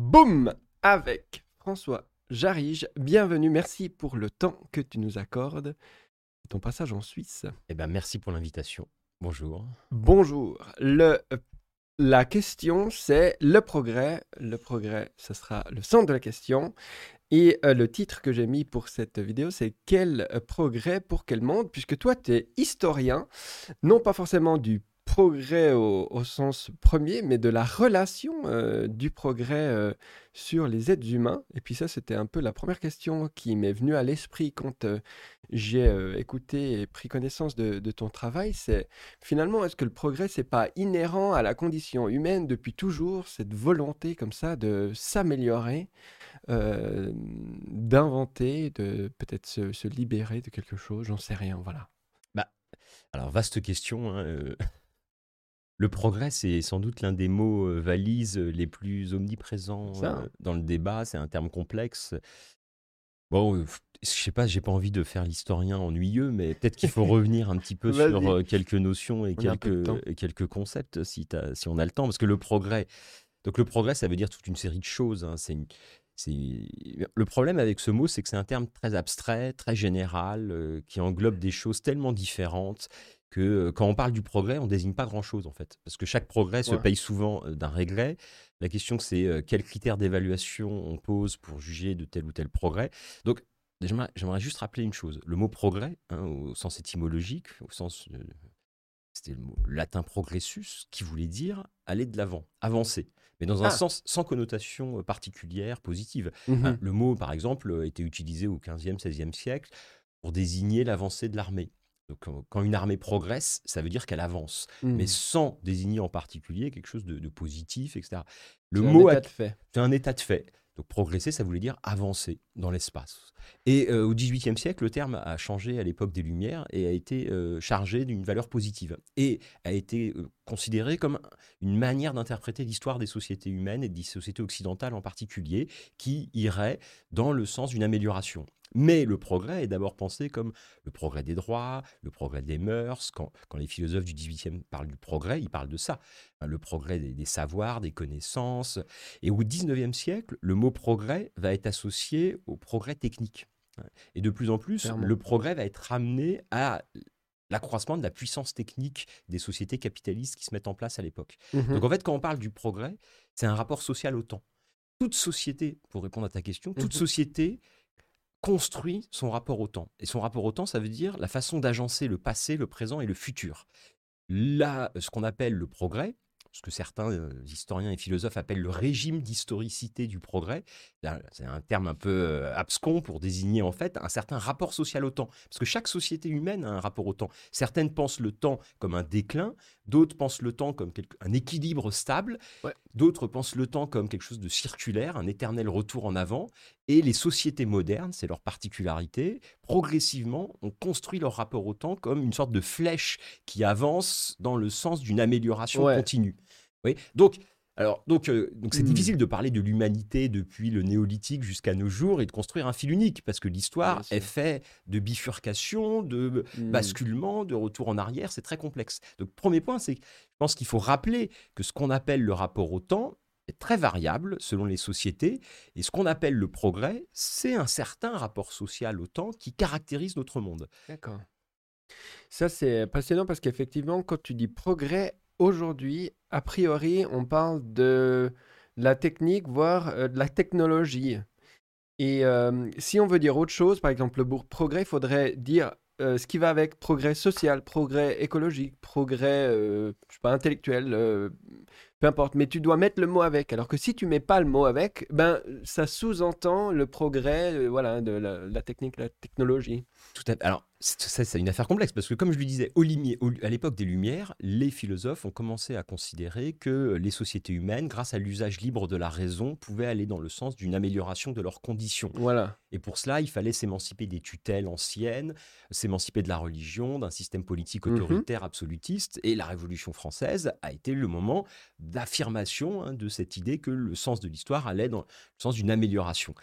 Boum Avec François Jarige. Bienvenue, merci pour le temps que tu nous accordes. Ton passage en Suisse. Eh ben, merci pour l'invitation. Bonjour. Bonjour. Le, la question, c'est le progrès. Le progrès, ce sera le centre de la question. Et euh, le titre que j'ai mis pour cette vidéo, c'est Quel progrès pour quel monde? Puisque toi, tu es historien, non pas forcément du progrès au, sens premier, mais de la relation euh, du progrès euh, sur les êtres humains. Et puis ça, c'était un peu la première question qui m'est venue à l'esprit quand euh, j'ai écouté et pris connaissance de, ton travail. C'est finalement, est-ce que le progrès, c'est pas inhérent à la condition humaine depuis toujours, cette volonté comme ça de s'améliorer, d'inventer, de peut-être se, libérer de quelque chose, j'en sais rien, voilà. Bah, alors, vaste question. Hein, le progrès, c'est sans doute l'un des mots euh, valises euh, les plus omniprésents euh, dans le débat. C'est un terme complexe. Bon, je sais pas, j'ai pas envie de faire l'historien ennuyeux, mais peut-être qu'il faut revenir un petit peu sur quelques notions et quelques, quelques concepts si, si on a le temps. Parce que le progrès, donc le progrès, ça veut dire toute une série de choses. Hein. C'est le problème avec ce mot, c'est que c'est un terme très abstrait, très général, qui englobe des choses tellement différentes que quand on parle du progrès, on désigne pas grand-chose en fait, parce que chaque progrès se paye souvent d'un regret. La question c'est quels critères d'évaluation on pose pour juger de tel ou tel progrès. Donc j'aimerais juste rappeler une chose. Le mot progrès, hein, au sens étymologique, au sens c'était le mot latin progressus, qui voulait dire aller de l'avant, avancer, mais dans un ah! sens sans connotation particulière, positive. Mmh hein, le mot, par exemple, était utilisé au 15e, 16e siècle pour désigner l'avancée de l'armée. Donc, quand une armée progresse, ça veut dire qu'elle avance, mais mmh. sans désigner en particulier quelque chose de, positif, etc. Le mot de fait. C'est un état de fait. Donc progresser, ça voulait dire avancer dans l'espace. Et euh, au XVIIIe siècle, le terme a changé à l'époque des Lumières et a été euh, chargé d'une valeur positive et a été euh, considéré comme une manière d'interpréter l'histoire des sociétés humaines et des sociétés occidentales en particulier, qui irait dans le sens d'une amélioration. Mais le progrès est d'abord pensé comme le progrès des droits, le progrès des mœurs. Quand, les philosophes du XVIIIe parlent du progrès, ils parlent de ça. Hein, le progrès des, savoirs, des connaissances. Et au XIXe siècle, le mot progrès va être associé au progrès technique. Et de plus en plus, le progrès va être ramené à l'accroissement de la puissance technique des sociétés capitalistes qui se mettent en place à l'époque. Mmh Donc en fait, quand on parle du progrès, c'est un rapport social au temps. Toute société, pour répondre à ta question, toute mmh société construit son rapport au temps. Et son rapport au temps, ça veut dire la façon d'agencer le passé, le présent et le futur. Là, ce qu'on appelle le progrès, ce que certains euh, historiens et philosophes appellent le régime d'historicité du progrès. C'est un terme un peu euh, abscon pour désigner en fait un certain rapport social au temps. Parce que chaque société humaine a un rapport au temps. Certaines pensent le temps comme un déclin, d'autres pensent le temps comme un équilibre stable, d'autres pensent le temps comme quelque chose de circulaire, un éternel retour en avant. Et les sociétés modernes, c'est leur particularité, progressivement ont construit leur rapport au temps comme une sorte de flèche qui avance dans le sens d'une amélioration continue. Oui. Donc, alors, donc, euh, donc c'est hmm. difficile de parler de l'humanité depuis le néolithique jusqu'à nos jours et de construire un fil unique parce que l'histoire est faite de bifurcation, de hmm. basculement, de retour en arrière. C'est très complexe. Donc, premier point, c'est que je pense qu'il faut rappeler que ce qu'on appelle le rapport au temps est très variable selon les sociétés. Et ce qu'on appelle le progrès, c'est un certain rapport social au temps qui caractérise notre monde. D'accord. Ça, c'est passionnant parce qu'effectivement, quand tu dis progrès, aujourd'hui, a priori, on parle de la technique, voire euh, de la technologie. Et euh, si on veut dire autre chose, par exemple, le progrès, il faudrait dire euh, ce qui va avec progrès social, progrès écologique, progrès, intellectuel, peu importe, mais tu dois mettre le mot avec. Alors que si tu mets pas le mot avec, ben ça sous-entend le progrès, voilà, de la, technique, la technologie. Tout à Alors ça, c'est une affaire complexe parce que comme je lui disais, au, à l'époque des Lumières, les philosophes ont commencé à considérer que les sociétés humaines, grâce à l'usage libre de la raison, pouvaient aller dans le sens d'une amélioration de leurs conditions. Voilà. Et pour cela, il fallait s'émanciper des tutelles anciennes, s'émanciper de la religion, d'un système politique mmh autoritaire absolutiste. Et la Révolution française a été le moment d'affirmation hein, de cette idée que le sens de l'histoire allait dans le sens d'une amélioration.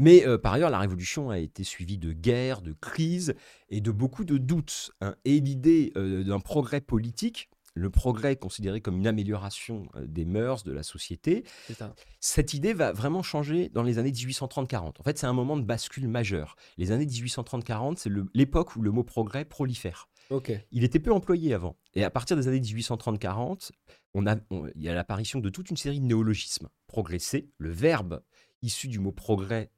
Mais euh, par ailleurs, la Révolution a été suivie de guerres, de crises et de beaucoup de doutes. Hein. Et l'idée euh, d'un progrès politique le progrès est considéré comme une amélioration euh, des mœurs, de la société. Cette idée va vraiment changer dans les années 1830-40. En fait, c'est un moment de bascule majeur. Les années 1830-40, c'est l'époque où le mot progrès prolifère. Il était peu employé avant. Et à partir des années 1830-40, on a, on- il y a l'apparition de toute une série de néologismes. Progresser, le verbe issu du mot progrès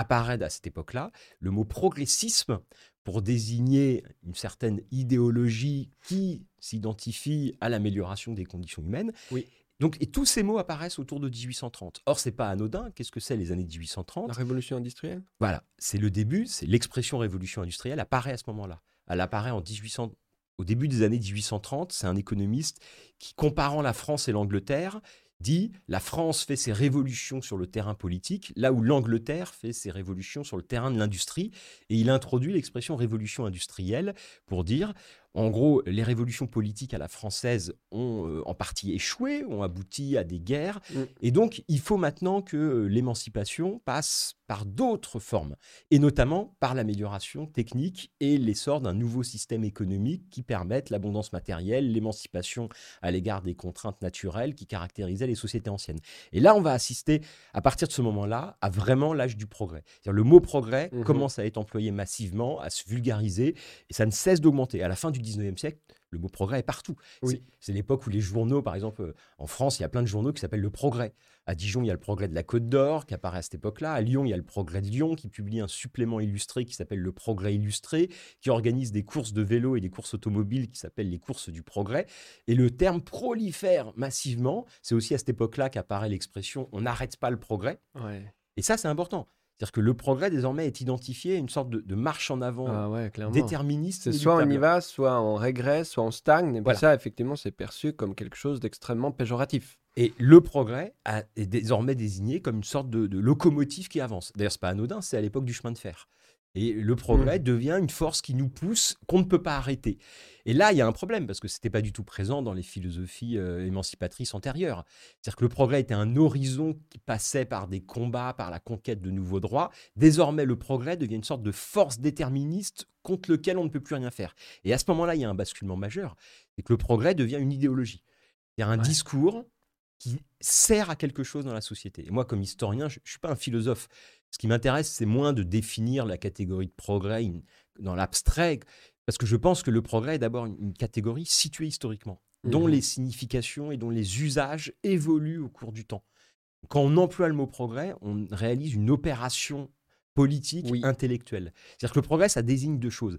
apparaît à cette époque-là. Le mot progressisme, pour désigner une certaine idéologie qui s'identifie à l'amélioration des conditions humaines. Oui. Donc, et tous ces mots apparaissent autour de 1830. Or, c'est pas anodin. Qu'est-ce que c'est les années 1830 La révolution industrielle? Voilà, c'est le début, c'est l'expression révolution industrielle apparaît à ce moment-là. Elle apparaît en 1800, au début des années 1830. C'est un économiste qui, comparant la France et l'Angleterre, dit la France fait ses révolutions sur le terrain politique, là où l'Angleterre fait ses révolutions sur le terrain de l'industrie. Et il introduit l'expression révolution industrielle pour dire, en gros, les révolutions politiques à la française ont euh, en partie échoué, ont abouti à des guerres. Mm. Et donc, il faut maintenant que euh, l'émancipation passe par d'autres formes, et notamment par l'amélioration technique et l'essor d'un nouveau système économique qui permette l'abondance matérielle, l'émancipation à l'égard des contraintes naturelles qui caractérisaient les sociétés anciennes. Et là, on va assister, à partir de ce moment-là, à vraiment l'âge du progrès. Le mot progrès Mhm. commence à être employé massivement, à se vulgariser, et ça ne cesse d'augmenter. À la fin du 19e siècle, le mot progrès est partout. Oui. C'est- l'époque où les journaux, par exemple, euh, en France, il y a plein de journaux qui s'appellent Le Progrès. À Dijon, il y a Le Progrès de la Côte d'Or qui apparaît à cette époque-là. À Lyon, il y a Le Progrès de Lyon qui publie un supplément illustré qui s'appelle Le Progrès illustré, qui organise des courses de vélo et des courses automobiles qui s'appellent les courses du progrès. Et le terme prolifère massivement. C'est aussi à cette époque-là qu'apparaît l'expression on n'arrête pas le progrès. Ouais. Et ça, c'est important. C'est-à-dire que le progrès, désormais, est identifié une sorte de, de marche en avant Ah ouais, déterministe. C'est soit on y va, soit on régresse, soit on stagne. Et puis ça, effectivement, c'est perçu comme quelque chose d'extrêmement péjoratif. Et le progrès a- est désormais désigné comme une sorte de, de locomotive qui avance. D'ailleurs, c'est pas anodin, c'est à l'époque du chemin de fer. Et le progrès devient une force qui nous pousse, qu'on ne peut pas arrêter. Et là, il y a un problème, parce que ce n'était pas du tout présent dans les philosophies euh, émancipatrices antérieures. C'est-à-dire que le progrès était un horizon qui passait par des combats, par la conquête de nouveaux droits. Désormais, le progrès devient une sorte de force déterministe contre lequel on ne peut plus rien faire. Et à ce moment-là, il y a un basculement majeur, c'est que le progrès devient une idéologie. Il y a un Ouais. discours qui sert à quelque chose dans la société. Et moi, comme historien, je ne suis pas un philosophe. Ce qui m'intéresse, c'est moins de définir la catégorie de progrès dans l'abstrait, parce que je pense que le progrès est d'abord une, catégorie située historiquement, dont Mhm. les significations et dont les usages évoluent au cours du temps. Quand on emploie le mot progrès, on réalise une opération politique Oui. intellectuelle. C'est-à-dire que le progrès, ça désigne deux choses.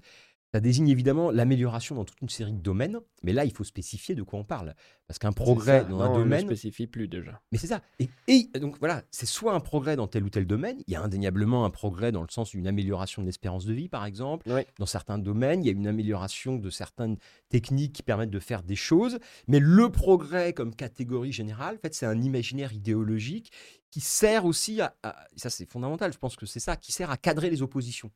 Ça désigne évidemment l'amélioration dans toute une série de domaines, mais là, il faut spécifier de quoi on parle. Parce qu'un progrès ça. dans Non, un on le domaine, spécifie plus déjà. mais c'est ça. Et, et donc voilà, c'est soit un progrès dans tel ou tel domaine. Il y a indéniablement un progrès dans le sens d'une amélioration de l'espérance de vie, par exemple. Oui. Dans certains domaines, il y a une amélioration de certaines techniques qui permettent de faire des choses. Mais le progrès comme catégorie générale, en fait, c'est un imaginaire idéologique qui sert aussi à, à- ça c'est fondamental, je pense que c'est ça, qui sert à cadrer les oppositions.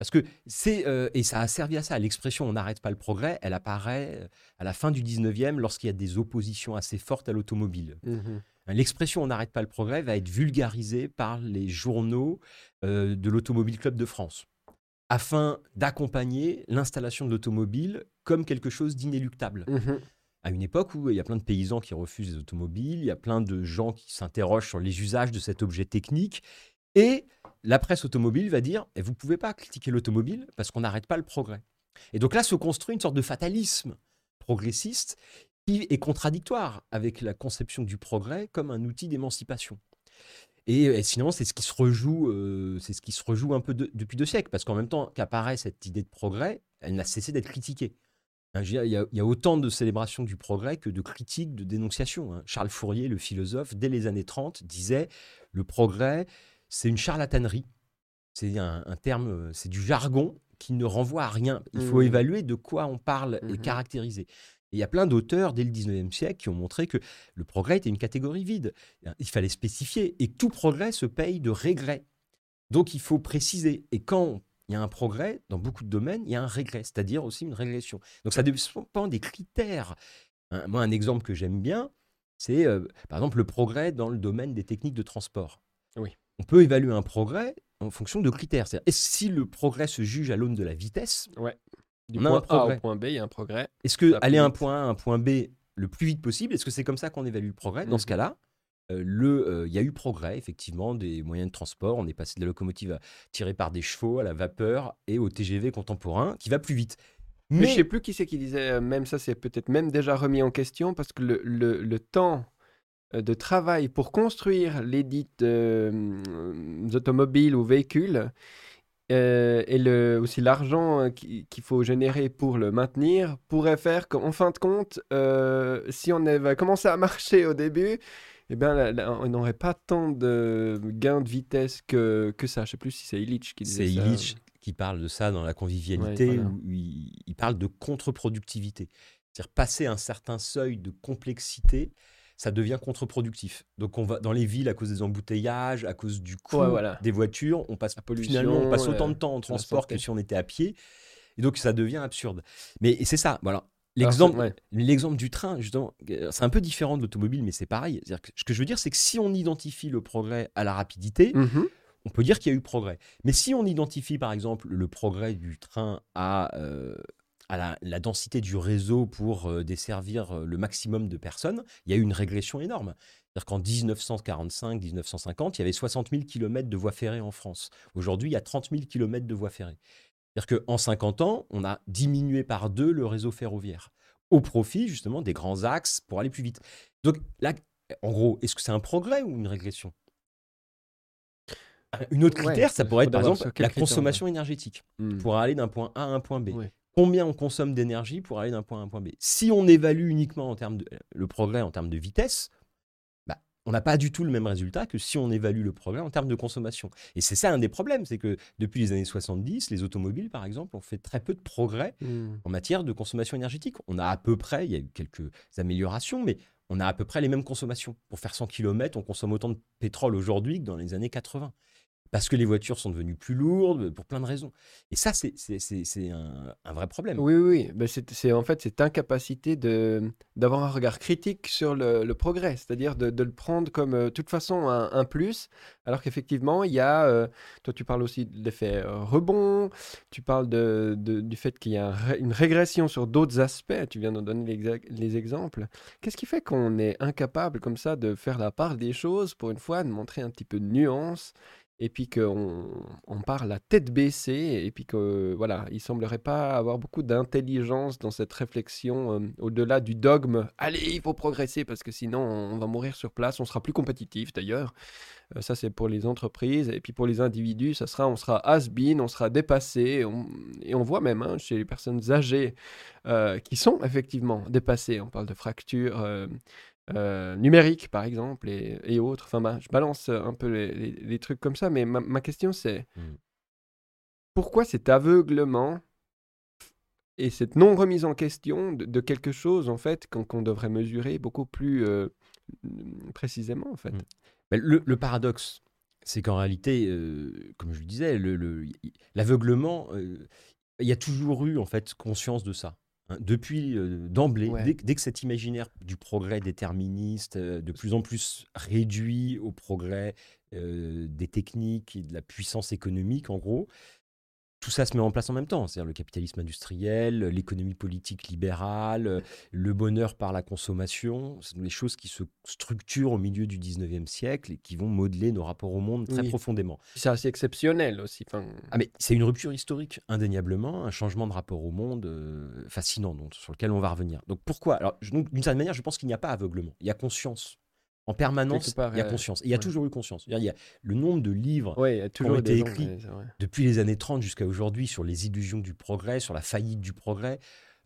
Parce que c'est, euh, et ça a servi à ça, l'expression on n'arrête pas le progrès, elle apparaît euh, à la fin du 19e lorsqu'il y a des oppositions assez fortes à l'automobile. Mhm. L'expression on n'arrête pas le progrès va être vulgarisée par les journaux euh, de l'Automobile Club de France afin d'accompagner l'installation de l'automobile comme quelque chose d'inéluctable. Mhm. À une époque où il y a plein de paysans qui refusent les automobiles, il y a plein de gens qui s'interrogent sur les usages de cet objet technique, et la presse automobile va dire eh, vous pouvez pas critiquer l'automobile parce qu'on n'arrête pas le progrès. Et donc là se construit une sorte de fatalisme progressiste qui est contradictoire avec la conception du progrès comme un outil d'émancipation. Et, et sinon, c'est ce qui se rejoue, euh, c'est ce qui se rejoue un peu de- depuis deux siècles, parce qu'en même temps qu'apparaît cette idée de progrès, elle n'a cessé d'être critiquée. Hein, il y a autant de célébrations du progrès que de critiques, de dénonciations. hein. Charles Fourier, le philosophe, dès les années 30, disait le progrès, c'est une charlatanerie. C'est un, un terme, euh, c'est du jargon qui ne renvoie à rien. Il faut Mhm. évaluer de quoi on parle et Mhm. caractériser. Et il y a plein d'auteurs dès le 19e siècle qui ont montré que le progrès était une catégorie vide. Il fallait spécifier. Et tout progrès se paye de régrès. Donc il faut préciser. Et quand il y a un progrès, dans beaucoup de domaines, il y a un régret, c'est-à-dire aussi une régression. Donc ça dépend des critères. Un- moi, un exemple que j'aime bien, c'est euh, par exemple le progrès dans le domaine des techniques de transport. Oui. On peut évaluer un progrès en fonction de critères. C'est-à-dire, est-ce- si le progrès se juge à l'aune de la vitesse, Ouais. Du On a point un A progrès. au point B, il y a un progrès. Est-ce que aller à un point A à un point B le plus vite possible, est-ce que c'est comme ça qu'on évalue le progrès? Dans ce Mhm. cas-là, euh, euh, il y a eu progrès, effectivement, des moyens de transport. On est passé de la locomotive à- tirée par des chevaux à la vapeur et au TGV contemporain qui va plus vite. Mais, Mais, je sais plus qui c'est qui disait, euh, même ça c'est peut-être même déjà remis en question parce que le, le- le temps de travail pour construire les dites euh, euh, automobiles ou véhicules euh, et le, aussi l'argent euh, qui- qu'il faut générer pour le maintenir pourrait faire qu'en fin de compte, euh, si on avait commencé à marcher au début, eh bien, là- là, on n'aurait pas tant de gains de vitesse que, que ça. Je sais plus si c'est Illich qui disait c'est ça. Illich qui parle de ça dans la convivialité, Ouais, voilà. où il, il parle de contre-productivité. C'est-à-dire passer un certain seuil de complexité, ça devient contre-productif. Donc on va dans les villes à cause des embouteillages, à cause du coût Ouais, voilà. des voitures, on passe pollution, finalement on passe autant euh, de temps en transport que si on était à pied. Et donc ça devient absurde. Mais c'est ça, voilà. Alors, L'exemple, ouais. l'exemple du train, justement, euh, c'est un peu différent de l'automobile, mais c'est pareil. Que ce que je veux dire, c'est que si on identifie le progrès à la rapidité, Mhm. on peut dire qu'il y a eu progrès. Mais si on identifie, par exemple, le progrès du train à, euh, à la, la densité du réseau pour euh, desservir euh, le maximum de personnes, il y a eu une régression énorme. C'est-à-dire qu'en 1945-1950, il y avait 60 000 km de voies ferrées en France. Aujourd'hui, il y a 30 000 km de voies ferrées. C'est-à-dire qu'en 50 ans, on a diminué par deux le réseau ferroviaire, au profit justement des grands axes pour aller plus vite. Donc là, en gros, est-ce que c'est un progrès ou une régression? Une autre Ouais, critère, ça pourrait être par exemple la consommation énergétique Mm. pour aller d'un point A à un point B. Ouais. Combien on consomme d'énergie pour aller d'un point A à un point B Si on évalue uniquement en termes de, le progrès en termes de vitesse, bah, on n'a pas du tout le même résultat que si on évalue le progrès en termes de consommation. Et c'est ça un des problèmes, c'est que depuis les années 70, les automobiles, par exemple, ont fait très peu de progrès Mm. en matière de consommation énergétique. On a à peu près, il y a eu quelques améliorations, mais on a à peu près les mêmes consommations. Pour faire 100 km, on consomme autant de pétrole aujourd'hui que dans les années 80. Parce que les voitures sont devenues plus lourdes, pour plein de raisons. Et ça, c'est un, vrai problème. Oui, oui. Ben, c'est, en fait cette incapacité d'avoir un regard critique sur le, progrès, c'est-à-dire de, le prendre comme euh, de toute façon un, plus, alors qu'effectivement, il y a, euh, toi tu parles aussi de l'effet euh, rebond, tu parles de, du fait qu'il y a une régression sur d'autres aspects, tu viens de donner les exemples. Qu'est-ce qui fait qu'on est incapable comme ça de faire la part des choses, pour une fois, de montrer un petit peu de nuance et puis qu'on on part la tête baissée, et puis que voilà, il semblerait pas avoir beaucoup d'intelligence dans cette réflexion euh, au-delà du dogme. Allez, il faut progresser parce que sinon on va mourir sur place, on sera plus compétitif d'ailleurs. Euh, ça c'est pour les entreprises et puis pour les individus, ça sera on sera has-been, on sera dépassé et on voit même hein, chez les personnes âgées euh, qui sont effectivement dépassées. On parle de fractures. Euh, euh, numériques par exemple et, et autres. Enfin, bah, je balance un peu les, les- les trucs comme ça, mais ma, ma question c'est Mm. pourquoi cet aveuglement et cette non remise en question de, de quelque chose en fait qu'on devrait mesurer beaucoup plus euh, précisément en fait. Mm. Mais le, le paradoxe, c'est qu'en réalité, euh, comme je le disais, le- le- l'aveuglement, euh, il y a toujours eu en fait conscience de ça. Hein. depuis euh, d'emblée, Ouais. dès, que- dès que cet imaginaire du progrès déterministe, euh, de plus en plus réduit au progrès euh, des techniques et de la puissance économique, en gros, tout ça se met en place en même temps. C'est-à-dire le capitalisme industriel, l'économie politique libérale, le bonheur par la consommation. Ce sont des choses qui se structurent au milieu du 19e siècle et qui vont modeler nos rapports au monde très Oui. profondément. C'est assez exceptionnel aussi. Ah mais c'est une rupture historique, indéniablement, un changement de rapport au monde euh, fascinant, donc, sur lequel on va revenir. Donc pourquoi? Alors d'une certaine manière, je pense qu'il n'y a pas aveuglement, il y a conscience. En permanence, part, il y a euh, conscience. Et il y a ouais. toujours eu conscience. Il y a le nombre de livres ouais, il y a toujours été écrits depuis les années 30 jusqu'à aujourd'hui sur les illusions du progrès, sur la faillite du progrès,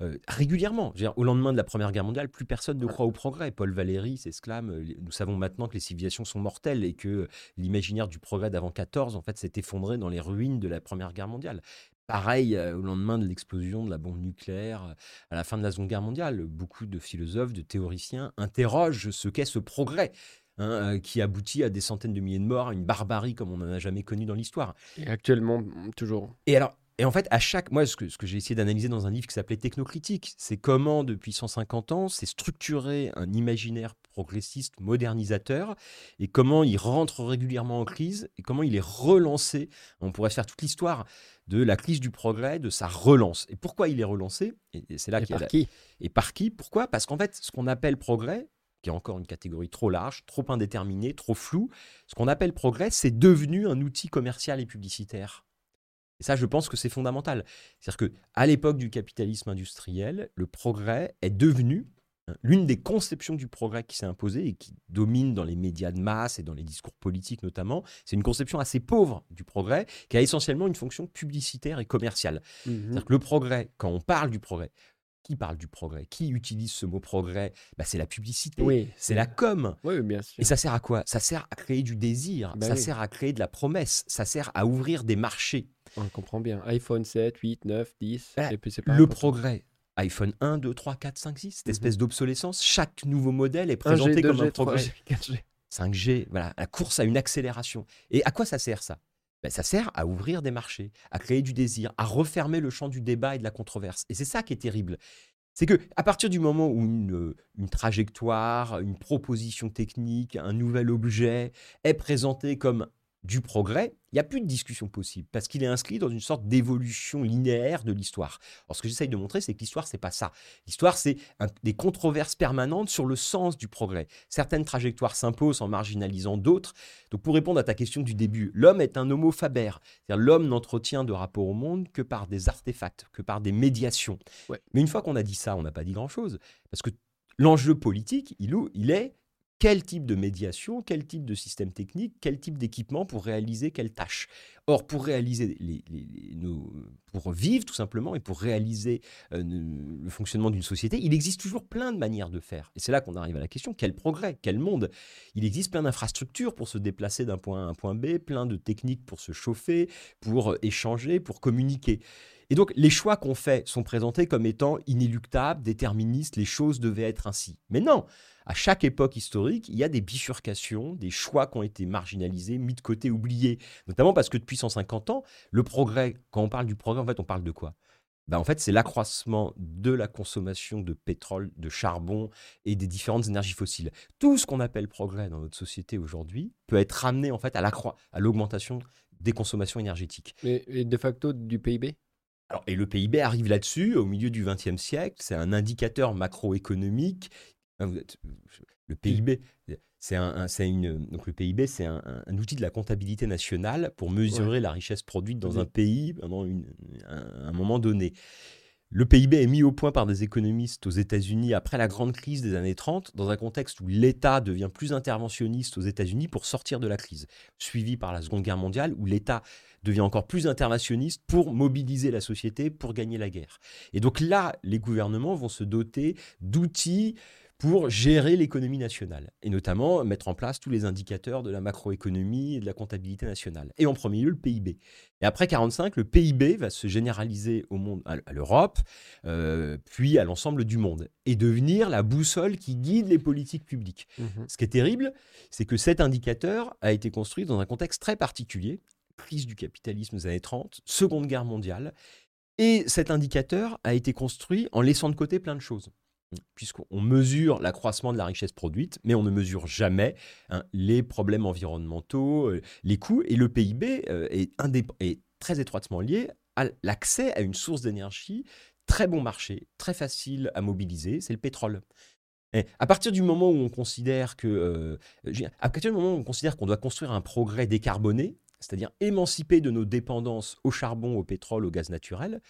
euh, régulièrement. Je veux dire, au lendemain de la Première Guerre mondiale, plus personne ne croit au progrès. Paul Valéry s'exclame euh, Nous savons maintenant que les civilisations sont mortelles et que l'imaginaire du progrès d'avant 14 en fait, s'est effondré dans les ruines de la Première Guerre mondiale. Pareil euh, au lendemain de l'explosion de la bombe nucléaire euh, à la fin de la Seconde Guerre mondiale. Beaucoup de philosophes, de théoriciens interrogent ce qu'est ce progrès. hein, euh, qui aboutit à des centaines de milliers de morts, à une barbarie comme on n'en a jamais connu dans l'histoire. Et actuellement, mm, toujours. Et alors, et en fait, à chaque, moi, ce que, ce que j'ai essayé d'analyser dans un livre qui s'appelait Technocritique, c'est comment, depuis 150 ans, s'est structuré un imaginaire progressiste, modernisateur, et comment il rentre régulièrement en crise, et comment il est relancé. On pourrait faire toute l'histoire de la crise du progrès, de sa relance. Et pourquoi il est relancé? Et, c'est là qu'il par qui? Et par qui? Pourquoi? Parce qu'en fait, ce qu'on appelle progrès, qui est encore une catégorie trop large, trop indéterminée, trop floue, ce qu'on appelle progrès, c'est devenu un outil commercial et publicitaire. Et ça, je pense que c'est fondamental. C'est-à-dire que à l'époque du capitalisme industriel, le progrès est devenu l'une des conceptions du progrès qui s'est imposée et qui domine dans les médias de masse et dans les discours politiques notamment. C'est une conception assez pauvre du progrès qui a essentiellement une fonction publicitaire et commerciale. Mmh C'est-à-dire que le progrès, quand on parle du progrès, qui parle du progrès? Qui utilise ce mot progrès? Bah, C'est la publicité, oui, c'est la com. Oui, bien sûr. Et ça sert à quoi? Ça sert à créer du désir, bah ça sert à créer de la promesse, ça sert à ouvrir des marchés. On comprend bien. iPhone 7, 8, 9, 10. le progrès. iPhone 1, 2, 3, 4, 5, 6, cette mhm. espèce d'obsolescence. Chaque nouveau modèle est présenté comme un progrès. 4G. 5G, voilà, la course à une accélération. Et à quoi ça sert ça? Ben, Ça sert à ouvrir des marchés, à créer du désir, à refermer le champ du débat et de la controverse. Et c'est ça qui est terrible. C'est que à partir du moment où une, une, trajectoire, une proposition technique, un nouvel objet est présenté comme du progrès, il n'y a plus de discussion possible parce qu'il est inscrit dans une sorte d'évolution linéaire de l'histoire. Alors ce que j'essaye de montrer, c'est que l'histoire, c'est pas ça. L'histoire, c'est des controverses permanentes sur le sens du progrès. Certaines trajectoires s'imposent en marginalisant d'autres. Donc pour répondre à ta question du début, l'homme est un homo faber. C'est-à-dire l'homme n'entretient de rapport au monde que par des artefacts, que par des médiations. Mais une fois qu'on a dit ça, on n'a pas dit grand-chose. Parce que l'enjeu politique, il, il est quel type de médiation, quel type de système technique, quel type d'équipement pour réaliser quelle tâche. Or, pour réaliser les, pour vivre tout simplement et pour réaliser euh, le fonctionnement d'une société, il existe toujours plein de manières de faire. Et c'est là qu'on arrive à la question quel progrès, quel monde? Il existe plein d'infrastructures pour se déplacer d'un point A à un point B, plein de techniques pour se chauffer, pour euh, échanger, pour communiquer. Et donc, les choix qu'on fait sont présentés comme étant inéluctables, déterministes, les choses devaient être ainsi. Mais non, à chaque époque historique, il y a des bifurcations, des choix qui ont été marginalisés, mis de côté, oubliés. Notamment parce que depuis 150 ans, le progrès, quand on parle du progrès, en fait, on parle de quoi? Ben en fait, c'est l'accroissement de la consommation de pétrole, de charbon et des différentes énergies fossiles. Tout ce qu'on appelle progrès dans notre société aujourd'hui peut être ramené en fait à l'augmentation des consommations énergétiques. Et, de facto du PIB alors, et le PIB arrive là-dessus au milieu du XXe siècle. C'est un indicateur macroéconomique ah, le PIB, c'est un, une, donc le PIB, c'est un, outil de la comptabilité nationale pour mesurer la richesse produite dans un pays pendant un, moment donné. Le PIB est mis au point par des économistes aux États-Unis après la grande crise des années 30, dans un contexte où l'État devient plus interventionniste aux États-Unis pour sortir de la crise, suivi par la Seconde Guerre mondiale, où l'État devient encore plus interventionniste pour mobiliser la société pour gagner la guerre. Et donc là, les gouvernements vont se doter d'outils pour gérer l'économie nationale, et notamment mettre en place tous les indicateurs de la macroéconomie et de la comptabilité nationale. Et en premier lieu, le PIB. Et après 45, le PIB va se généraliser au monde, à l'Europe, euh, puis à l'ensemble du monde, et devenir la boussole qui guide les politiques publiques. Mmh Ce qui est terrible, c'est que cet indicateur a été construit dans un contexte très particulier, crise du capitalisme des années 30, Seconde Guerre mondiale, et cet indicateur a été construit en laissant de côté plein de choses puisqu'on mesure l'accroissement de la richesse produite, mais on ne mesure jamais hein, les problèmes environnementaux, euh, les coûts, et le PIB euh, est, très étroitement lié à l'accès à une source d'énergie très bon marché, très facile à mobiliser, c'est le pétrole. À partir du moment où on considère euh, on considère qu'on doit construire un progrès décarboné, c'est-à-dire émancipé de nos dépendances au charbon, au pétrole, au gaz naturel,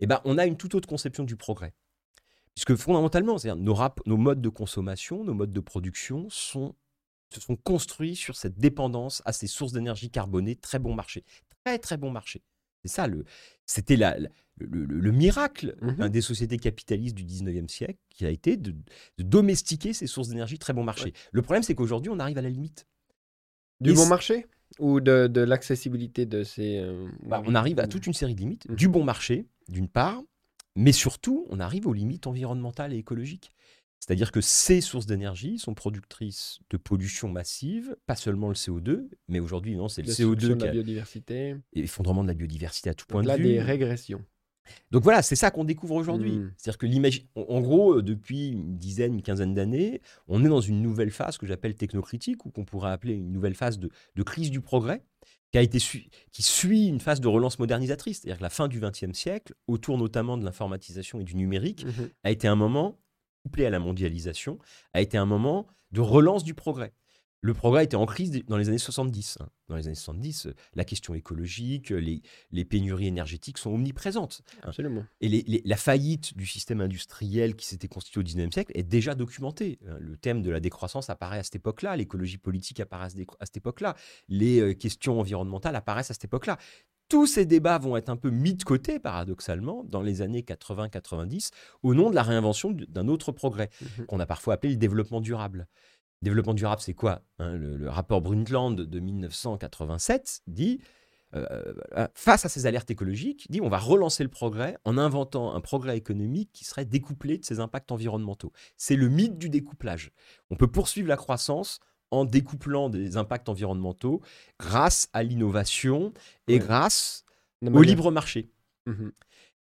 eh ben, on a une toute autre conception du progrès. Puisque fondamentalement, nos, nos modes de consommation, nos modes de production sont, se sont construits sur cette dépendance à ces sources d'énergie carbonée très bon marché. Très, très bon marché. C'est ça, le, c'était la, le, miracle mmh des sociétés capitalistes du 19e siècle, qui a été de, domestiquer ces sources d'énergie très bon marché. Le problème, c'est qu'aujourd'hui, on arrive à la limite. Du bon marché Ou de, de l'accessibilité de ces... Euh, bah, on arrive à toute une série de limites. Mmh. Du bon marché, d'une part, mais surtout, on arrive aux limites environnementales et écologiques. C'est-à-dire que ces sources d'énergie sont productrices de pollution massive, pas seulement le CO2, mais aujourd'hui, non, c'est le CO2 qui a... la biodiversité. Effondrement de la biodiversité à tout point de vue. Là, des régressions. Donc voilà, c'est ça qu'on découvre aujourd'hui. Mm. C'est-à-dire que l'imagi- en gros, euh, depuis une dizaine, une quinzaine d'années, on est dans une nouvelle phase que j'appelle technocritique, ou qu'on pourrait appeler une nouvelle phase de, de crise du progrès, qui, a été qui suit une phase de relance modernisatrice. C'est-à-dire que la fin du XXe siècle, autour notamment de l'informatisation et du numérique, Mhm. a été un moment, couplé à la mondialisation, a été un moment de relance du progrès. Le progrès était en crise dans les années 70. hein. Dans les années 70, euh, la question écologique, euh, les, les pénuries énergétiques sont omniprésentes. hein. Absolument. Et les- les- la faillite du système industriel qui s'était constitué au 19e siècle est déjà documentée. hein. Le thème de la décroissance apparaît à cette époque-là, l'écologie politique apparaît à ce- à cette époque-là, les euh, questions environnementales apparaissent à cette époque-là. Tous ces débats vont être un peu mis de côté, paradoxalement, dans les années 80-90, au nom de la réinvention d'un autre progrès, Mhm. qu'on a parfois appelé le développement durable. Développement durable, c'est quoi hein le, le rapport Brundtland de 1987 dit, euh, euh, face à ces alertes écologiques, dit on va relancer le progrès en inventant un progrès économique qui serait découplé de ses impacts environnementaux. C'est le mythe du découplage. On peut poursuivre la croissance en découplant des impacts environnementaux grâce à l'innovation et Ouais. grâce au libre marché. Mhm.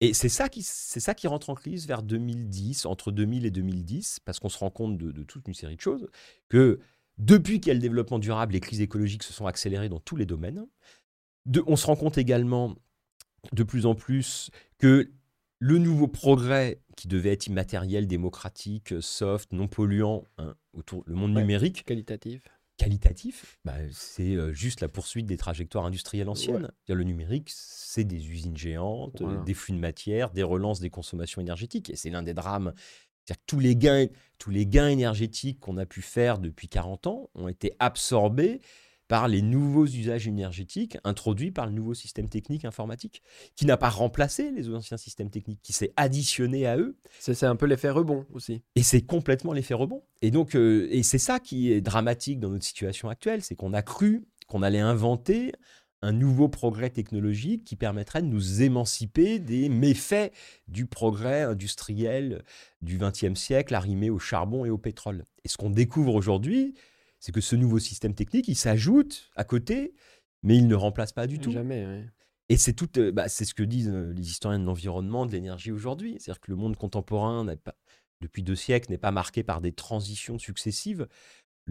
Et c'est ça, qui, c'est ça qui rentre en crise vers 2010, entre 2000 et 2010, parce qu'on se rend compte de, de toute une série de choses, que depuis qu'il y a le développement durable, les crises écologiques se sont accélérées dans tous les domaines. De- on se rend compte également de plus en plus que le nouveau progrès qui devait être immatériel, démocratique, soft, non polluant, hein, autour le monde Ouais. numérique, Qualitatif. Qualitatif, bah, c'est euh, juste la poursuite des trajectoires industrielles anciennes. Ouais. Le numérique, c'est des usines géantes, euh, Voilà. des flux de matière, des relances des consommations énergétiques. Et c'est l'un des drames. C'est-à-dire que tous les gains, tous les gains énergétiques qu'on a pu faire depuis 40 ans ont été absorbés par les nouveaux usages énergétiques introduits par le nouveau système technique informatique, qui n'a pas remplacé les anciens systèmes techniques, qui s'est additionné à eux C'est un peu l'effet rebond aussi. et c'est complètement l'effet rebond. Et donc, euh, et c'est ça qui est dramatique dans notre situation actuelle, c'est qu'on a cru qu'on allait inventer un nouveau progrès technologique qui permettrait de nous émanciper des méfaits du progrès industriel du XXe siècle arrimé au charbon et au pétrole. Et ce qu'on découvre aujourd'hui, c'est que ce nouveau système technique, il s'ajoute à côté, mais il ne remplace pas du tout. Jamais. Et c'est tout, euh, bah, c'est ce que disent euh, les historiens de l'environnement, de l'énergie aujourd'hui. C'est-à-dire que le monde contemporain, pas, depuis deux siècles, n'est pas marqué par des transitions successives.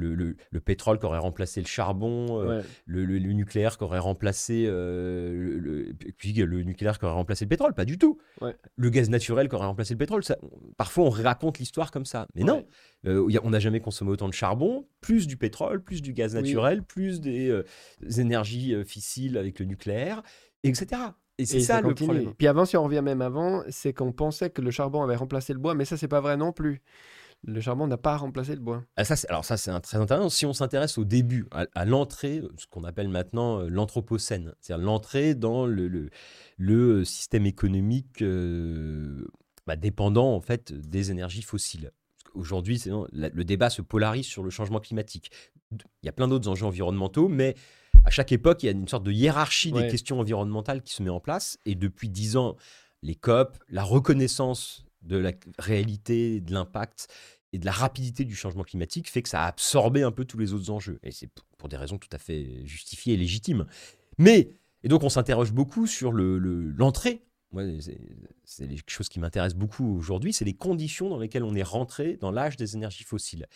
Le, le- le pétrole qui aurait remplacé le charbon, euh, Ouais. le, nucléaire qui aurait remplacé euh, le, puis le nucléaire qui aurait remplacé le pétrole, pas du tout. Ouais. Le gaz naturel qui aurait remplacé le pétrole. ça- parfois, on raconte l'histoire comme ça, mais non. Euh, on n'a jamais consommé autant de charbon, plus du pétrole, plus du gaz Oui. naturel, plus des euh, énergies euh, fissiles avec le nucléaire, etc. Et c'est ça, le problème. Puis avant, si on revient même avant, c'est qu'on pensait que le charbon avait remplacé le bois, mais ça, c'est pas vrai non plus. Le charbon n'a pas remplacé le bois. Ah, ça, alors ça, c'est très intéressant. Si on s'intéresse au début, à, à l'entrée, ce qu'on appelle maintenant euh, l'anthropocène, c'est-à-dire l'entrée dans le, le- le système économique euh, bah, dépendant en fait des énergies fossiles. La- le débat se polarise sur le changement climatique. Il y a plein d'autres enjeux environnementaux, mais à chaque époque, il y a une sorte de hiérarchie Ouais. des questions environnementales qui se met en place. Et depuis dix ans, les COP, la reconnaissance de la réalité, de l'impact et de la rapidité du changement climatique fait que ça a absorbé un peu tous les autres enjeux. Et c'est pour- des raisons tout à fait justifiées et légitimes. Mais, et donc on s'interroge beaucoup sur le- le- l'entrée. C'est c'est quelque chose qui m'intéresse beaucoup aujourd'hui, c'est les conditions dans lesquelles on est rentré dans l'âge des énergies fossiles.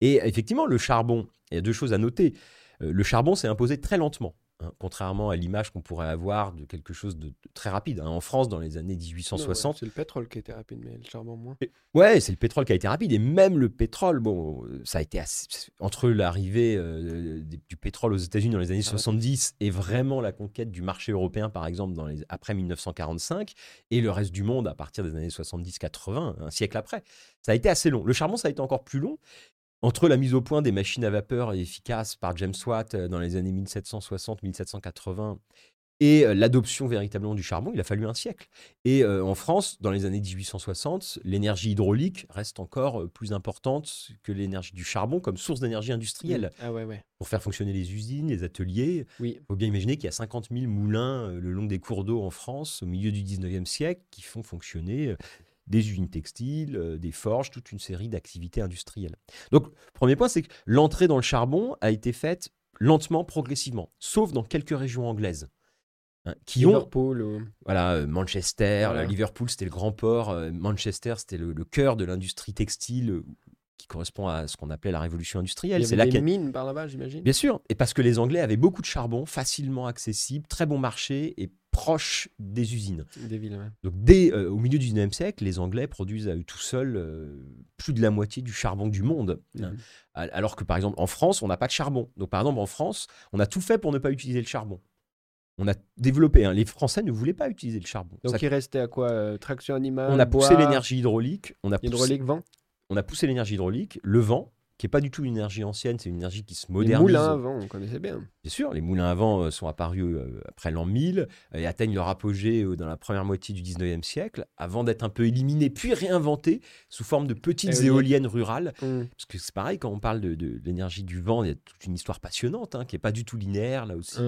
Et effectivement, le charbon, il y a deux choses à noter. Euh, le charbon s'est imposé très lentement, hein, contrairement à l'image qu'on pourrait avoir de quelque chose de, de très rapide. hein. En France, dans les années 1860, Non, ouais, C'est le pétrole qui était rapide, mais le charbon moins. Ouais, c'est le pétrole qui a été rapide et même le pétrole, bon, ça a été assez- entre l'arrivée euh, du pétrole aux États-Unis dans les années Ah ouais. 70 et vraiment la conquête du marché européen, par exemple, dans les, après 1945 et le reste du monde à partir des années 70-80, un siècle après, ça a été assez long. Le charbon, ça a été encore plus long. Entre la mise au point des machines à vapeur efficaces par James Watt euh, dans les années 1760-1780 et euh, l'adoption véritablement du charbon, il a fallu un siècle. Et euh, en France, dans les années 1860, l'énergie hydraulique reste encore plus importante que l'énergie du charbon comme source d'énergie industrielle. Ah ouais, ouais. Pour faire fonctionner les usines, les ateliers, Oui. il faut bien imaginer qu'il y a 50 000 moulins le long des cours d'eau en France au milieu du 19e siècle qui font fonctionner des usines textiles, euh, des forges, toute une série d'activités industrielles. Donc, premier point, c'est que l'entrée dans le charbon a été faite lentement, progressivement, sauf dans quelques régions anglaises. hein, qui ont Liverpool ou... voilà euh, Manchester, Voilà. Liverpool c'était le grand port, euh, Manchester c'était le, le cœur de l'industrie textile qui correspond à ce qu'on appelait la révolution Il y industrielle. avait C'est là des mines par là-bas, j'imagine. Bien sûr, et parce que les Anglais avaient beaucoup de charbon, facilement accessible, très bon marché et proche des usines. Des villes, ouais. Donc dès euh, au milieu du 19e siècle, les Anglais produisent à eux tout seuls euh, plus de la moitié du charbon du monde. hein. Mhm. Al- Alors que par exemple en France, on n'a pas de charbon. Donc par exemple en France, on a tout fait pour ne pas utiliser le charbon. On a développé. hein, Les Français ne voulaient pas utiliser le charbon. Donc Ça- il restait à quoi euh, Traction animale on a poussé l'énergie hydraulique. On a poussé, Hydraulique, vent? On a poussé l'énergie hydraulique, le vent, qui est pas du tout une énergie ancienne, c'est une énergie qui se Les modernise. moulins à vent, on connaissait bien. Bien sûr, les moulins à vent euh, sont apparus euh, après l'an 1000 euh, et atteignent leur apogée dans la première moitié du 19e siècle, avant d'être un peu éliminés puis réinventés sous forme de petites Éoliennes. éoliennes rurales. Hum. Parce que c'est pareil, quand on parle de, de l'énergie du vent, il y a toute une histoire passionnante hein, qui n'est pas du tout linéaire là aussi.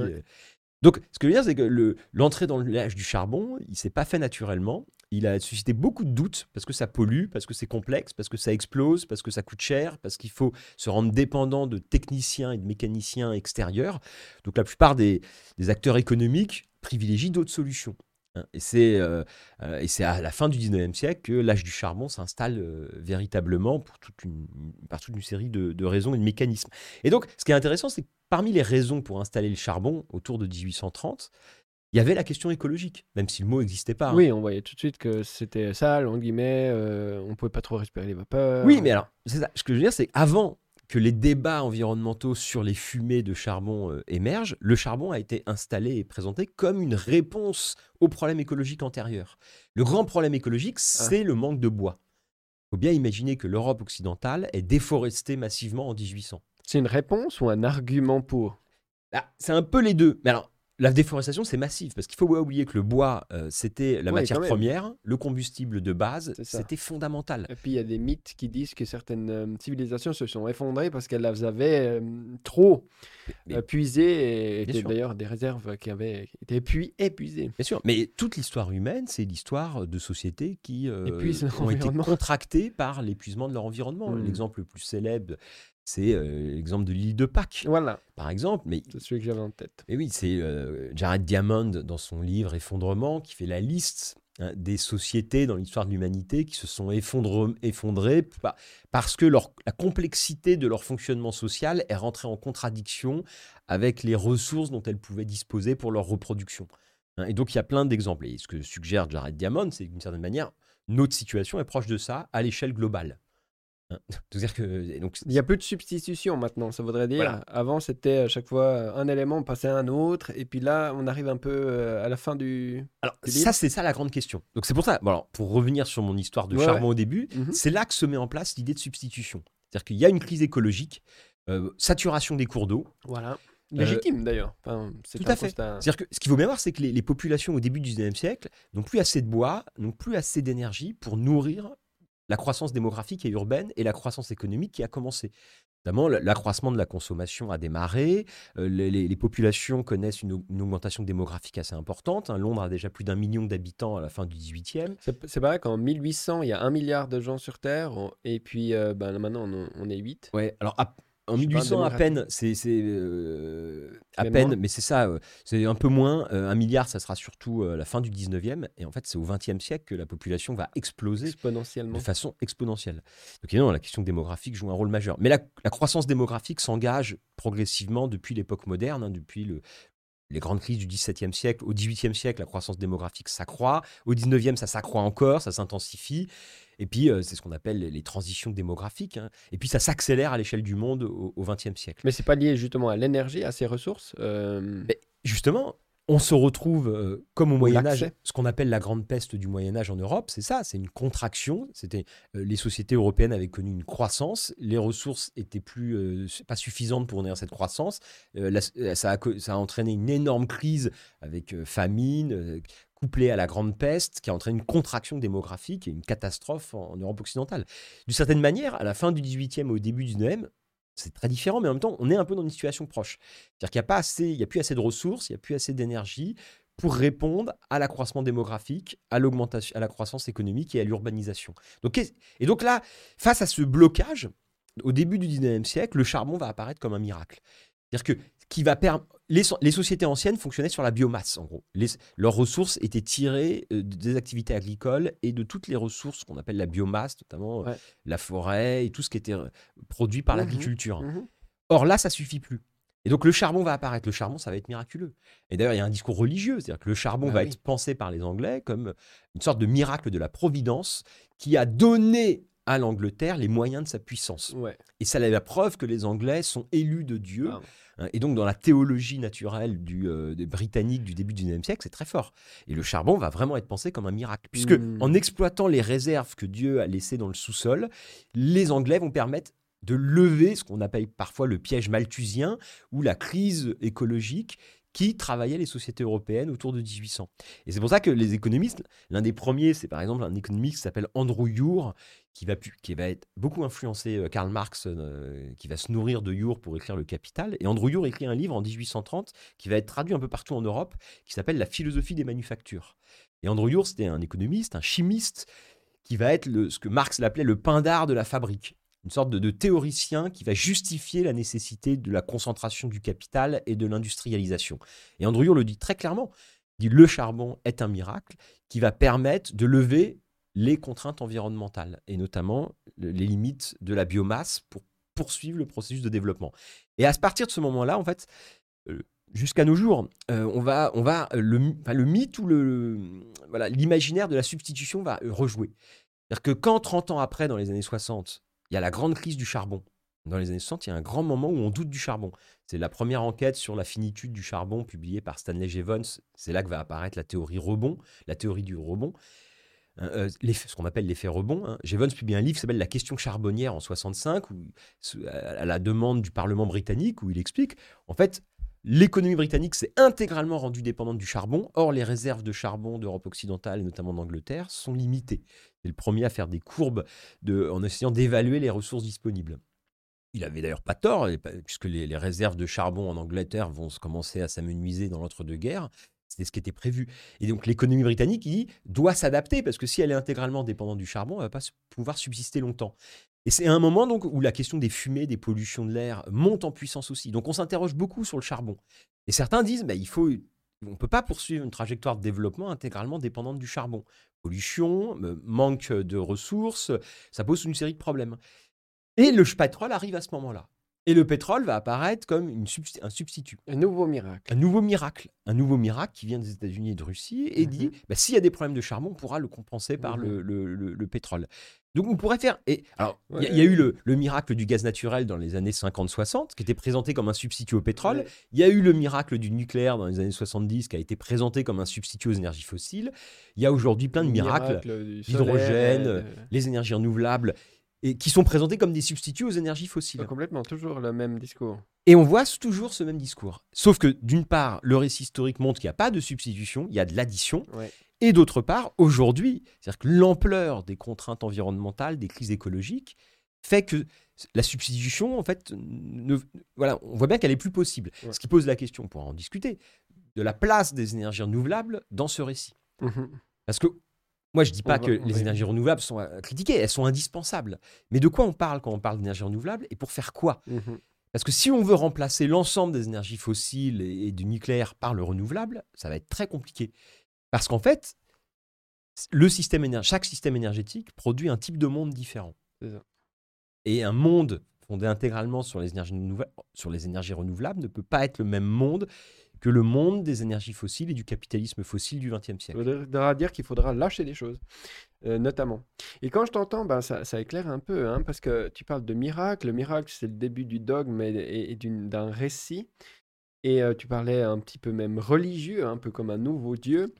Donc, ce que je veux dire, c'est que le- l'entrée dans l'âge du charbon, il s'est pas fait naturellement. Il a suscité beaucoup de doutes parce que ça pollue, parce que c'est complexe, parce que ça explose, parce que ça coûte cher, parce qu'il faut se rendre dépendant de techniciens et de mécaniciens extérieurs. Donc, la plupart des, acteurs économiques privilégient d'autres solutions. hein. Et c'est euh, euh, et c'est à la fin du 19e siècle que l'âge du charbon s'installe euh, véritablement pour toute une, par toute une série de raisons et de mécanismes. Et donc, ce qui est intéressant, c'est que parmi les raisons pour installer le charbon autour de 1830, il y avait la question écologique, même si le mot n'existait pas. hein. Oui, on voyait tout de suite que c'était sale, entre guillemets, euh, on pouvait pas trop respirer les vapeurs. Oui, mais alors, ça. ce que je veux dire, c'est qu'avant que les débats environnementaux sur les fumées de charbon euh, émergent, le charbon a été installé et présenté comme une réponse aux problèmes écologiques antérieurs. Le grand problème écologique, c'est le manque de bois. Il faut bien imaginer que l'Europe occidentale est déforestée massivement en 1800. C'est une réponse ou un argument pour? Ah, c'est un peu les deux. Mais alors, la déforestation, c'est massif, parce qu'il faut pas oublier que le bois, euh, c'était la matière première, le combustible de base, c'était fondamental. Et puis il y a des mythes qui disent que certaines euh, civilisations se sont effondrées parce qu'elles les avaient euh, trop puisées et d'ailleurs des réserves qui avaient été épui- épuisées. Bien sûr, mais toute l'histoire humaine, c'est l'histoire de sociétés qui ont été contractées par l'épuisement de leur environnement. Mm. L'exemple le plus célèbre, c'est euh, l'exemple de l'île de Pâques, Voilà, par exemple. Mais, c'est celui que j'avais en tête. mais oui, c'est euh, Jared Diamond, dans son livre Effondrement, qui fait la liste hein, des sociétés dans l'histoire de l'humanité qui se sont effondre- effondrées pa- parce que leur- la complexité de leur fonctionnement social est rentrée en contradiction avec les ressources dont elles pouvaient disposer pour leur reproduction. Hein, Et donc, il y a plein d'exemples. Et ce que suggère Jared Diamond, c'est d'une certaine manière, notre situation est proche de ça à l'échelle globale. Que. donc, Il y a peu de substitution maintenant, ça voudrait dire. Voilà. Avant, c'était à chaque fois euh, un élément, on passait à un autre, et puis là, on arrive un peu euh, à la fin du. alors, du ça, c'est ça la grande question. Donc, c'est pour ça. Bon, alors, pour revenir sur mon histoire de Ouais, charbon au début, Mhm. c'est là que se met en place l'idée de substitution. C'est-à-dire qu'il y a une crise écologique, euh, saturation des cours d'eau. Voilà. Légitime d'ailleurs. Enfin, Euh, tout à fait. C'est-à-dire que ce qu'il faut bien voir, c'est que les, les populations au début du 19e siècle n'ont plus assez de bois, n'ont plus assez d'énergie pour nourrir la croissance démographique et urbaine et la croissance économique qui a commencé. Notamment, l'accroissement de la consommation a démarré, euh, les, populations connaissent une, au- une augmentation démographique assez importante. hein. Londres a déjà plus d'un million d'habitants à la fin du 18e. C'est pareil qu'en 1800, il y a un milliard de gens sur Terre, et puis euh, ben, maintenant, on, on est 8. Ouais, alors à- en Je sais pas, 1800 à peine, c'est euh, à Mais peine, moins. mais c'est ça, euh, c'est un peu moins. euh, un milliard, ça sera surtout euh, la fin du 19e, et en fait, c'est au 20e siècle que la population va exploser de façon exponentielle. Donc évidemment, la question démographique joue un rôle majeur. Mais la, la croissance démographique s'engage progressivement depuis l'époque moderne, hein, depuis le- les grandes crises du XVIIe siècle. Au XVIIIe siècle, la croissance démographique s'accroît. Au XIXe, ça s'accroît encore, ça s'intensifie. Et puis, euh, c'est ce qu'on appelle les, les transitions démographiques. hein. Et puis, ça s'accélère à l'échelle du monde au XXe siècle. Mais c'est pas lié justement à l'énergie, à ses ressources. euh, Mais justement, on se retrouve euh, comme au Moyen Âge, ce qu'on appelle la grande peste du Moyen Âge en Europe, c'est ça, c'est une contraction. C'était euh, les sociétés européennes avaient connu une croissance, les ressources étaient plus euh, pas suffisantes pour nourrir cette croissance. La- ça, a, co- ça a entraîné une énorme crise avec famine. Couplée à la grande peste, qui a entraîné une contraction démographique et une catastrophe en, Europe occidentale. D'une certaine manière, à la fin du 18e et au début du 19e, c'est très différent, mais en même temps, on est un peu dans une situation proche. C'est-à-dire qu'il n'y a, pas il a plus assez de ressources, il n'y a plus assez d'énergie pour répondre à l'accroissement démographique, à l'augmentation, à la croissance économique et à l'urbanisation. Donc, et donc là, face à ce blocage, au début du 19e siècle, le charbon va apparaître comme un miracle. C'est-à-dire que qui va permettre les, les, sociétés anciennes fonctionnaient sur la biomasse, en gros. Les, leurs ressources étaient tirées euh, des activités agricoles et de toutes les ressources qu'on appelle la biomasse, notamment euh, la forêt et tout ce qui était euh, produit par mmh l'agriculture. Mmh Or là, ça suffit plus. Et donc le charbon va apparaître. Le charbon, ça va être miraculeux. Et d'ailleurs, il y a un discours religieux, c'est-à-dire que le charbon bah va être pensé par les Anglais comme une sorte de miracle de la providence qui a donné à l'Angleterre les moyens de sa puissance. Et ça est la preuve que les Anglais sont élus de Dieu. Ah Hein, et donc, dans la théologie naturelle du, euh, des Britanniques du début du XIXe siècle, c'est très fort. Et le charbon va vraiment être pensé comme un miracle. Puisque, mmh. en exploitant les réserves que Dieu a laissées dans le sous-sol, les Anglais vont permettre de lever ce qu'on appelle parfois le piège malthusien ou la crise écologique qui travaillait les sociétés européennes autour de 1800. Et c'est pour ça que les économistes, l'un des premiers, c'est par exemple un économiste qui s'appelle Andrew Ure, qui va, être beaucoup influencé euh, Karl Marx, euh, qui va se nourrir de Ure pour écrire Le Capital. Et Andrew Ure écrit un livre en 1830 qui va être traduit un peu partout en Europe, qui s'appelle La philosophie des manufactures. Et Andrew Ure, c'était un économiste, un chimiste, qui va être ce que Marx l'appelait le pain d'art de la fabrique une sorte de, théoricien qui va justifier la nécessité de la concentration du capital et de l'industrialisation. Et Andrew le dit très clairement, dit le charbon est un miracle qui va permettre de lever les contraintes environnementales et notamment les limites de la biomasse pour poursuivre le processus de développement. Et à partir de ce moment-là, en fait, euh, jusqu'à nos jours, euh, on va, on va le, le mythe ou le, voilà, l'imaginaire de la substitution va rejouer. C'est-à-dire que quand 30 ans après, dans les années 60, il y a la grande crise du charbon. Dans les années 60, il y a un grand moment où on doute du charbon. C'est la première enquête sur la finitude du charbon publiée par Stanley Jevons. C'est là que va apparaître la théorie rebond, la théorie du rebond. Euh, euh, ce qu'on appelle l'effet rebond. Hein. Jevons publie un livre qui s'appelle La question charbonnière en 65, où, à la demande du Parlement britannique, où il explique, en fait, L'économie britannique s'est intégralement rendue dépendante du charbon. Or, les réserves de charbon d'Europe occidentale et notamment d'Angleterre sont limitées. C'est le premier à faire des courbes en essayant d'évaluer les ressources disponibles. Il avait d'ailleurs pas tort, puisque les, réserves de charbon en Angleterre vont commencer à s'amenuiser dans l'entre-deux-guerres. C'était ce qui était prévu. Et donc l'économie britannique il doit s'adapter, parce que si elle est intégralement dépendante du charbon, elle ne va pas pouvoir subsister longtemps. Et c'est un moment donc où la question des fumées, des pollutions de l'air monte en puissance aussi. Donc on s'interroge beaucoup sur le charbon. Et certains disent, bah, il faut, on ne peut pas poursuivre une trajectoire de développement intégralement dépendante du charbon. Pollution, manque de ressources, ça pose une série de problèmes. Et le pétrole arrive à ce moment-là. Et le pétrole va apparaître comme une un substitut. Un nouveau miracle. Un nouveau miracle. Un nouveau miracle qui vient des États-Unis et de Russie et dit, mhm. bah, s'il y a des problèmes de charbon, on pourra le compenser par mhm. le, pétrole. Donc on pourrait faire. Et alors, il y, a eu le, miracle du gaz naturel dans les années 50-60, qui était présenté comme un substitut au pétrole. Il y a eu le miracle du nucléaire dans les années 70, qui a été présenté comme un substitut aux énergies fossiles. Il y a aujourd'hui plein de miracles, l'hydrogène, euh, les énergies renouvelables et qui sont présentés comme des substituts aux énergies fossiles. complètement, toujours le même discours. Et on voit toujours ce même discours. Sauf que d'une part, le récit historique montre qu'il n'y a pas de substitution, il y a de l'addition. Et d'autre part, aujourd'hui, c'est-à-dire que l'ampleur des contraintes environnementales, des crises écologiques, fait que la substitution, en fait, ne, voilà, on voit bien qu'elle est plus possible. Ce qui pose la question, on pourra en discuter, de la place des énergies renouvelables dans ce récit. Mmh Parce que moi, je ne dis pas que les énergies renouvelables sont à critiquer, elles sont indispensables. Mais de quoi on parle quand on parle d'énergie renouvelable et pour faire quoi? Mmh Parce que si on veut remplacer l'ensemble des énergies fossiles et, du nucléaire par le renouvelable, ça va être très compliqué. Parce qu'en fait, le système chaque système énergétique produit un type de monde différent. Et un monde fondé intégralement sur les, énergies sur les énergies renouvelables ne peut pas être le même monde que le monde des énergies fossiles et du capitalisme fossile du XXe siècle. Ça voudra dire qu'il faudra lâcher des choses, euh, notamment. Et quand je t'entends, ben, ça, éclaire un peu, hein, parce que tu parles de miracle. Le miracle, c'est le début du dogme et, d'un récit. Et euh, tu parlais un petit peu même religieux, un peu comme un nouveau Dieu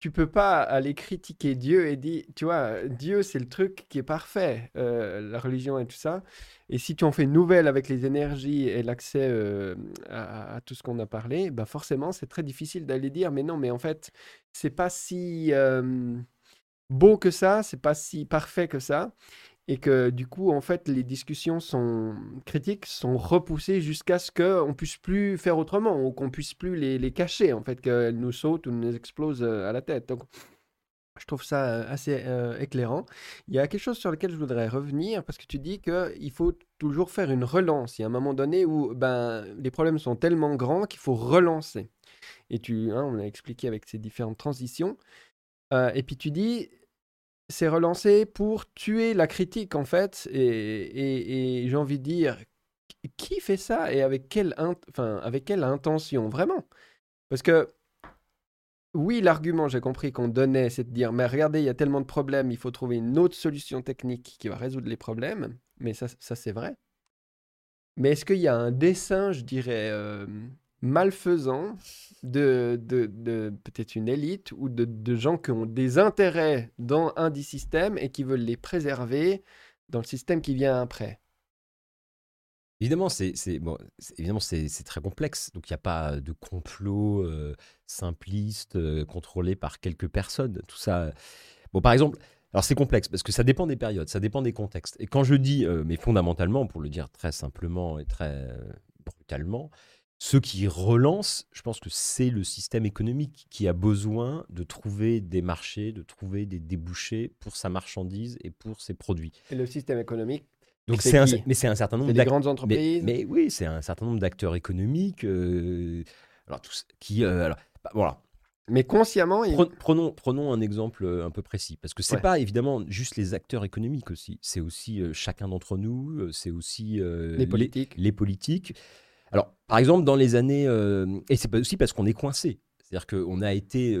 tu peux pas aller critiquer Dieu et dire, tu vois, Dieu c'est le truc qui est parfait, euh, la religion et tout ça. Et si tu en fais une nouvelle avec les énergies et l'accès euh, à, tout ce qu'on a parlé, bah forcément c'est très difficile d'aller dire, mais non, mais en fait c'est pas si euh, beau que ça, c'est pas si parfait que ça et que du coup, en fait, les discussions sont critiques sont repoussées jusqu'à ce qu'on puisse plus faire autrement ou qu'on puisse plus les, les, cacher, en fait, qu'elles nous sautent ou nous explosent euh, à la tête. Donc, Je trouve ça euh, assez euh, éclairant. Il y a quelque chose sur lequel je voudrais revenir parce que tu dis qu'il faut toujours faire une relance. Il y a un moment donné où ben, les problèmes sont tellement grands qu'il faut relancer. Et tu, hein, on l'a expliqué avec ces différentes transitions. Et puis tu dis, c'est relancer pour tuer la critique en fait. Et, j'ai envie de dire, qui fait ça et avec quelle, intention vraiment? Parce que oui, l'argument, j'ai compris qu'on donnait, c'est de dire, mais regardez, il y a tellement de problèmes, il faut trouver une autre solution technique qui va résoudre les problèmes. Mais ça, ça c'est vrai. Mais est-ce qu'il y a un dessin, je dirais, euh, malfaisant de, de, peut-être une élite ou de, gens qui ont des intérêts dans un des systèmes et qui veulent les préserver dans le système qui vient après? Évidemment, c'est bon, évidemment, c'est très complexe. Donc, il n'y a pas de complot euh, simpliste euh, contrôlé par quelques personnes. Tout ça. Bon, par exemple, alors c'est complexe parce que ça dépend des périodes, ça dépend des contextes. Et quand je dis, euh, mais fondamentalement, pour le dire très simplement et très euh, brutalement, ceux qui relancent, je pense que c'est le système économique qui a besoin de trouver des marchés, de trouver des débouchés pour sa marchandise et pour ses produits. Et le système économique, Donc, C'est un, mais c'est un certain nombre d'ac- grandes entreprises. mais oui, c'est un certain nombre d'acteurs économiques euh, alors, tous, qui. euh, alors, bah, voilà. Mais consciemment, Pre- Prenons, prenons un exemple euh, un peu précis. Parce que c'est Ouais. pas évidemment juste les acteurs économiques aussi. C'est aussi euh, chacun d'entre nous. C'est aussi les politiques. les politiques. Alors, par exemple, dans les années. euh, et c'est aussi parce qu'on est coincé. C'est-à-dire qu'on a été.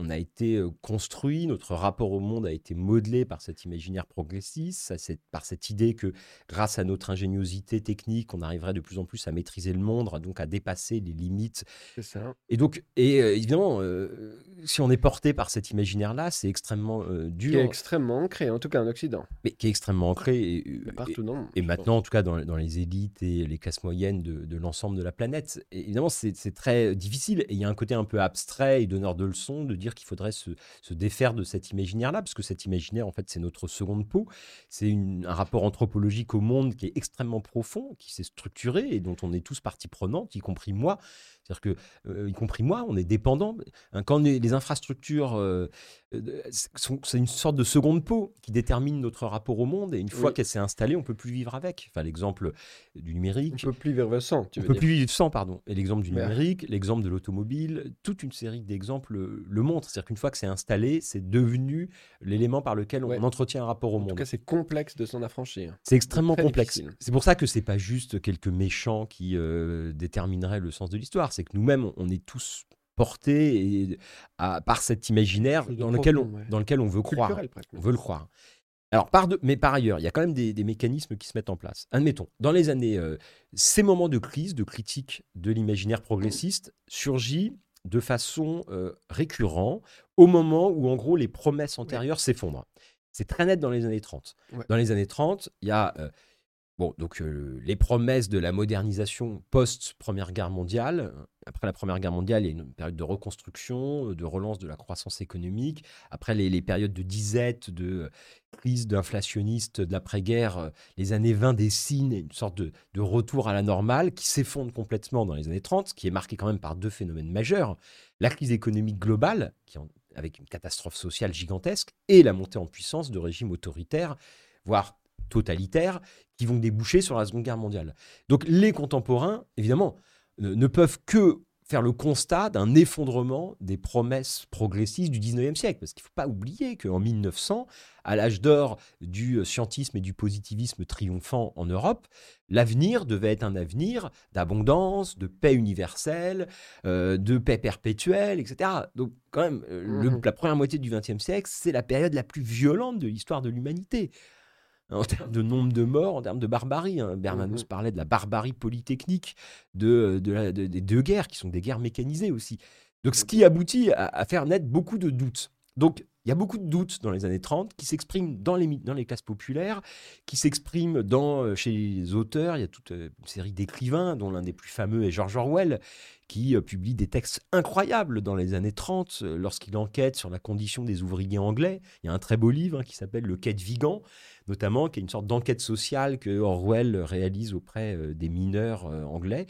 On a été construit, notre rapport au monde a été modelé par cet imaginaire progressiste, par cette idée que grâce à notre ingéniosité technique, on arriverait de plus en plus à maîtriser le monde, donc à dépasser les limites C'est ça. et donc, et évidemment, euh, si on est porté par cet imaginaire-là, c'est extrêmement euh, Qui est dur, extrêmement ancré, en tout cas en Occident. mais qui est extrêmement ancré. Et, Mais partout, non. et maintenant, en tout cas, dans, dans les élites et les classes moyennes de, de l'ensemble de la planète. Et évidemment, c'est très difficile. Et il y a un côté un peu abstrait et donneur de leçons de dire qu'il faudrait se, se défaire de cet imaginaire-là, parce que cet imaginaire, en fait, c'est notre seconde peau. C'est un rapport anthropologique au monde qui est extrêmement profond, qui s'est structuré et dont on est tous partie prenante, y compris moi. C'est-à-dire que, euh, y compris moi, on est dépendant. Hein, Quand les, les infrastructures, euh, euh, sont- c'est une sorte de seconde peau qui détermine notre rapport au monde. Et une fois Oui. qu'elle s'est installée, on peut plus vivre avec. Enfin, l'exemple du On numérique. peut plus vivre sans, tu On veux peut dire. plus vivre sans, pardon. Et l'exemple du Ouais. numérique, l'exemple de l'automobile, toute une série d'exemples le, le montrent. C'est-à-dire qu'une fois que c'est installé, c'est devenu l'élément par lequel on entretient un rapport au En tout monde. cas, c'est complexe de s'en affranchir. C'est extrêmement complexe. C'est pour ça que c'est pas juste quelques méchants qui euh, détermineraient le sens de l'histoire. C'est que nous-mêmes, on- est tous portés et, à- par cet imaginaire dans lequel, on, profond, ouais. dans lequel on veut croire. On veut le croire. Alors, par de- mais par ailleurs, il y a quand même des, des mécanismes qui se mettent en place. Admettons, dans les années, euh, ces moments de crise, de critique de l'imaginaire progressiste, surgit de façon euh, récurrente au moment où, en gros, les promesses antérieures s'effondrent. C'est très net dans les années 30. Ouais. Dans les années 30, il y a euh, donc, euh, les promesses de la modernisation post-Première Guerre mondiale. Après la Première Guerre mondiale, il y a une période de reconstruction, de relance de la croissance économique. Après les, périodes de disette, de euh, crise d'inflationniste de l'après-guerre, euh, les années 20 dessinent une sorte de, retour à la normale qui s'effondre complètement dans les années 30, qui est marqué quand même par deux phénomènes majeurs. La crise économique globale, qui en- avec une catastrophe sociale gigantesque, et la montée en puissance de régimes autoritaires, voire totalitaires, qui vont déboucher sur la Seconde Guerre mondiale. Donc les contemporains, évidemment, ne, ne peuvent que faire le constat d'un effondrement des promesses progressistes du 19e siècle. Parce qu'il ne faut pas oublier qu'en 1900, à l'âge d'or du euh, scientisme et du positivisme triomphant en Europe, l'avenir devait être un avenir d'abondance, de paix universelle, euh, de paix perpétuelle, etc. Donc quand même, euh, le- Mhm. la première moitié du 20e siècle, c'est la période la plus violente de l'histoire de l'humanité en termes de nombre de morts, en termes de barbarie. hein. Bernanos Mhm. parlait de la barbarie polytechnique de, de la- de- des deux guerres, qui sont des guerres mécanisées aussi. Donc, ce qui aboutit à, à faire naître beaucoup de doutes. Donc, il y a beaucoup de doutes dans les années 30 qui s'expriment dans les, mi- dans les classes populaires, qui s'expriment dans, euh, chez les auteurs. Il y a toute euh, une série d'écrivains, dont l'un des plus fameux est George Orwell, qui euh, publie des textes incroyables dans les années 30 euh, lorsqu'il enquête sur la condition des ouvriers anglais. Il y a un très beau livre hein, qui s'appelle Le Quai de Vigan, notamment, qui est une sorte d'enquête sociale que Orwell réalise auprès euh, des mineurs euh, anglais.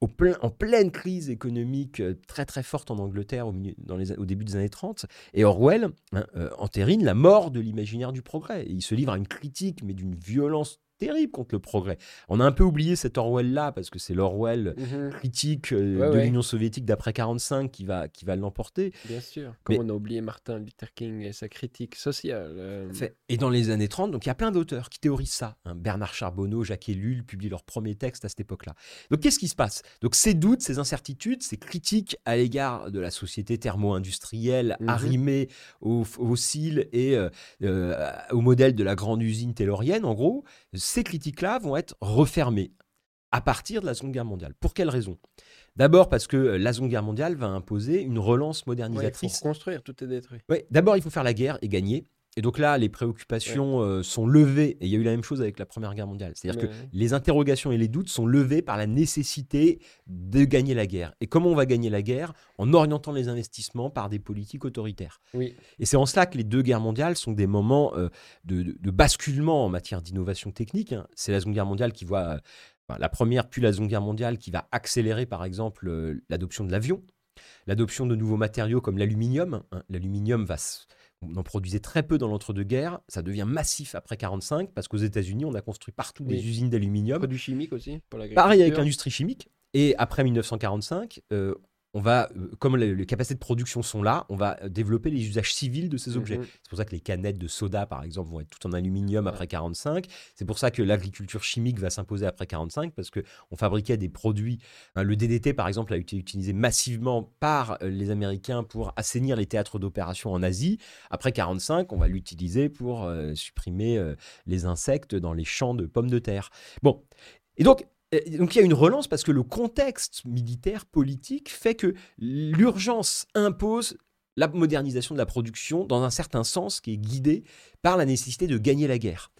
Au plein, en pleine crise économique euh, très très forte en Angleterre au, début des années 30, et Orwell hein, entérine la mort de l'imaginaire du progrès. Et il se livre à une critique, mais d'une violence terrible contre le progrès. On a un peu oublié cet Orwell-là, parce que c'est l'Orwell Mhm, critique euh, Ouais, de ouais. l'Union soviétique d'après 45 qui va, qui va l'emporter. Bien sûr. Comme Mais- on a oublié Martin Luther King et sa critique sociale. euh, Et dans les années 30, donc il y a plein d'auteurs qui théorisent ça. hein. Bernard Charbonneau, Jacques Ellul publient leurs premiers textes à cette époque-là. Donc qu'est-ce qui se passe? Donc ces doutes, ces incertitudes, ces critiques à l'égard de la société thermo-industrielle Mhm. arrimée aux fossiles et euh, au modèle de la grande usine taylorienne, en gros, ces critiques-là vont être refermées à partir de la Seconde Guerre mondiale. Pour quelles raisons D'abord parce que euh, la Seconde Guerre mondiale va imposer une relance ouais, il faut modernisatrice reconstruire, tout est détruit. Ouais, d'abord, il faut faire la guerre et gagner. Et donc là, les préoccupations euh, sont levées. Et il y a eu la même chose avec la Première Guerre mondiale. C'est-à-dire que les interrogations et les doutes sont levés par la nécessité de gagner la guerre. Et comment on va gagner la guerre? En orientant les investissements par des politiques autoritaires. Oui, Et c'est en cela que les deux guerres mondiales sont des moments euh, de, de- de basculement en matière d'innovation technique. hein. C'est la Seconde Guerre mondiale qui voit, euh, enfin, la première puis la Seconde Guerre mondiale qui va accélérer par exemple euh, l'adoption de l'avion, l'adoption de nouveaux matériaux comme l'aluminium. hein. L'aluminium va s- on en produisait très peu dans l'entre-deux-guerres, ça devient massif après 45 parce qu'aux États-Unis, on a construit partout Oui. des usines d'aluminium. produits chimiques aussi pour. Pareil avec l'industrie chimique. Et après 1945, euh, on va, euh, comme les, les capacités de production sont là, on va euh, développer les usages civils de ces objets. Mhm. C'est pour ça que les canettes de soda, par exemple, vont être toutes en aluminium Ouais. après 45. C'est pour ça que l'agriculture chimique va s'imposer après 45 parce que on fabriquait des produits. hein, le DDT, par exemple, a été utilisé massivement par euh, les Américains pour assainir les théâtres d'opération en Asie. Après 45, on va l'utiliser pour euh, supprimer euh, les insectes dans les champs de pommes de terre. Bon, et donc. Donc il y a une relance parce que le contexte militaire, politique fait que l'urgence impose la modernisation de la production dans un certain sens qui est guidé par la nécessité de gagner la guerre.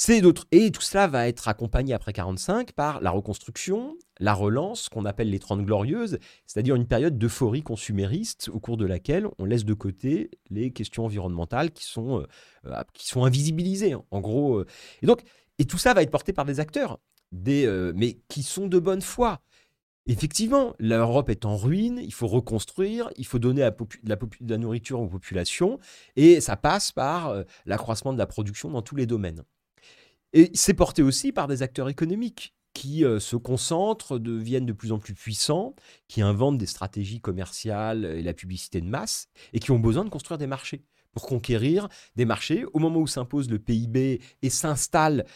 C'est d'autres et tout cela va être accompagné après 45 par la reconstruction, la relance qu'on appelle les 30 glorieuses, c'est-à-dire une période d'euphorie consumériste au cours de laquelle on laisse de côté les questions environnementales qui sont euh, euh, qui sont invisibilisées en gros. euh. Et donc et tout ça va être porté par des acteurs euh, mais qui sont de bonne foi. Effectivement, l'Europe est en ruine, il faut reconstruire, il faut donner la la nourriture aux populations, et ça passe par euh, l'accroissement de la production dans tous les domaines. Et c'est porté aussi par des acteurs économiques qui euh, se concentrent, deviennent de plus en plus puissants, qui inventent des stratégies commerciales et la publicité de masse, et qui ont besoin de construire des marchés pour conquérir des marchés au moment où s'impose le PIB et s'installe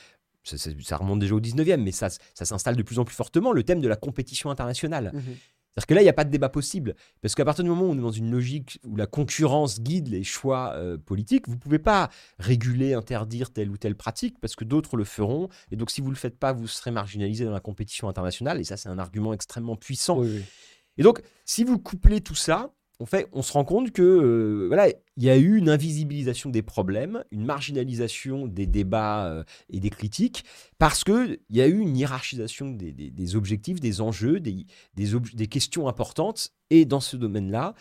ça, ça- ça remonte déjà au 19e, mais ça, ça s'installe de plus en plus fortement, le thème de la compétition internationale. Mhm. C'est-à-dire que là, il n'y a pas de débat possible. Parce qu'à partir du moment où on est dans une logique où la concurrence guide les choix euh, politiques, vous ne pouvez pas réguler, interdire telle ou telle pratique, parce que d'autres le feront. Et donc, si vous ne le faites pas, vous serez marginalisé dans la compétition internationale. Et ça, c'est un argument extrêmement puissant. Oui, oui. Et donc, si vous couplez tout ça, on, fait, on se rend compte que euh, voilà, il y a eu une invisibilisation des problèmes, une marginalisation des débats euh, et des critiques, parce qu'il y a eu une hiérarchisation des, objectifs, des enjeux, des, questions importantes. Et dans ce domaine-là,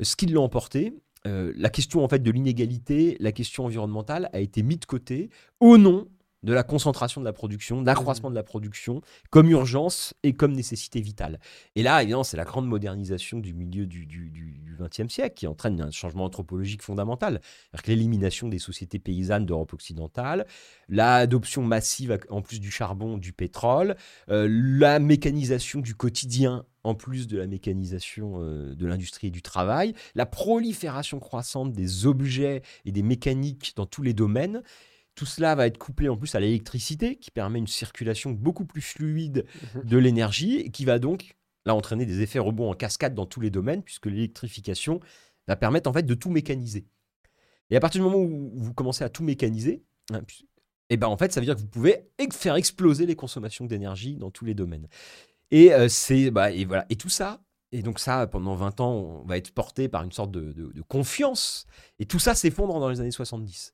euh, ce qui l'a emporté, la question en fait de l'inégalité, la question environnementale a été mise de côté au nom de la concentration de la production, d'accroissement de la production, comme urgence et comme nécessité vitale. Et là, évidemment, c'est la grande modernisation du milieu du, du, du, XXe siècle qui entraîne un changement anthropologique fondamental. L'élimination des sociétés paysannes d'Europe occidentale, l'adoption massive, en plus du charbon, du pétrole, euh, la mécanisation du quotidien en plus de la mécanisation euh, de l'industrie et du travail, la prolifération croissante des objets et des mécaniques dans tous les domaines. Tout cela va être couplé en plus à l'électricité qui permet une circulation beaucoup plus fluide de l'énergie et qui va donc là entraîner des effets rebonds en cascade dans tous les domaines puisque l'électrification va permettre en fait de tout mécaniser. Et à partir du moment où vous commencez à tout mécaniser, hein, puis- eh ben en fait ça veut dire que vous pouvez faire exploser les consommations d'énergie dans tous les domaines. Et euh, c'est bah, et voilà et tout ça et donc ça pendant 20 ans on va être porté par une sorte de, de- de confiance et tout ça s'effondre dans les années 70.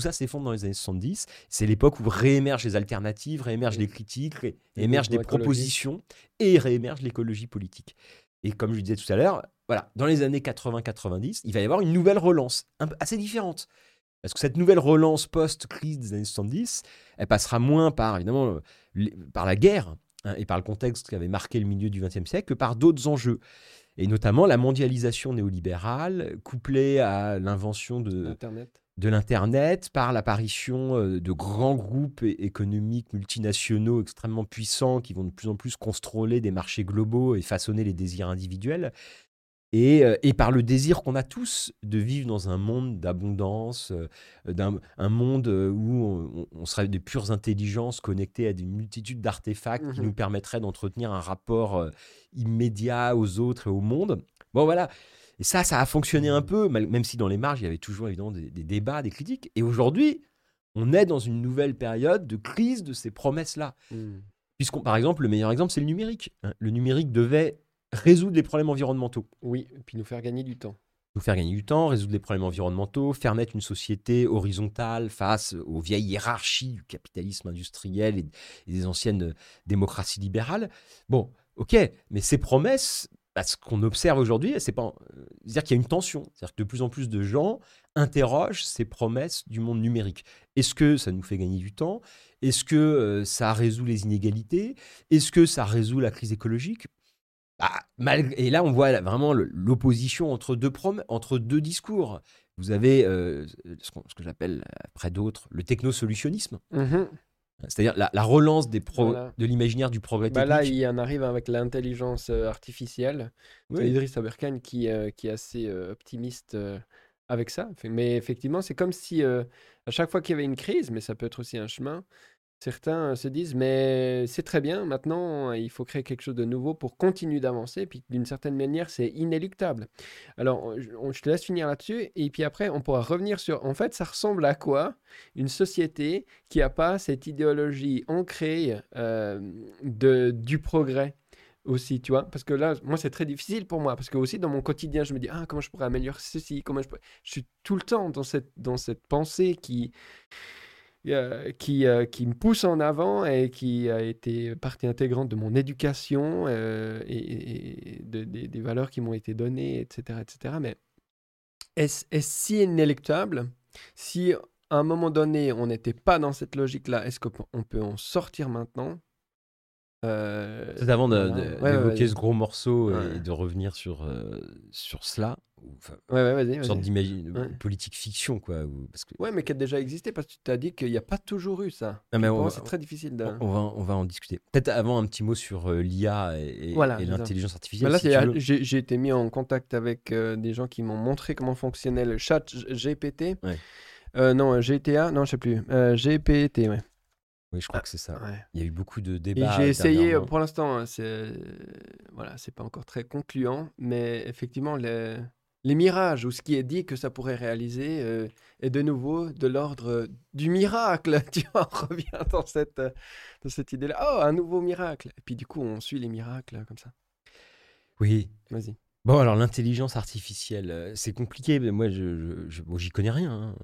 Tout ça s'effondre dans les années 70. C'est l'époque où réémergent les alternatives, réémergent les critiques, réémergent des propositions et réémerge l'écologie politique. Et comme je le disais tout à l'heure, voilà, dans les années 80-90, il va y avoir une nouvelle relance, un assez différente. Parce que cette nouvelle relance post-crise des années 70, elle passera moins par, évidemment, par la guerre hein, et par le contexte qui avait marqué le milieu du XXe siècle que par d'autres enjeux. Et notamment la mondialisation néolibérale, couplée à l'invention de, de l'Internet, par l'apparition euh, de grands groupes économiques multinationaux extrêmement puissants qui vont de plus en plus contrôler des marchés globaux et façonner les désirs individuels. Euh, et, par le désir qu'on a tous de vivre dans un monde d'abondance, euh, d'un un monde où on, serait des pures intelligences connectées à des multitudes d'artefacts qui mmh nous permettraient d'entretenir un rapport immédiat aux autres et au monde. Bon voilà, et ça, ça a fonctionné un peu, même si dans les marges, il y avait toujours évidemment des, débats, des critiques. Et aujourd'hui, on est dans une nouvelle période de crise de ces promesses-là. Mmh. Puisqu'on, par exemple, le meilleur exemple, c'est le numérique. Hein. Le numérique devait résoudre les problèmes environnementaux. Oui, et puis nous faire gagner du temps. Nous faire gagner du temps, résoudre les problèmes environnementaux, faire naître une société horizontale face aux vieilles hiérarchies du capitalisme industriel et des anciennes démocraties libérales. Bon, ok, mais ces promesses, bah, ce qu'on observe aujourd'hui, c'est pas. Euh, dire qu'il y a une tension. C'est-à-dire que de plus en plus de gens interrogent ces promesses du monde numérique. Est-ce que ça nous fait gagner du temps? Est-ce que euh, ça résout les inégalités? Est-ce que ça résout la crise écologique? Bah, Et là, on voit vraiment l'opposition entre deux, entre deux discours. Vous avez euh, ce, que j'appelle, après d'autres, le technosolutionnisme. Mmh c'est-à-dire la, relance des de l'imaginaire du progrès bah Là, il en arrive avec l'intelligence euh, artificielle. C'est Idriss Aberkan qui, euh, qui est assez euh, optimiste avec ça. Mais effectivement, c'est comme si à chaque fois qu'il y avait une crise, mais ça peut être aussi un chemin, Certains se disent, mais c'est très bien, maintenant il faut créer quelque chose de nouveau pour continuer d'avancer, puis d'une certaine manière c'est inéluctable. Alors je, te laisse finir là-dessus, et puis après on pourra revenir sur, en fait ça ressemble à quoi Une société qui n'a pas cette idéologie ancrée euh, de, du progrès aussi, tu vois, parce que là, moi, c'est très difficile pour moi, parce que aussi dans mon quotidien, je me dis, ah, comment je pourrais améliorer ceci, comment je. Je suis tout le temps dans cette, dans cette pensée qui, euh, qui, euh, qui me pousse en avant et qui a été partie intégrante de mon éducation euh, et, des valeurs qui m'ont été données, etc. etc. Mais est-ce si inéluctable? Si à un moment donné, on n'était pas dans cette logique-là, est-ce qu'on peut en sortir maintenant? C'est avant d'évoquer ce gros morceau et de revenir sur, sur cela. Enfin, une sorte d'imagine politique fiction, quoi. Parce que... Ouais, mais qui a déjà existé parce que tu as dit qu'il n'y a pas toujours eu ça. Ah, mais c'est très difficile de... on, va, on va en discuter. Peut-être avant un petit mot sur euh, l'IA et, l'intelligence artificielle. là, j'ai été mis en contact avec euh, des gens qui m'ont montré comment fonctionnait le chat GPT. Euh, non, GTA, non, je sais plus. GPT, ouais. Oui, je crois que c'est ça. Il y a eu beaucoup de débats. J'ai essayé, pour l'instant, hein, c'est voilà, c'est pas encore très concluant, mais effectivement, les, les mirages ou ce qui est dit que ça pourrait réaliser euh, est de nouveau de l'ordre du miracle. Tu vois, on revient dans cette, dans cette idée-là. Oh, un nouveau miracle. Et puis du coup, on suit les miracles comme ça. Oui. Vas-y. Bon, alors l'intelligence artificielle, euh, c'est compliqué. Mais moi, je, je, j'y connais rien. Hein.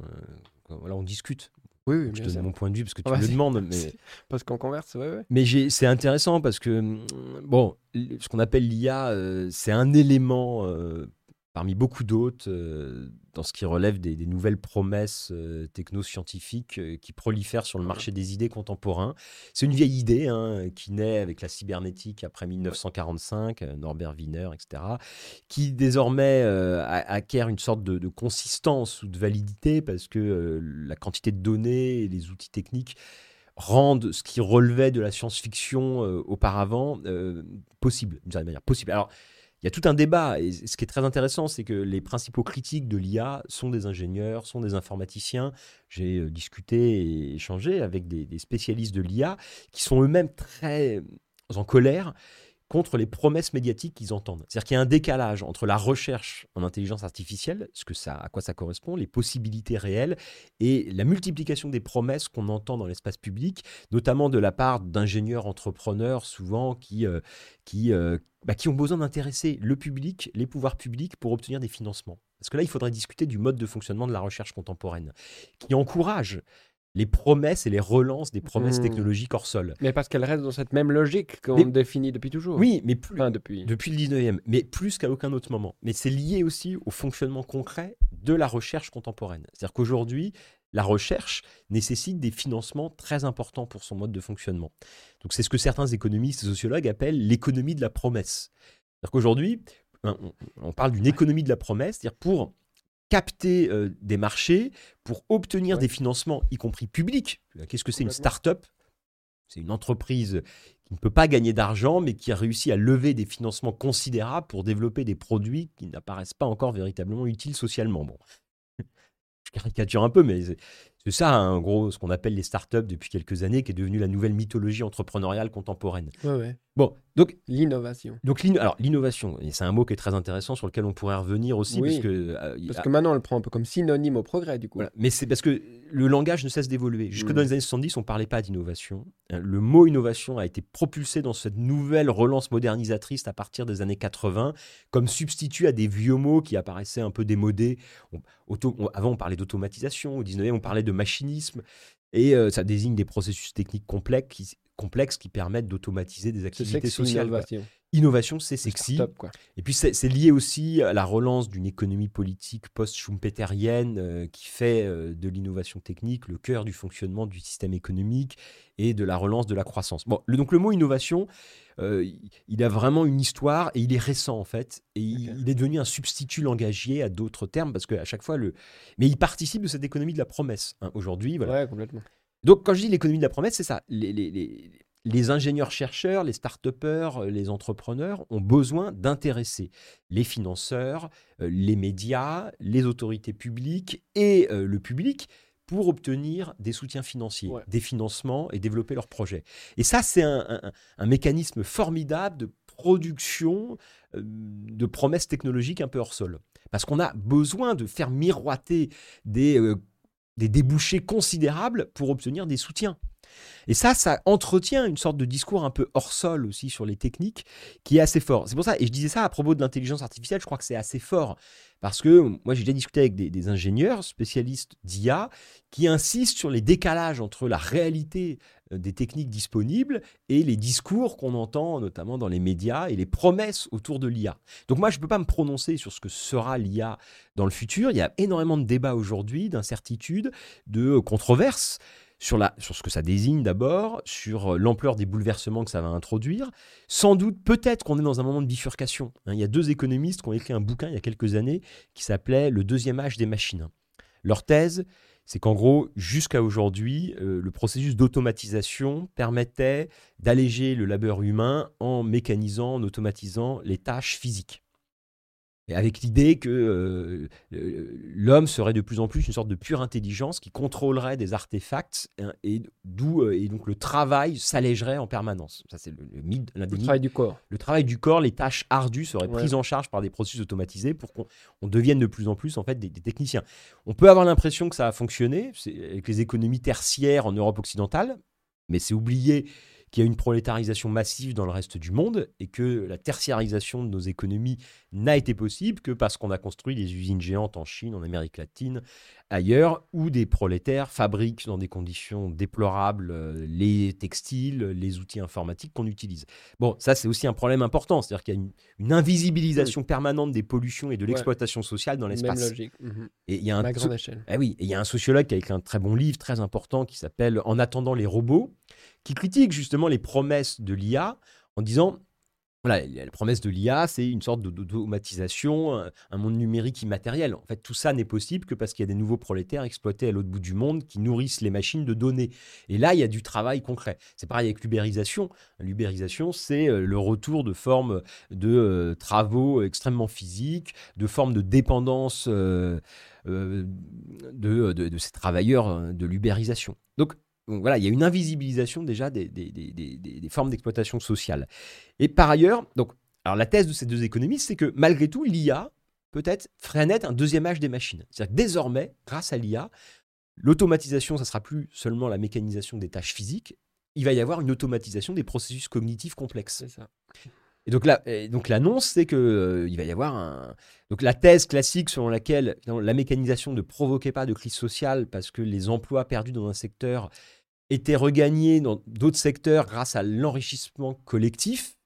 Euh, voilà, on discute. Oui, oui je te donne mon point de vue parce que tu me le demandes. Mais... Parce qu'on converse, ouais, ouais. Mais c'est intéressant parce que, mm, bon, ce qu'on appelle l'IA, c'est un élément parmi beaucoup d'autres, euh, dans ce qui relève des, nouvelles promesses euh, technoscientifiques euh, qui prolifèrent sur le marché des idées contemporains. C'est une vieille idée hein, qui naît avec la cybernétique après 1945, Norbert Wiener, etc., qui désormais acquiert une sorte de, consistance ou de validité parce que la quantité de données et les outils techniques rendent ce qui relevait de la science-fiction auparavant possible, d'une certaine manière. Possible. Alors, il y a tout un débat. Et ce qui est très intéressant, c'est que les principaux critiques de l'IA sont des ingénieurs, sont des informaticiens. J'ai euh, discuté et échangé avec des, spécialistes de l'IA qui sont eux-mêmes très en colère contre les promesses médiatiques qu'ils entendent. C'est-à-dire qu'il y a un décalage entre la recherche en intelligence artificielle, ce que ça, à quoi ça correspond, les possibilités réelles, et la multiplication des promesses qu'on entend dans l'espace public, notamment de la part d'ingénieurs entrepreneurs souvent qui, euh, qui, euh, bah, qui ont besoin d'intéresser le public, les pouvoirs publics pour obtenir des financements. Parce que là, il faudrait discuter du mode de fonctionnement de la recherche contemporaine, qui encourage les promesses et les relances des promesses Hmm. technologiques hors sol. Mais parce qu'elle reste dans cette même logique qu'on Mais- définit depuis toujours. Oui, mais plus, Enfin, depuis. depuis le 19e, mais plus qu'à aucun autre moment. Mais c'est lié aussi au fonctionnement concret de la recherche contemporaine. C'est-à-dire qu'aujourd'hui, la recherche nécessite des financements très importants pour son mode de fonctionnement. Donc c'est ce que certains économistes et sociologues appellent l'économie de la promesse. C'est-à-dire qu'aujourd'hui, on, on parle d'une économie de la promesse, c'est-à-dire pour capter euh, des marchés, pour obtenir Ouais. des financements, y compris publics. Qu'est-ce que c'est une start-up? C'est une entreprise qui ne peut pas gagner d'argent, mais qui a réussi à lever des financements considérables pour développer des produits qui n'apparaissent pas encore véritablement utiles socialement. Bon, je caricature un peu, mais c'est- ça, hein, en gros, ce qu'on appelle les startups depuis quelques années, qui est devenu la nouvelle mythologie entrepreneuriale contemporaine. Ouais, ouais. Bon, donc, L'innovation. donc alors, l'innovation, c'est un mot qui est très intéressant sur lequel on pourrait revenir aussi, Oui. parce que euh, Parce que maintenant, on le prend un peu comme synonyme au progrès, du coup. voilà. Mais c'est parce que le langage ne cesse d'évoluer. Jusque Mm. dans les années 70, on ne parlait pas d'innovation. Euh, Le mot innovation a été propulsé dans cette nouvelle relance modernisatrice à partir des années 80, comme substitut à des vieux mots qui apparaissaient un peu démodés. On- auto- on- avant, on parlait d'automatisation. Au 19e, on parlait de machinisme. Et euh, ça désigne des processus techniques complexes qui, complexes qui permettent d'automatiser des activités sociales. quoi. l'innovation. Innovation, c'est sexy. Quoi. Et puis c'est lié aussi à la relance d'une économie politique post-schumpeterienne euh, qui fait euh, de l'innovation technique le cœur du fonctionnement du système économique et de la relance de la croissance. Bon, le- donc le mot innovation, euh, il- a vraiment une histoire et il est récent en fait. Et il, est devenu un substitut langagier à d'autres termes parce qu'à chaque fois, le... mais il participe de cette économie de la promesse. hein. Aujourd'hui, voilà. Ouais, complètement. Donc, quand je dis l'économie de la promesse, c'est ça. Les, les- les- les ingénieurs-chercheurs, les start-upers, euh, les entrepreneurs ont besoin d'intéresser les financeurs, euh, les médias, les autorités publiques et euh, le public pour obtenir des soutiens financiers, Ouais. des financements et développer leurs projets. Et ça, c'est un, un- un mécanisme formidable de production euh, de promesses technologiques un peu hors sol. Parce qu'on a besoin de faire miroiter des, euh, des débouchés considérables pour obtenir des soutiens. Et ça, ça entretient une sorte de discours un peu hors sol aussi sur les techniques qui est assez fort. C'est pour ça, et je disais ça à propos de l'intelligence artificielle, je crois que c'est assez fort. Parce que moi, j'ai déjà discuté avec des, des ingénieurs spécialistes d'IA qui insistent sur les décalages entre la réalité euh, des techniques disponibles et les discours qu'on entend notamment dans les médias et les promesses autour de l'IA. Donc moi, je ne peux pas me prononcer sur ce que sera l'IA dans le futur. Il y a énormément de débats aujourd'hui, d'incertitudes, de controverses sur, la, sur ce que ça désigne d'abord, sur euh, l'ampleur des bouleversements que ça va introduire. Sans doute, peut-être qu'on est dans un moment de bifurcation. hein. Il y a deux économistes qui ont écrit un bouquin il y a quelques années qui s'appelait Le deuxième âge des machines. Leur thèse, c'est qu'en gros, jusqu'à aujourd'hui, euh, le processus d'automatisation permettait d'alléger le labeur humain en mécanisant, en automatisant les tâches physiques. Avec l'idée que euh, l'homme serait de plus en plus une sorte de pure intelligence qui contrôlerait des artefacts hein, et d'où euh, et donc le travail s'allégerait en permanence. Ça c'est le, le mythe, Le mythes travail du corps. le travail du corps, les tâches ardues seraient Ouais. prises en charge par des processus automatisés pour qu'on on devienne de plus en plus en fait des, des techniciens. On peut avoir l'impression que ça a fonctionné avec les économies tertiaires en Europe occidentale, mais c'est oublier qu'il y a une prolétarisation massive dans le reste du monde et que la tertiarisation de nos économies n'a été possible que parce qu'on a construit des usines géantes en Chine, en Amérique latine, ailleurs, où des prolétaires fabriquent dans des conditions déplorables euh, les textiles, les outils informatiques qu'on utilise. Bon, ça c'est aussi un problème important, c'est-à-dire qu'il y a une, une invisibilisation permanente des pollutions et de Ouais. l'exploitation sociale dans Même l'espace. logique. Mhm. Et il y a un À so- grande échelle. ah oui, et il y a un sociologue qui a écrit un très bon livre, très important, qui s'appelle En attendant les robots, qui critique justement les promesses de l'IA en disant voilà, la promesse de l'IA, c'est une sorte d'automatisation, un, monde numérique immatériel. En fait, tout ça n'est possible que parce qu'il y a des nouveaux prolétaires exploités à l'autre bout du monde qui nourrissent les machines de données. Et là, il y a du travail concret. C'est pareil avec l'ubérisation. L'ubérisation, c'est euh, le retour de formes de euh, travaux extrêmement physiques, de formes de dépendance euh, de, ces travailleurs euh, de l'ubérisation. Donc voilà, il y a une invisibilisation déjà des, des- des- des- formes d'exploitation sociale. Et par ailleurs, donc, alors la thèse de ces deux économistes, c'est que malgré tout, l'IA peut-être ferait naître un deuxième âge des machines. C'est-à-dire que désormais, grâce à l'IA, l'automatisation, ça sera plus seulement la mécanisation des tâches physiques, il va y avoir une automatisation des processus cognitifs complexes. C'est ça. Et donc là, et donc l'annonce, c'est que euh, il va y avoir un. Donc la thèse classique selon laquelle la mécanisation ne provoquait pas de crise sociale parce que les emplois perdus dans un secteur étaient regagnés dans d'autres secteurs grâce à l'enrichissement collectif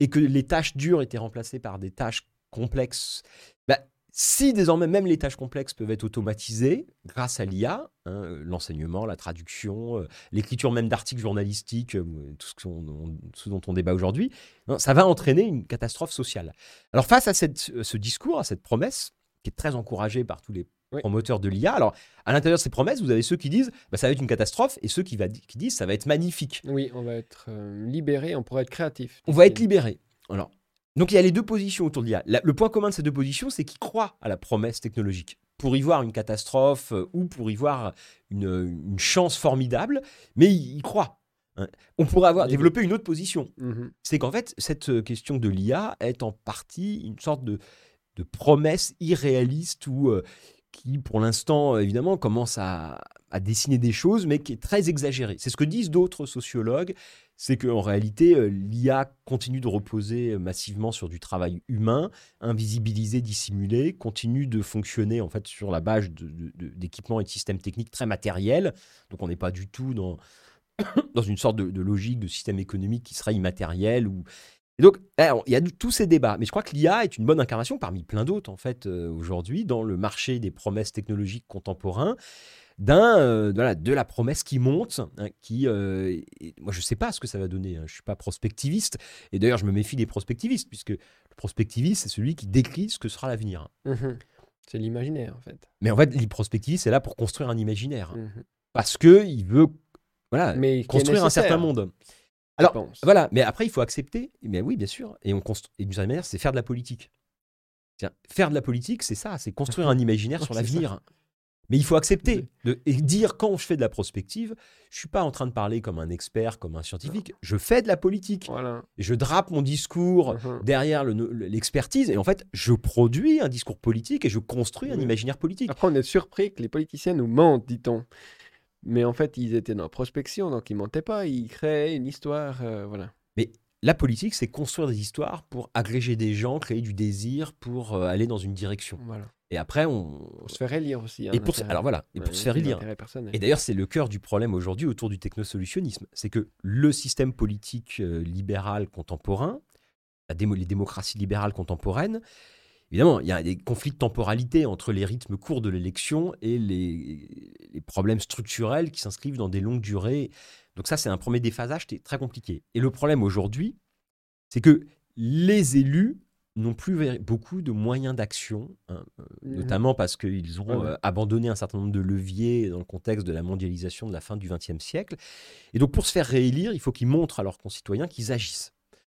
et que les tâches dures étaient remplacées par des tâches complexes. Bah, si désormais même les tâches complexes peuvent être automatisées grâce à l'IA, hein, l'enseignement, la traduction, euh, l'écriture même d'articles journalistiques, euh, tout ce, dont on débat aujourd'hui, non, ça va entraîner une catastrophe sociale. Alors face à cette- ce discours, à cette promesse, qui est très encouragée par tous les Oui. promoteurs de l'IA, alors à l'intérieur de ces promesses, vous avez ceux qui disent bah, ça va être une catastrophe et ceux qui, va- qui disent ça va être magnifique. Oui, on va être euh, libéré, on pourra être créatif. On va être libéré. Alors, donc il y a les deux positions autour de l'IA. La- Le point commun de ces deux positions, c'est qu'ils croient à la promesse technologique. Pour y voir une catastrophe euh, ou pour y voir une, une chance formidable, mais ils y croient. hein. On pourrait avoir développé une autre position. Mhm. C'est qu'en fait, cette euh, question de l'IA est en partie une sorte de, de promesse irréaliste ou euh, qui, pour l'instant, évidemment, commence à, dessiner des choses, mais qui est très exagérée. C'est ce que disent d'autres sociologues, c'est qu'en réalité, euh, l'IA continue de reposer massivement sur du travail humain, invisibilisé, dissimulé, continue de fonctionner en fait sur la base d'équipements et de systèmes techniques très matériels. Donc on n'est pas du tout dans, dans une sorte de, de logique de système économique qui serait immatériel ou et donc, alors, il y a tous ces débats, mais je crois que l'IA est une bonne incarnation parmi plein d'autres, en fait, euh, aujourd'hui, dans le marché des promesses technologiques contemporains, d'un, euh, de la promesse qui monte, hein, qui, euh, et moi, je ne sais pas ce que ça va donner, hein, je ne suis pas prospectiviste, et d'ailleurs, je me méfie des prospectivistes, puisque le prospectiviste, c'est celui qui décrit ce que sera l'avenir. Mhm. C'est l'imaginaire, en fait. Mais en fait, le prospectiviste, c'est là pour construire un imaginaire, Mhm. parce qu'il veut voilà, Mais construire un certain monde. Alors, pense. Voilà, mais après, il faut accepter. Mais oui, bien sûr. Et, on constru- et d'une certaine manière, c'est faire de la politique. Faire de la politique, c'est ça, c'est construire un imaginaire sur l'avenir. Mais il faut accepter de, et dire quand je fais de la prospective, je suis pas en train de parler comme un expert, comme un scientifique. Je fais de la politique. Voilà. Je drape mon discours Mhm. derrière le- le- l'expertise et en fait, je produis un discours politique et je construis un imaginaire politique. Après, on est surpris que les politiciens nous mentent, dit-on. Mais en fait, ils étaient dans la prospection, donc ils mentaient pas, ils créaient une histoire, euh, voilà. La politique, c'est construire des histoires pour agréger des gens, créer du désir pour euh, aller dans une direction. voilà. Et après, on. Pour se faire élire aussi. hein, Et pour se- alors voilà, et Ouais, pour se faire élire. Et d'ailleurs, c'est le cœur du problème aujourd'hui autour du technosolutionnisme. C'est que le système politique euh, libéral contemporain, la démo- les démocraties libérales contemporaines, évidemment, il y a des conflits de temporalité entre les rythmes courts de l'élection et les, les problèmes structurels qui s'inscrivent dans des longues durées. Donc ça, c'est un premier déphasage qui est très compliqué. Et le problème aujourd'hui, c'est que les élus n'ont plus beaucoup de moyens d'action, hein, euh, Mhm. notamment parce qu'ils ont ouais. euh, abandonné un certain nombre de leviers dans le contexte de la mondialisation de la fin du XXe siècle. Et donc, pour se faire réélire, il faut qu'ils montrent à leurs concitoyens qu'ils agissent.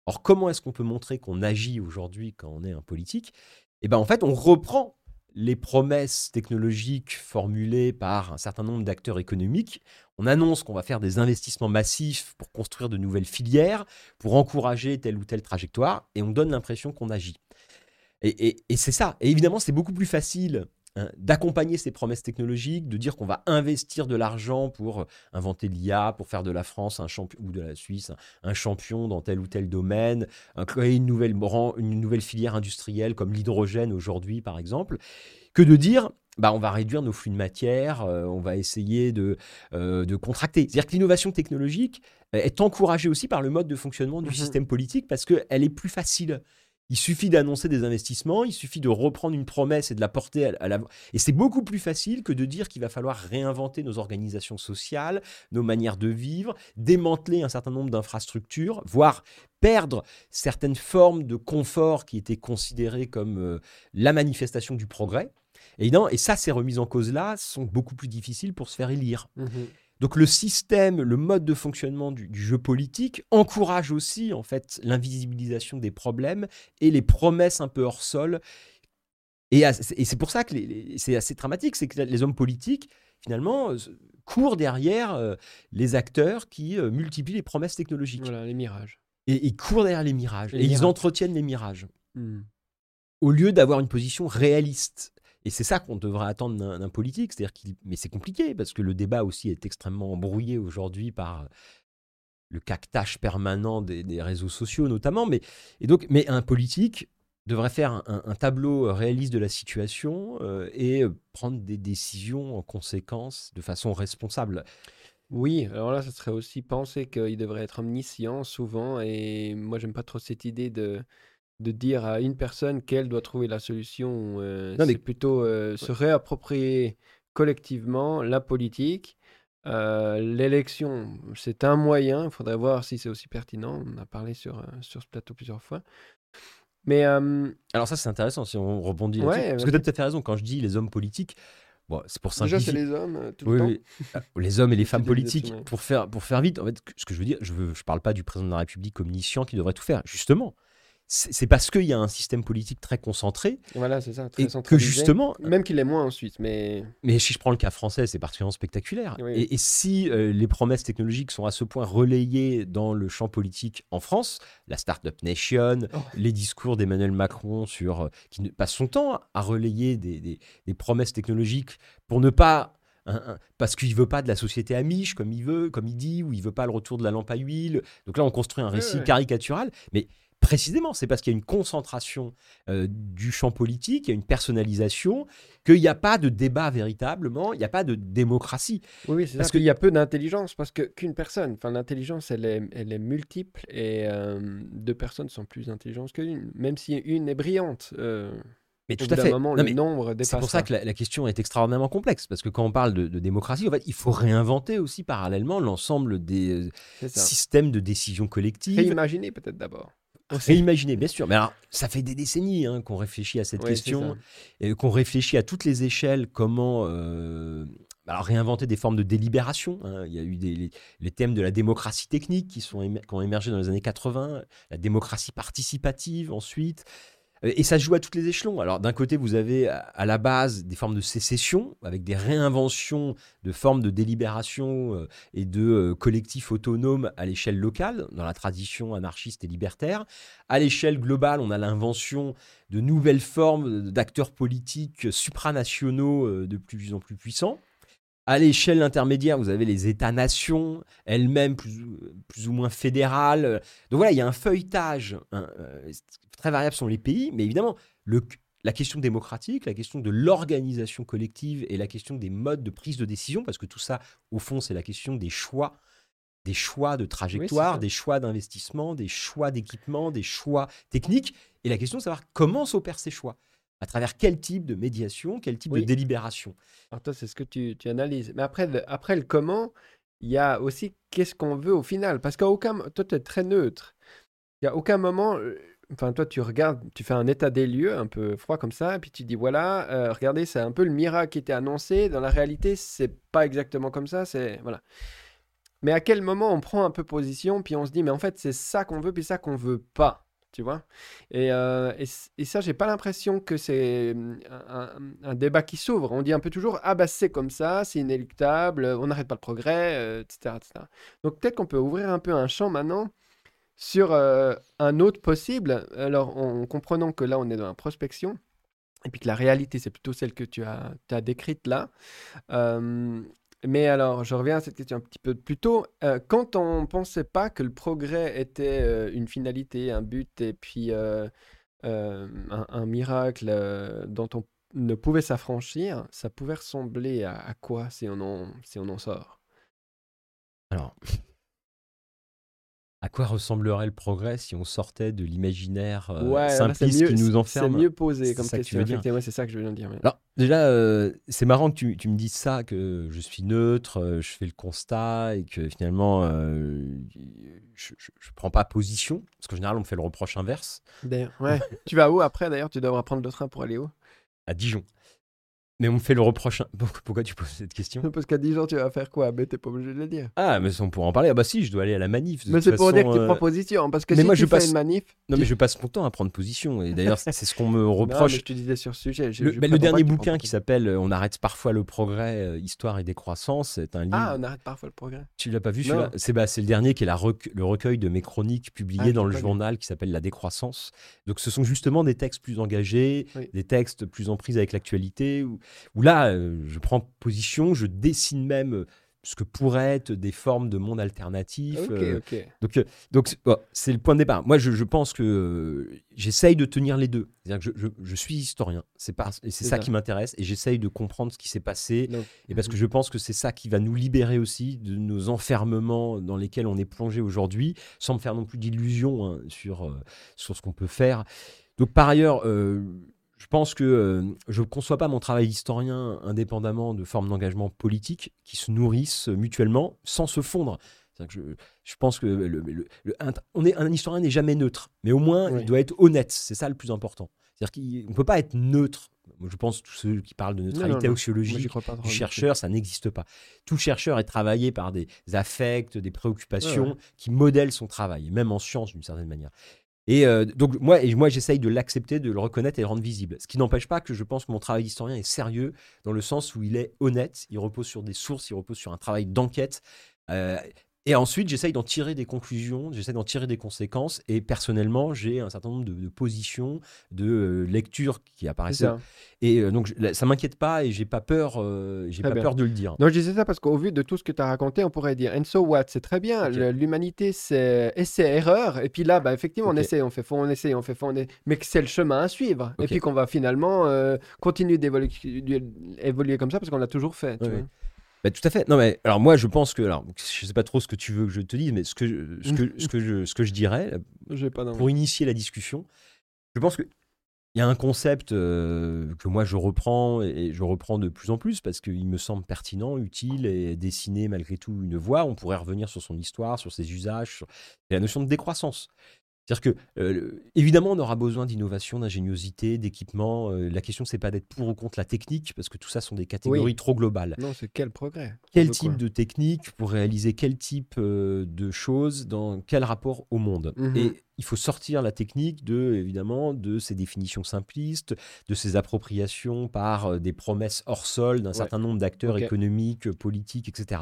Or, comment est-ce qu'on peut montrer qu'on agit aujourd'hui quand on est un politique? Eh bien, en fait, on reprend les promesses technologiques formulées par un certain nombre d'acteurs économiques. On annonce qu'on va faire des investissements massifs pour construire de nouvelles filières, pour encourager telle ou telle trajectoire, et on donne l'impression qu'on agit. Et, et- et c'est ça. Et évidemment, c'est beaucoup plus facile hein, d'accompagner ces promesses technologiques, de dire qu'on va investir de l'argent pour euh, inventer l'IA, pour faire de la France un champion ou de la Suisse un, un champion dans tel ou tel domaine, euh, créer une nouvelle, bran- une nouvelle filière industrielle comme l'hydrogène aujourd'hui, par exemple, que de dire bah, on va réduire nos flux de matière, euh, on va essayer de, euh, de contracter. C'est-à-dire que l'innovation technologique euh, est encouragée aussi par le mode de fonctionnement du Mhm. système politique parce qu'elle est plus facile. Il suffit d'annoncer des investissements, il suffit de reprendre une promesse et de la porter à, la... Et c'est beaucoup plus facile que de dire qu'il va falloir réinventer nos organisations sociales, nos manières de vivre, démanteler un certain nombre d'infrastructures, voire perdre certaines formes de confort qui étaient considérées comme euh, la manifestation du progrès. Et, non, et ça, ces remises en cause-là sont beaucoup plus difficiles pour se faire élire. Mhm. Donc le système, le mode de fonctionnement du, du jeu politique encourage aussi en fait l'invisibilisation des problèmes et les promesses un peu hors sol. Et, c'est pour ça que c'est assez dramatique, c'est que les hommes politiques finalement euh, courent derrière euh, les acteurs qui euh, multiplient les promesses technologiques Voilà, les mirages. et ils courent derrière les mirages Les et ils entretiennent les mirages Mhm. au lieu d'avoir une position réaliste. Et c'est ça qu'on devrait attendre d'un politique. C'est-à-dire qu'il, mais c'est compliqué parce que le débat aussi est extrêmement embrouillé aujourd'hui par le cactage permanent des, des réseaux sociaux notamment. Mais, et donc, mais un politique devrait faire un, tableau réaliste de la situation euh, et prendre des décisions en conséquence de façon responsable. Oui, alors là, ça serait aussi penser qu'il devrait être omniscient souvent. Et moi, j'aime pas trop cette idée de, de dire à une personne qu'elle doit trouver la solution. euh, mais- c'est plutôt euh, se réapproprier collectivement la politique. Euh, l'élection, c'est un moyen. Il faudrait voir si c'est aussi pertinent. On a parlé sur, sur ce plateau plusieurs fois. Mais Alors ça, c'est intéressant si on rebondit là-dessus. Ouais, Parce que tu as tout à fait raison. Quand je dis les hommes politiques, bon, c'est pour déjà, c'est simplifier. les hommes euh, tout Oui, le temps. oui. Ah, Les hommes et les femmes politiques. Pour faire, pour faire vite, en fait, ce que je veux dire, je ne je parle pas du président de la République omniscient qui devrait tout faire. Justement, c'est parce qu'il y a un système politique très concentré Voilà, c'est ça. Très et que justement, Même qu'il est moins en Suisse, mais mais si je prends le cas français, c'est particulièrement spectaculaire. Oui. Et, et si euh, les promesses technologiques sont à ce point relayées dans le champ politique en France, la Startup Nation, Oh. les discours d'Emmanuel Macron sur, euh, qui ne- passe son temps à relayer des, des- des promesses technologiques pour ne pas parce qu'il veut pas de la société amiche comme il veut, comme il dit, ou il veut pas le retour de la lampe à huile. Donc là, on construit un récit caricatural, mais précisément, c'est parce qu'il y a une concentration euh, du champ politique, il y a une personnalisation, qu'il n'y a pas de débat véritablement, il n'y a pas de démocratie. Oui, oui, c'est Parce. Qu'il y a peu d'intelligence, parce que qu'une personne, enfin l'intelligence, elle est, elle est multiple et euh, deux personnes sont plus intelligentes qu'une, même si une est brillante. euh, Mais tout à fait. moment, Non, le nombre C'est pour ça que la, la question est extraordinairement complexe, parce que quand on parle de, de démocratie, en fait, il faut réinventer aussi parallèlement l'ensemble des systèmes de décision collective. Réimaginer peut-être d'abord. Réimaginer, bien sûr. Mais alors, ça fait des décennies hein, qu'on réfléchit à cette Ouais, question, et qu'on réfléchit à toutes les échelles comment euh, alors, réinventer des formes de délibération. hein. Il y a eu des, les, les thèmes de la démocratie technique qui, sont, qui ont émergé dans les années 80, la démocratie participative ensuite. Et ça joue à tous les échelons. Alors, d'un côté, vous avez à- la base des formes de sécession, avec des réinventions de formes de délibération euh, et de euh, collectifs autonomes à l'échelle locale, dans la tradition anarchiste et libertaire. À l'échelle globale, on a l'invention de nouvelles formes d'acteurs politiques supranationaux euh, de plus en plus puissants. À l'échelle intermédiaire, vous avez les États-nations, elles-mêmes plus, ou- moins fédérales. Donc voilà, il y a un feuilletage. hein, très variable sont les pays, mais évidemment, le, la question démocratique, la question de l'organisation collective et la question des modes de prise de décision, parce que tout ça, au fond, c'est la question des choix, des choix de trajectoire, des choix d'investissement, des choix d'équipement, des choix techniques, et la question de savoir comment s'opèrent ces choix. À travers quel type de médiation, quel type Oui. de délibération. Alors toi, c'est ce que tu, tu analyses. Mais après le, après le comment, il y a aussi qu'est-ce qu'on veut au final? Parce qu'à aucun... Toi, tu es très neutre. Il n'y a aucun moment... euh, Enfin, toi, tu regardes, tu fais un état des lieux un peu froid comme ça, puis tu dis voilà, euh, regardez, c'est un peu le miracle qui était annoncé. Dans la réalité, c'est pas exactement comme ça. C'est voilà. Mais à quel moment on prend un peu position, puis on se dit mais en fait c'est ça qu'on veut, puis ça qu'on veut pas, tu vois? Et, euh, et, ça, j'ai pas l'impression que c'est hum, un, débat qui s'ouvre. On dit un peu toujours ah bah c'est comme ça, c'est inéluctable, on n'arrête pas le progrès, euh, etc., etc. Donc peut-être qu'on peut ouvrir un peu un champ maintenant sur euh, un autre possible. Alors en, en comprenant que là on est dans la prospection. Et puis que la réalité, c'est plutôt celle que tu as, décrite là. Euh, mais alors, je reviens à cette question un petit peu plus tôt. Euh, quand on ne pensait pas que le progrès était une finalité, un but, et puis un, miracle dont on ne pouvait s'affranchir, ça pouvait ressembler à, à quoi si on en, si on en sort? Alors, à quoi ressemblerait le progrès si on sortait de l'imaginaire euh, Ouais, simpliste mieux- qui nous enferme? C'est mieux posé comme ça que tu question. veux dire. effectivement, c'est ça que je veux dire. Alors, déjà, euh, c'est marrant que tu, tu me dises ça, que je suis neutre, euh, je fais le constat et que finalement, je ne prends pas position. Parce qu'en général, on me fait le reproche inverse D'ailleurs, ouais. tu vas où après d'ailleurs? Tu devras prendre le train pour aller où? À Dijon. Mais on me fait le reproche. Pourquoi, tu poses cette question? Parce qu'à 10 ans, tu vas faire quoi? Mais t'es pas obligé de le dire. Ah, mais on pourra en parler. Ah, bah si, je dois aller à la manif. Mais c'est pour dire que tu euh, prends position. Parce que mais si moi, tu je fais passe- une manif. Non, tu- mais je passe mon temps à prendre position. Et d'ailleurs, c'est ce qu'on me Non, mais reproche. je te disais sur ce sujet. je- Le, je bah, le dernier bouquin qui s'appelle euh, On arrête parfois le progrès, euh, histoire et décroissance, c'est un livre. Ah, on arrête parfois le progrès. Tu l'as pas vu celui-là? C'est bah, c'est le dernier qui est la rec- le recueil de mes chroniques publiées Ah, dans le journal qui s'appelle La décroissance. Donc ce sont justement des textes plus engagés, des textes plus en prise avec l'actualité, où là, euh, je prends position, je dessine même euh, ce que pourraient être des formes de monde alternatif. Euh, donc, donc c'est bon, c'est le point de départ. Moi, je, je pense que euh, j'essaye de tenir les deux. C'est-à-dire que je, je- je suis historien. C'est pas, ça, ça. qui m'intéresse. Et j'essaye de comprendre ce qui s'est passé. Donc, Et parce que je pense que c'est ça qui va nous libérer aussi de nos enfermements dans lesquels on est plongé aujourd'hui, sans me faire non plus d'illusions hein, sur, euh, sur ce qu'on peut faire. Donc par ailleurs, je pense que euh, je ne conçois pas mon travail d'historien indépendamment de formes d'engagement politique qui se nourrissent mutuellement sans se fondre. Que Je, je pense que le, le- le- un, on est, un historien n'est jamais neutre, mais au moins Oui. il doit être honnête. C'est ça le plus important. C'est-à-dire qu'on ne peut pas être neutre. Je pense que tous ceux qui parlent de neutralité axiologique, du chercheur, ça n'existe pas. Tout chercheur est travaillé par des affects, des préoccupations Ouais, ouais. qui modèlent son travail, même en science d'une certaine manière. Et euh, donc moi, j'essaye de l'accepter, de le reconnaître et de le rendre visible. Ce qui n'empêche pas que je pense que mon travail d'historien est sérieux dans le sens où il est honnête, il repose sur des sources, il repose sur un travail d'enquête. Euh, et ensuite, j'essaye d'en tirer des conclusions, j'essaye d'en tirer des conséquences. Et personnellement, j'ai un certain nombre de, de positions, de euh, lectures qui apparaissent. Et euh, donc, je- ça m'inquiète pas et j'ai pas peur, euh, j'ai pas bien. peur de le dire. Non, je disais ça parce qu'au vu de tout ce que tu as raconté, on pourrait dire, and so what, c'est très bien, l'humanité c'est essai-erreur, et puis là, bah, effectivement, on essaie, on fait faux, on essaie, on fait on est- mais que c'est le chemin à suivre, et puis qu'on va finalement continuer d'évoluer évoluer comme ça parce qu'on l'a toujours fait. tu Ouais, vois. ouais. Bah, tout à fait. Non, mais alors moi, je pense que, alors, je sais pas trop ce que tu veux que je te dise, mais ce que, je- ce que, ce que, je, ce que je dirais, J'ai pas d'envie. pour initier la discussion, je pense que il y a un concept euh, que moi je reprends et je reprends de plus en plus parce qu'il me semble pertinent, utile et dessiner malgré tout une voie. On pourrait revenir sur son histoire, sur ses usages, sur la notion de décroissance. C'est-à-dire que, euh, évidemment, on aura besoin d'innovation, d'ingéniosité, d'équipement. Euh, la question, c'est pas d'être pour ou contre la technique, parce que tout ça sont des catégories trop globales. Non, c'est quel progrès Quel type quoi de technique pour réaliser quel type euh, de choses dans quel rapport au monde? Mhm. Et il faut sortir la technique de, évidemment, de ces définitions simplistes, de ces appropriations par des promesses hors sol d'un Ouais. certain nombre d'acteurs économiques, politiques, etc.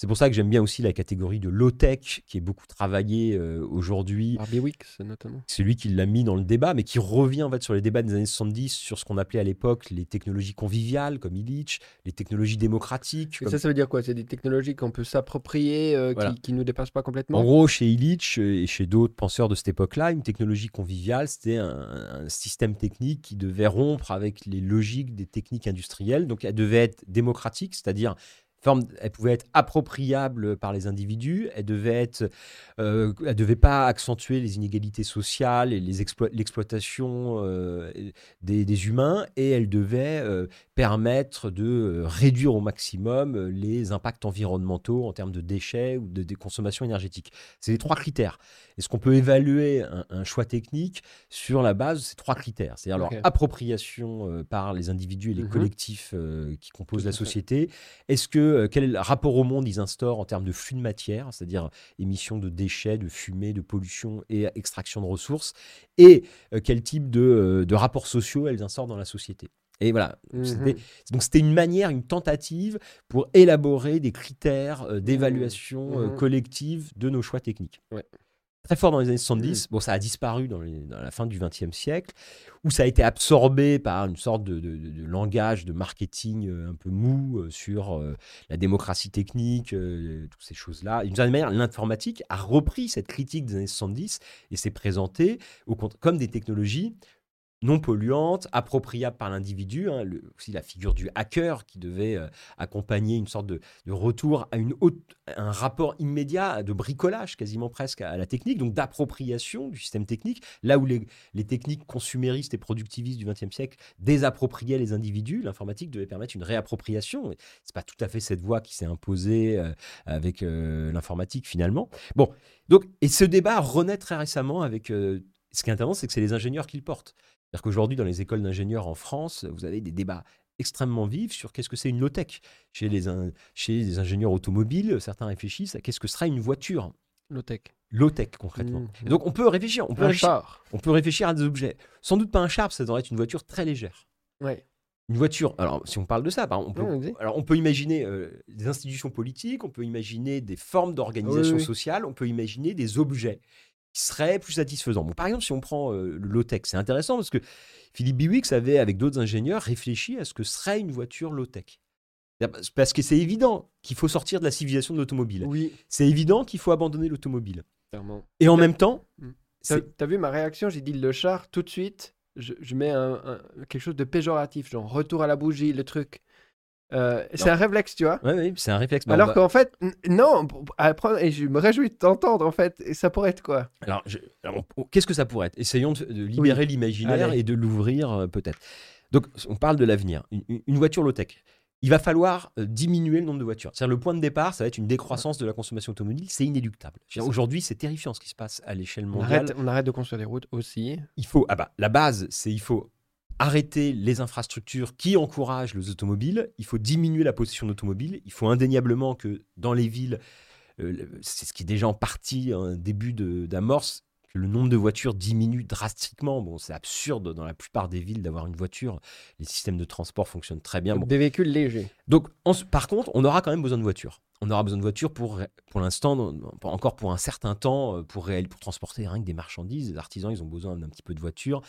C'est pour ça que j'aime bien aussi la catégorie de low-tech, qui est beaucoup travaillée euh, aujourd'hui. Par Biwix, notamment. C'est lui qui l'a mis dans le débat, mais qui revient en fait sur les débats des années 70 sur ce qu'on appelait à l'époque les technologies conviviales, comme Illich, les technologies démocratiques. Et comme- ça, ça veut dire quoi? C'est des technologies qu'on peut s'approprier, euh, Voilà. qui, qui nous dépassent pas complètement? En gros, chez Illich euh, et chez d'autres penseurs de cette époque-là, une technologie conviviale, c'était un, un système technique qui devait rompre avec les logiques des techniques industrielles. Donc, elle devait être démocratique, c'est-à-dire elle pouvait être appropriable par les individus, elle devait euh, devait pas accentuer les inégalités sociales et l'exploitation euh, des, des humains, et elle devait euh, permettre de euh, réduire au maximum euh, les impacts environnementaux en termes de déchets ou de, consommation énergétique. C'est les trois critères. Est-ce qu'on peut évaluer un, un choix technique sur la base de ces trois critères? C'est-à-dire leur appropriation euh, par les individus et les Mhm. collectifs euh, qui composent la société Est-ce que euh, quel rapport au monde ils instaurent en termes de flux de matière, c'est-à-dire émission de déchets, de fumée, de pollution et extraction de ressources? Et quel type de, de rapports sociaux elles instaurent dans la société? Et voilà, Mhm. c'était donc c'était une manière, une tentative pour élaborer des critères euh, d'évaluation euh, Mhm. collective de nos choix techniques. Ouais. Très fort dans les années 70, bon ça a disparu dans, les- dans la fin du XXe siècle, où ça a été absorbé par une sorte de, de- de- de langage de marketing euh, un peu mou euh, sur euh, la démocratie technique, euh, toutes ces choses-là. D'une certaine manière, l'informatique a repris cette critique des années 70 et s'est présenté au cont- comme des technologies non polluantes, appropriables par l'individu. hein, aussi la figure du hacker qui devait euh, accompagner une sorte de, retour à une un rapport immédiat de bricolage quasiment presque à la technique, donc d'appropriation du système technique, là où les, techniques consuméristes et productivistes du XXe siècle désappropriaient les individus, l'informatique devait permettre une réappropriation. C'est pas tout à fait cette voie qui s'est imposée euh, avec euh, l'informatique finalement. Bon, donc et ce débat renaît très récemment avec ce qui est intéressant, c'est que c'est les ingénieurs qui le portent. C'est-à-dire qu'aujourd'hui, dans les écoles d'ingénieurs en France, vous avez des débats extrêmement vifs sur qu'est-ce que c'est une low-tech. Chez les, in- chez les ingénieurs automobiles, certains réfléchissent à qu'est-ce que sera une voiture Low-tech. low-tech concrètement. Et donc on peut réfléchir, on peut Un réfléchir, char. on peut réfléchir à des objets. Sans doute pas un char, ça devrait être une voiture très légère. Ouais. Une voiture, alors si on parle de ça, on peut, alors on peut imaginer euh, des institutions politiques, on peut imaginer des formes d'organisation oui. sociale, on peut imaginer des objets qui seraient plus satisfaisants. Bon, par exemple, si on prend euh, le low-tech, c'est intéressant parce que Philippe Biwix avait, avec d'autres ingénieurs, réfléchi à ce que serait une voiture low-tech. Parce que c'est évident qu'il faut sortir de la civilisation de l'automobile. Oui, C'est évident qu'il faut abandonner l'automobile. clairement. Et en même temps, Mm. c'est- T'as vu ma réaction? J'ai dit le char tout de suite. Je, je mets un, un- quelque chose de péjoratif, genre retour à la bougie, le truc. Euh, c'est un réflexe, tu vois. ouais, ouais, c'est un réflexe. On Alors qu'en fait, non, apprendre- et je me réjouis de t'entendre en fait. Et ça pourrait être quoi? Alors, je- alors, on- qu'est-ce que ça pourrait être? Essayons de, de libérer l'imaginaire et de l'ouvrir euh, peut-être. Donc, on parle de l'avenir. Une, voiture low-tech. Il va falloir euh, diminuer le nombre de voitures. C'est-à-dire, le point de départ, ça va être une décroissance de la consommation automobile. C'est inéluctable. Aujourd'hui, c'est terrifiant ce qui se passe à l'échelle on mondiale. arrête, on arrête de construire des routes aussi. Il faut, ah bah, la base, c'est il faut arrêter les infrastructures qui encouragent les automobiles. Il faut diminuer la possession d'automobiles. Il faut indéniablement que dans les villes, euh, c'est ce qui est déjà en partie un début d'amorce, que le nombre de voitures diminue drastiquement. Bon, c'est absurde dans la plupart des villes d'avoir une voiture. Les systèmes de transport fonctionnent très bien. Bon. Des véhicules légers. Donc, en- par contre, on aura quand même besoin de voitures. On aura besoin de voitures pour, pour l'instant, encore pour un certain temps, euh, pour, réel- pour transporter rien que des marchandises. Les artisans, ils ont besoin d'un petit peu de voitures.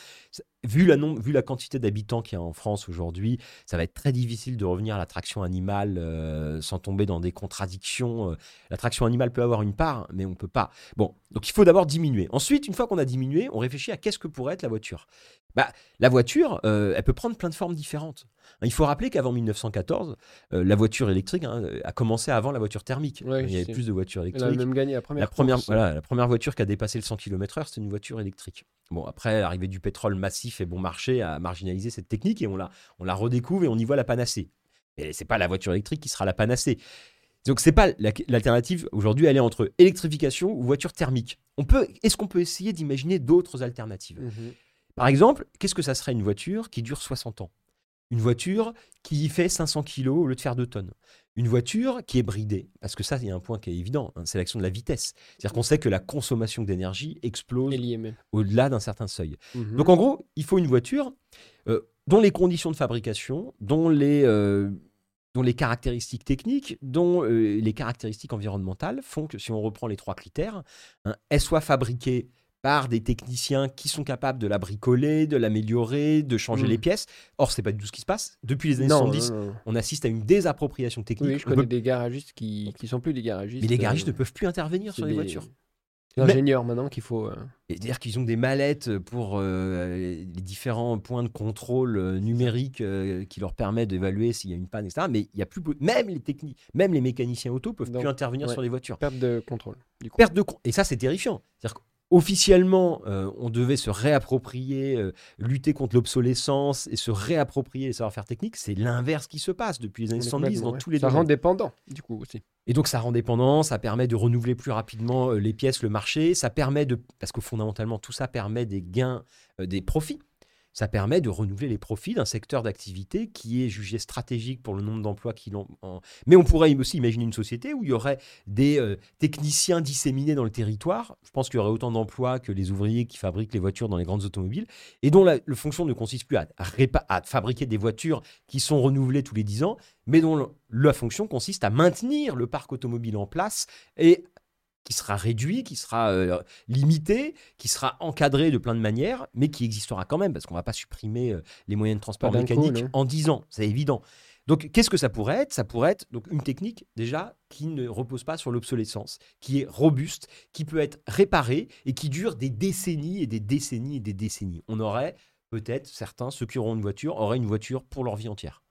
Vu la, vu la quantité d'habitants qu'il y a en France aujourd'hui, ça va être très difficile de revenir à la traction animale euh, sans tomber dans des contradictions. euh. La traction animale peut avoir une part, mais on peut pas. Bon, donc il faut d'abord diminuer. Ensuite, une fois qu'on a diminué, on réfléchit à qu'est-ce que pourrait être la voiture. Bah, la voiture, euh, elle peut prendre plein de formes différentes. Il faut rappeler qu'avant 1914, euh, la voiture électrique hein, a commencé avant la voiture thermique. Ouais, Il y avait sais. plus de voitures Elle a électriques. même gagné la première. La première, course. voilà, la première voiture qui a dépassé le 100 km/h, c'était une voiture électrique. Bon, après, l'arrivée du pétrole massif et bon marché a marginalisé cette technique et on la, on la redécouvre et on y voit la panacée. Et c'est pas la voiture électrique qui sera la panacée. Donc c'est pas la- l'alternative aujourd'hui, elle est entre électrification ou voiture thermique. On peut, est-ce qu'on peut essayer d'imaginer d'autres alternatives? Mhm. Par exemple, qu'est-ce que ça serait une voiture qui dure 60 ans? Une voiture qui fait 500 kg au lieu de faire 2 tonnes. Une voiture qui est bridée. Parce que ça, il y a un point qui est évident, hein, c'est l'action de la vitesse. C'est-à-dire qu'on sait que la consommation d'énergie explose au-delà d'un certain seuil. Mhm. Donc en gros, il faut une voiture euh, dont les conditions de fabrication, dont les, euh, dont les caractéristiques techniques, dont euh, les caractéristiques environnementales font que si on reprend les trois critères, hein, elle soit fabriquée par des techniciens qui sont capables de la bricoler, de l'améliorer, de changer les pièces. Or, c'est pas du tout ce qui se passe. Depuis les années non, 70, non, non. on assiste à une désappropriation technique. Oui, je On connais peut- des garagistes qui, qui sont plus des garagistes. Mais les garagistes euh, ne peuvent plus intervenir sur les des- voitures. des ingénieurs maintenant qu'il faut. euh, Et dire qu'ils ont des mallettes pour euh, les différents points de contrôle euh, numériques euh, qui leur permettent d'évaluer s'il y a une panne, etc. Mais il y a plus, même les techniques, même les mécaniciens auto peuvent Donc, plus intervenir ouais. sur les voitures. perte de contrôle. Du coup. Perte de et ça c'est terrifiant. C'est-à-dire qu'officiellement, euh, on devait se réapproprier, euh, lutter contre l'obsolescence et se réapproprier les savoir-faire techniques. C'est l'inverse qui se passe depuis les années On est 70 complètement, dans ouais. tous les Ça domaines. rend dépendant, du coup aussi. Et donc ça rend dépendant, ça permet de renouveler plus rapidement euh, les pièces, le marché, ça permet de parce que fondamentalement tout ça permet des gains, euh, des profits. Ça permet de renouveler les profits d'un secteur d'activité qui est jugé stratégique pour le nombre d'emplois qu'il en... Mais on pourrait aussi imaginer une société où il y aurait des euh, techniciens disséminés dans le territoire. Je pense qu'il y aurait autant d'emplois que les ouvriers qui fabriquent les voitures dans les grandes automobiles et dont la, fonction ne consiste plus à, fabriquer des voitures qui sont renouvelées tous les 10 ans, mais dont la fonction consiste à maintenir le parc automobile en place et qui sera réduit, qui sera euh, limité, qui sera encadré de plein de manières, mais qui existera quand même, parce qu'on ne va pas supprimer euh, les moyens de transport mécanique en 10 ans, c'est évident. Donc, qu'est-ce que ça pourrait être? Ça pourrait être donc, une technique, déjà, qui ne repose pas sur l'obsolescence, qui est robuste, qui peut être réparée et qui dure des décennies et des décennies et des décennies. On aurait, peut-être, certains, ceux qui auront une voiture, auraient une voiture pour leur vie entière.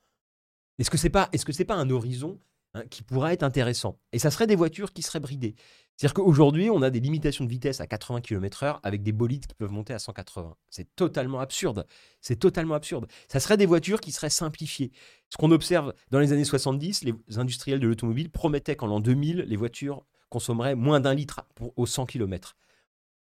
Est-ce que c'est pas, est-ce que c'est pas un horizon hein, qui pourrait être intéressant? Et ça serait des voitures qui seraient bridées. C'est-à-dire qu'aujourd'hui, on a des limitations de vitesse à 80 km/h avec des bolides qui peuvent monter à 180. C'est totalement absurde. C'est totalement absurde. Ça serait des voitures qui seraient simplifiées. Ce qu'on observe dans les années 70, les industriels de l'automobile promettaient qu'en l'an 2000, les voitures consommeraient moins d'un litre aux 100 km.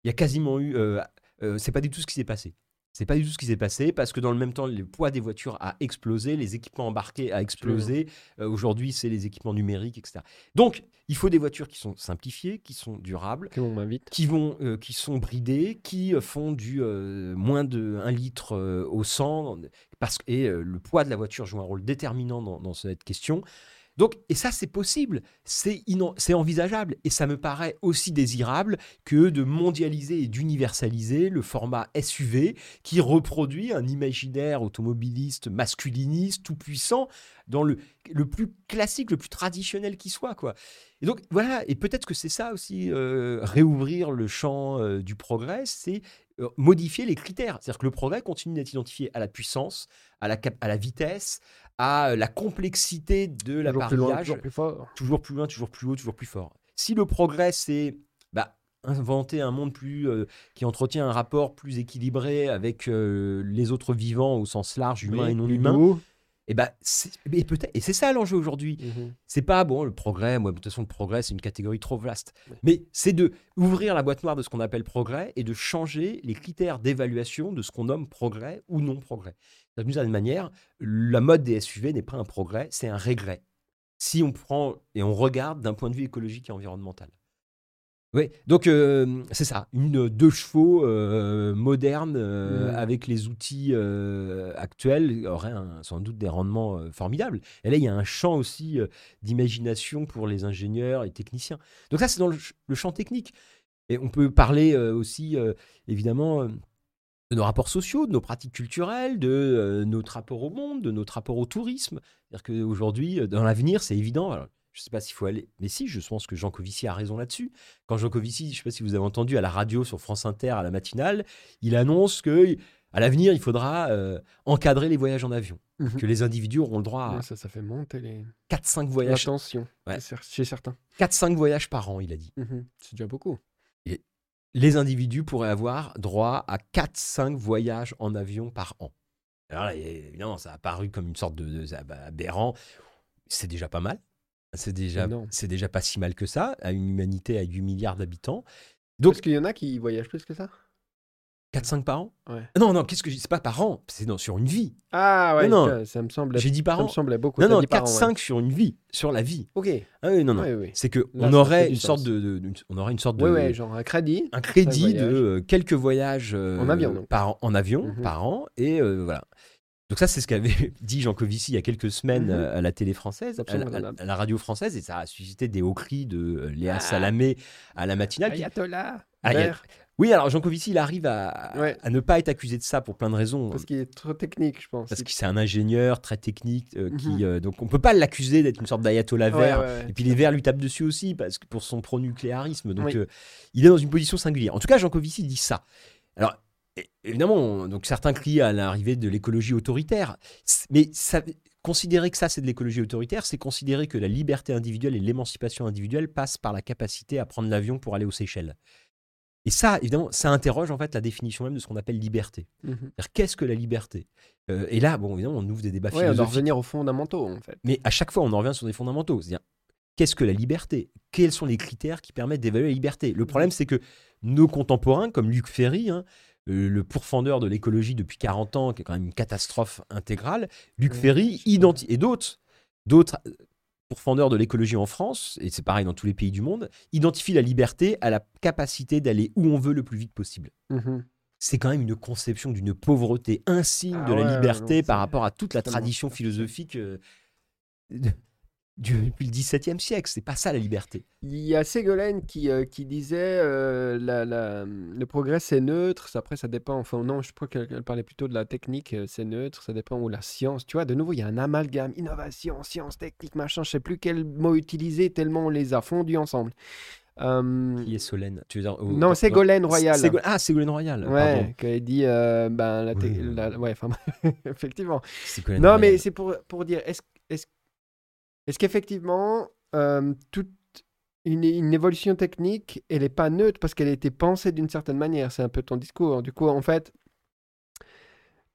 Il y a quasiment eu. Euh, euh, c'est pas du tout ce qui s'est passé. C'est pas du tout ce qui s'est passé parce que dans le même temps, le poids des voitures a explosé, les équipements embarqués a explosé. Euh, Aujourd'hui, c'est les équipements numériques, etc. Donc, il faut des voitures qui sont simplifiées, qui sont durables, m'invite. qui, vont, euh, qui sont bridées, qui euh, font du euh, moins de 1 litre au 100. Parce, que- et le poids de la voiture joue un rôle déterminant dans, dans cette question. Donc, et ça, c'est possible, c'est envisageable, et ça me paraît aussi désirable que de mondialiser et d'universaliser le format SUV qui reproduit un imaginaire automobiliste, masculiniste, tout puissant, dans le, le plus classique, le plus traditionnel qui soit, quoi. Et donc, voilà, et peut-être que c'est ça aussi, euh, réouvrir le champ euh, du progrès, c'est euh, modifier les critères. C'est-à-dire que le progrès continue d'être identifié à la puissance, à la, à la vitesse, à la complexité de l'appareillage, toujours plus toujours plus loin, toujours plus haut, toujours plus fort. Si le progrès, c'est bah, inventer un monde plus euh, qui entretient un rapport plus équilibré avec euh, les autres vivants au sens large, humain Oui, et non humain. Et bah, c'est- et peut-être, et c'est ça l'enjeu aujourd'hui. Mhm. C'est pas bon le progrès. Moi, de toute façon, le progrès, c'est une catégorie trop vaste. Ouais. Mais c'est de ouvrir la boîte noire de ce qu'on appelle progrès et de changer les critères d'évaluation de ce qu'on nomme progrès ou non progrès. D'une certaine manière, la mode des SUV n'est pas un progrès, c'est un régret. Si on prend et on regarde d'un point de vue écologique et environnemental. Oui, donc euh, c'est ça, une deux chevaux euh, moderne euh, Mm. avec les outils euh, actuels aurait un- sans doute des rendements euh, formidables. Et là, il y a un champ aussi euh, d'imagination pour les ingénieurs et techniciens. Donc ça, c'est dans le, ch- le champ technique. Et on peut parler euh, aussi, euh, évidemment, euh, de nos rapports sociaux, de nos pratiques culturelles, de euh, notre rapport au monde, de notre rapport au tourisme. C'est-à-dire qu'aujourd'hui, euh, dans l'avenir, c'est évident. alors, je ne sais pas s'il faut aller, mais si, je pense que Jean Covici a raison là-dessus. Quand Jean Covici, je ne sais pas si vous avez entendu à la radio sur France Inter à la matinale, il annonce que à l'avenir, il faudra euh, encadrer les voyages en avion, Mhm. que les individus auront le droit à ça, ça fait monter les... 4-5 voyages, l'attention Ouais. chez certains. 4-5 voyages par an, il a dit. Mhm. C'est déjà beaucoup. les individus pourraient avoir droit à 4-5 voyages en avion par an. Alors là, évidemment, ça a paru comme une sorte de, de- bah, aberrant. C'est déjà pas mal. C'est déjà, c'est déjà pas si mal que ça, à une humanité à 8 milliards d'habitants. Donc, Parce qu'il y en a qui voyagent plus que ça? 4-5 par an? Ouais. Non, non, qu'est-ce que je dis? C'est pas par an, c'est non, sur une vie. Ah ouais, Non, non. ça, ça me semblait, J'ai dit par ça an. me semblait beaucoup. Non, non, dit par an, 4-5 ouais. sur une vie, sur la vie. Ok. Ah oui, non, non. Oui, oui. C'est que Là, on aurait une sorte de, de- on aurait une sorte de, Oui, ouais, genre un crédit. un crédit de voyage. euh, quelques voyages euh, En avion, donc. par, en avion Mhm. par an. Et euh, voilà. Donc ça, c'est ce qu'avait dit Jean Covici il y a quelques semaines Mhm. euh, à la télé française, à, la- à- radio française, et ça a suscité des hauts cris de euh, Léa Ah. Salamé à la matinale. Ayatollah. Ah, il y a- vert, Oui, alors Jean Covici, il arrive à, Ouais. à ne pas être accusé de ça pour plein de raisons. Parce qu'il est trop technique, je pense. Parce que c'est un ingénieur très technique, euh, qui, Mhm. euh, donc on peut pas l'accuser d'être une sorte d'ayatollah vert. ouais, ouais. Et puis les Verts lui tapent dessus aussi parce que pour son pro-nucléarisme. Donc Oui. euh, il est dans une position singulière. En tout cas, Jean Covici dit ça. Alors évidemment, on- donc certains crient à l'arrivée de l'écologie autoritaire, mais ça, considérer que ça c'est de l'écologie autoritaire, c'est considérer que la liberté individuelle et l'émancipation individuelle passent par la capacité à prendre l'avion pour aller aux Seychelles. Et ça, évidemment, ça interroge en fait la définition même de ce qu'on appelle liberté. C'est-à-dire, Qu'est-ce que la liberté? Euh, Et là, bon, évidemment, on ouvre des débats Ouais, on doit philosophiques. revenir aux fondamentaux, en fait. Mais à chaque fois, on en revient sur des fondamentaux. C'est-à-dire, qu'est-ce que la liberté? Quels sont les critères qui permettent d'évaluer la liberté? Le problème, c'est que nos contemporains, comme Luc Ferry, hein, le pourfendeur de l'écologie depuis 40 ans, qui est quand même une catastrophe intégrale, Luc Ferry identi- et d'autres, d'autres euh, pourfendeurs de l'écologie en France, et c'est pareil dans tous les pays du monde, identifient la liberté à la capacité d'aller où on veut le plus vite possible. Mhm. c'est quand même une conception d'une pauvreté insigne Ah de la ouais, liberté non, par rapport à toute la tradition philosophique euh, de- du- depuis le XVIIe siècle. C'est pas ça la liberté. Il y a Ségolène qui, euh, qui disait euh, la, la- le progrès c'est neutre, ça- après ça dépend, enfin non, je crois qu'elle elle parlait plutôt de la technique, euh, c'est neutre, ça dépend où la science, tu vois, de nouveau il y a un amalgame, innovation, science, technique, machin, je sais plus quel mot utiliser tellement on les a fondus ensemble. Euh, Qui est Solène? Tu veux dire, non, Ségolène Royal. Ségol- Ah, Ségolène Royal. Ouais, qui dit, euh, ben, la, te- Oui. la- ouais, enfin, effectivement. Ségolène Non, Royal. mais c'est pour, pour dire, est-ce est est qu'effectivement, euh, toute une, une évolution technique, elle n'est pas neutre parce qu'elle a été pensée d'une certaine manière? C'est un peu ton discours. Du coup, en fait,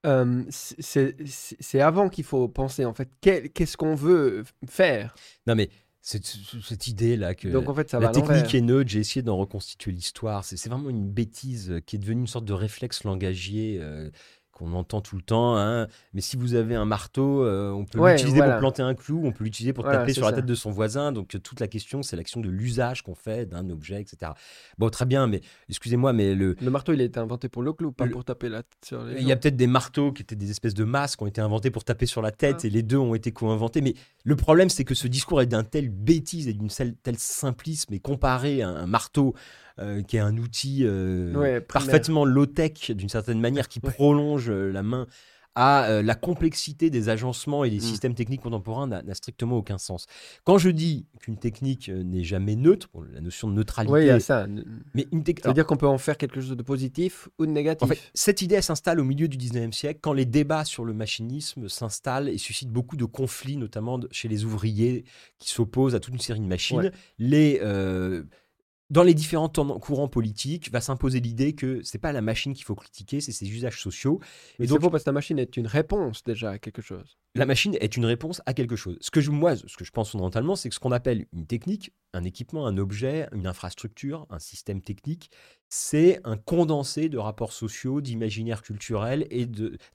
euh, c'est avant qu'il faut penser, en fait, qu'est-ce qu'on veut faire? Non, mais cette, cette idée-là que Donc, en fait, ça va la technique est neutre, j'ai essayé d'en reconstituer l'histoire. C'est vraiment une bêtise euh, qui est devenue une sorte de réflexe langagier. euh, qu'on entend tout le temps. hein. Mais si vous avez un marteau, euh, on peut Ouais, l'utiliser voilà. pour planter un clou, on peut l'utiliser pour Voilà, taper sur la tête de son voisin. Donc euh, toute la question, c'est l'action de l'usage qu'on fait d'un objet, etc. Bon, très bien, mais excusez-moi, mais le, Le marteau, il a été inventé pour le clou, pas Le- pour taper la tête sur les il y a gens. peut-être des marteaux qui étaient des espèces de masques qui ont été inventés pour taper sur la tête Ah. et les deux ont été co-inventés. Mais le problème, c'est que ce discours est d'un tel bêtise et d'une tel simplisme et comparé à un marteau euh, qui est un outil euh, Ouais, parfaitement low-tech d'une certaine manière qui Ouais. prolonge euh, la main à la complexité des agencements et des Mm. systèmes techniques contemporains n'a strictement aucun sens. Quand je dis qu'une technique n'est jamais neutre, bon, la notion de neutralité, Oui, il y a ça. mais une technique... C'est-à-dire qu'on peut en faire quelque chose de positif ou de négatif. En fait, cette idée, s'installe au milieu du 19e siècle, quand les débats sur le machinisme s'installent et suscitent beaucoup de conflits, notamment chez les ouvriers qui s'opposent à toute une série de machines. Ouais. Les, euh, dans les différents courants politiques, va s'imposer l'idée que c'est pas la machine qu'il faut critiquer, c'est ses usages sociaux. Mais et c'est donc- faux parce que la machine est une réponse déjà à quelque chose. La machine est une réponse à quelque chose. Ce que je, moi, ce que je pense fondamentalement, c'est que ce qu'on appelle une technique, un équipement, un objet, une infrastructure, un système technique, c'est un condensé de rapports sociaux, d'imaginaires culturels et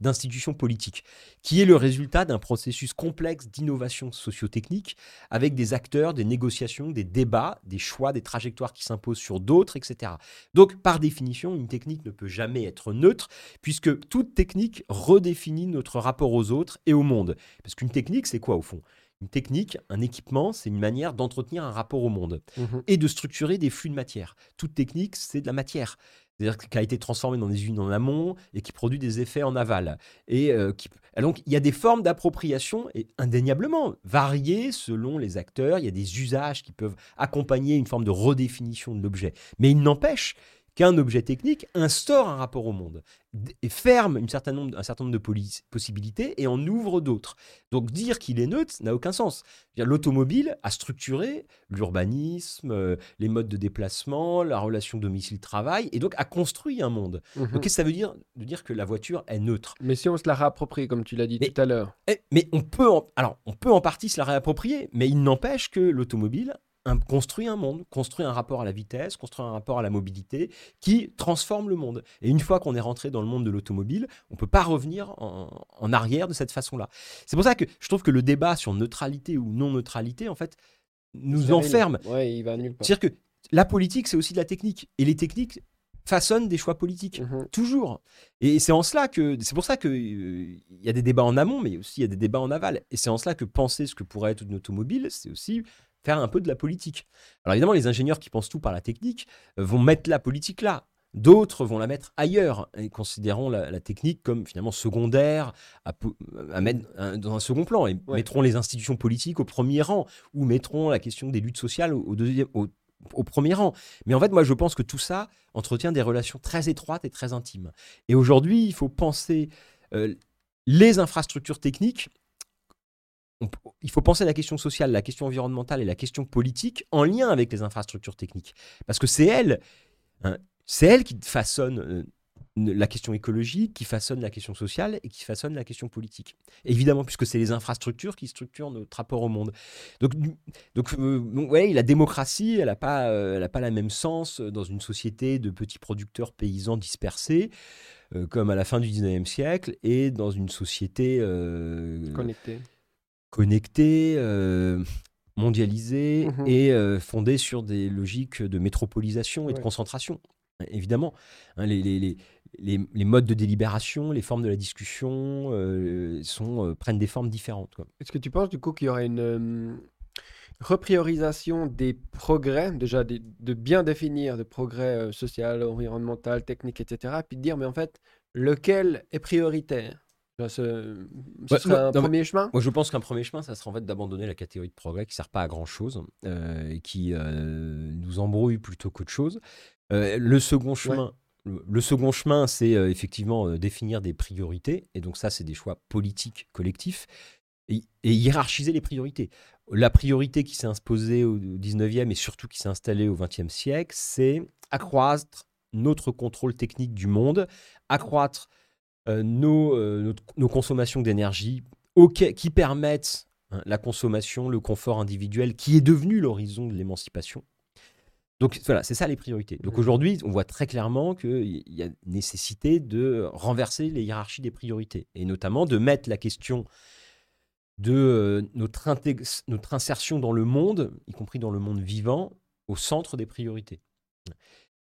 d'institutions politiques, qui est le résultat d'un processus complexe d'innovation socio-technique avec des acteurs, des négociations, des débats, des choix, des trajectoires qui s'imposent sur d'autres, etc. Donc, par définition, une technique ne peut jamais être neutre, puisque toute technique redéfinit notre rapport aux autres et au monde. Parce qu'une technique, c'est quoi au fond? Une technique, un équipement, c'est une manière d'entretenir un rapport au monde Mhm. et de structurer des flux de matière. Toute technique, c'est de la matière. C'est-à-dire qui a été transformée dans des usines en amont et qui produit des effets en aval. Et euh, qui... donc, il y a des formes d'appropriation, et indéniablement, variées selon les acteurs. Il y a des usages qui peuvent accompagner une forme de redéfinition de l'objet. Mais il n'empêche qu'un objet technique instaure un rapport au monde et ferme une certain nombre, un certain nombre de possibilités et en ouvre d'autres. Donc dire qu'il est neutre n'a aucun sens. L'automobile a structuré l'urbanisme, euh, les modes de déplacement, la relation domicile-travail, et donc a construit un monde. Mhm. Donc qu'est-ce que ça veut dire de dire que la voiture est neutre? Mais si on se la réapproprie, comme tu l'as dit Mais- tout à l'heure, Eh, Mais on peut, en, alors on peut en partie se la réapproprier, mais il n'empêche que l'automobile un- construit un monde, construit un rapport à la vitesse, construit un rapport à la mobilité qui transforme le monde. Et une fois qu'on est rentré dans le monde de l'automobile, on ne peut pas revenir en, en arrière de cette façon-là. C'est pour ça que je trouve que le débat sur neutralité ou non-neutralité, en fait, nous enferme. Ouais, il va nulle part. C'est-à-dire que la politique, c'est aussi de la technique. Et les techniques façonnent des choix politiques. Mhm. Toujours. Et c'est en cela que c'est pour ça que euh, y a des débats en amont, mais aussi il y a des débats en aval. Et c'est en cela que penser ce que pourrait être une automobile, c'est aussi faire un peu de la politique. Alors évidemment, les ingénieurs qui pensent tout par la technique euh, vont mettre la politique là. D'autres vont la mettre ailleurs et considéreront la, la technique comme finalement secondaire à, mettre dans un second plan et Ouais. mettront les institutions politiques au premier rang ou mettront la question des luttes sociales au, au deuxième, au, au premier rang. Mais en fait, moi, je pense que tout ça entretient des relations très étroites et très intimes. Et aujourd'hui, il faut penser euh, les infrastructures techniques. Il faut penser la question sociale, la question environnementale et la question politique en lien avec les infrastructures techniques. Parce que c'est elles, hein, c'est elles qui façonnent euh, la question écologique, qui façonnent la question sociale et qui façonnent la question politique. Évidemment, puisque c'est les infrastructures qui structurent notre rapport au monde. Donc, donc, euh, ouais, la démocratie, elle n'a pas, euh, pas la même sens dans une société de petits producteurs paysans dispersés, euh, comme à la fin du 19e siècle, et dans une société euh, Connecté. Connectée, euh, mondialisée Mhm. et euh, fondée sur des logiques de métropolisation et de concentration. Évidemment, Hein, les, les- les- les- les modes de délibération, les formes de la discussion euh, sont, euh, prennent des formes différentes. Est-ce que tu penses du coup qu'il y aurait une euh, repriorisation des progrès, déjà des- de bien définir de progrès social, environnemental, technique, etc., puis de dire, mais en fait, lequel est prioritaire? Ce, ce Ouais, serait un non, premier chemin? Moi, je pense qu'un premier chemin, ça serait en fait d'abandonner la catégorie de progrès qui ne sert pas à grand chose euh, et qui euh, nous embrouille plutôt qu'autre chose. Euh, le second chemin. Le, le second chemin, c'est effectivement définir des priorités, et donc ça, c'est des choix politiques collectifs, et, et hiérarchiser les priorités. La priorité qui s'est imposée au 19e et surtout qui s'est installée au 20e siècle, c'est accroître notre contrôle technique du monde, accroître nos, euh, notre- nos consommations d'énergie auquel- qui permettent hein, la consommation, le confort individuel, qui est devenu l'horizon de l'émancipation. Donc voilà, c'est ça les priorités. Donc Mhm. aujourd'hui, on voit très clairement qu'il y a nécessité de renverser les hiérarchies des priorités, et notamment de mettre la question de euh, notre, insertion dans le monde, y compris dans le monde vivant, au centre des priorités.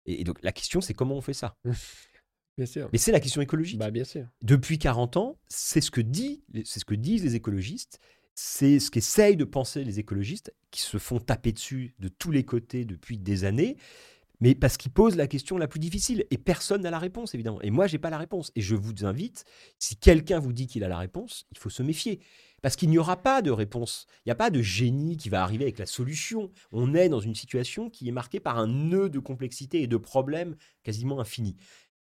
Et, et donc la question, c'est comment on fait ça? Bien sûr. Mais c'est la question écologique. Bah, bien sûr. Depuis 40 ans, c'est ce que dit, c'est ce que disent les écologistes, c'est ce qu'essayent de penser les écologistes, qui se font taper dessus de tous les côtés depuis des années, mais parce qu'ils posent la question la plus difficile et personne n'a la réponse évidemment. Et moi, j'ai pas la réponse. Et je vous invite, si quelqu'un vous dit qu'il a la réponse, il faut se méfier. Parce qu'il n'y aura pas de réponse. Il n'y a pas de génie qui va arriver avec la solution. On est dans une situation qui est marquée par un nœud de complexité et de problèmes quasiment infinis.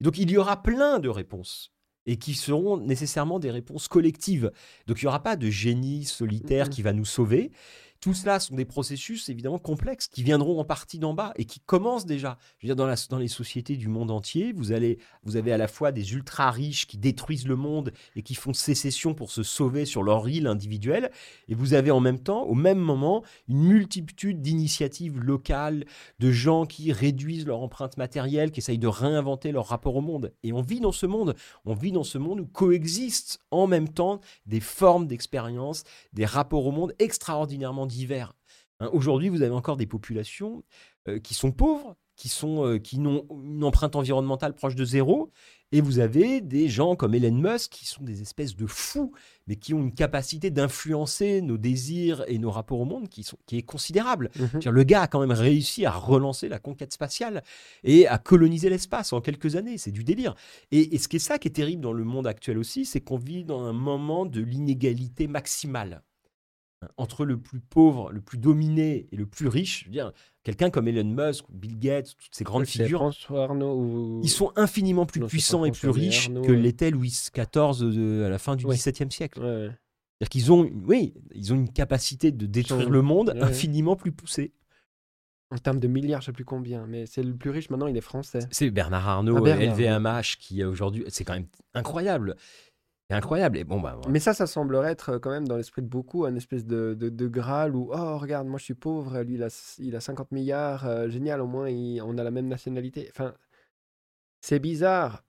Donc il y aura plein de réponses et qui seront nécessairement des réponses collectives. Donc il n'y aura pas de génie solitaire qui va nous sauver. Tout cela sont des processus évidemment complexes qui viendront en partie d'en bas et qui commencent déjà. Je veux dire, dans, les sociétés du monde entier, vous, allez, vous avez à la fois des ultra riches qui détruisent le monde et qui font sécession pour se sauver sur leur île individuelle, et vous avez en même temps, au même moment, une multitude d'initiatives locales, de gens qui réduisent leur empreinte matérielle, qui essayent de réinventer leur rapport au monde. Et on vit dans ce monde, on vit dans ce monde où coexistent en même temps des formes d'expérience, des rapports au monde extraordinairement divers. Hein, Aujourd'hui, vous avez encore des populations euh, qui sont pauvres, qui, sont, euh, qui n'ont une empreinte environnementale proche de zéro, et vous avez des gens comme Elon Musk qui sont des espèces de fous, mais qui ont une capacité d'influencer nos désirs et nos rapports au monde qui, sont, qui est considérable. Mhm. Le gars a quand même réussi à relancer la conquête spatiale et à coloniser l'espace en quelques années. C'est du délire. Et, et ce qui est ça qui est terrible dans le monde actuel aussi, c'est qu'on vit dans un moment de l'inégalité maximale entre le plus pauvre, le plus dominé et le plus riche. Je veux dire, quelqu'un comme Elon Musk, ou Bill Gates, toutes ces grandes figures, François Arnaud ou... ils sont infiniment plus Non, puissants et plus riches Arnaud, que l'était Louis XIV de- à la fin du Ouais. XVIIe siècle. Ouais. C'est-à-dire qu'ils ont, oui, ils ont une capacité de détruire le monde infiniment plus poussée. En termes de milliards, je sais plus combien, mais c'est le plus riche maintenant, il est français. C'est Bernard Arnault, Ah, Bernard, LVMH, qui euh, aujourd'hui, c'est quand même incroyable. C'est incroyable. Et bon, bah. Mais ça, ça semblerait être euh, quand même dans l'esprit de beaucoup un espèce de, de, de Graal où, oh, regarde, moi je suis pauvre, lui il a, il a 50 milliards, euh, génial, au moins on a la même nationalité. Enfin, c'est bizarre.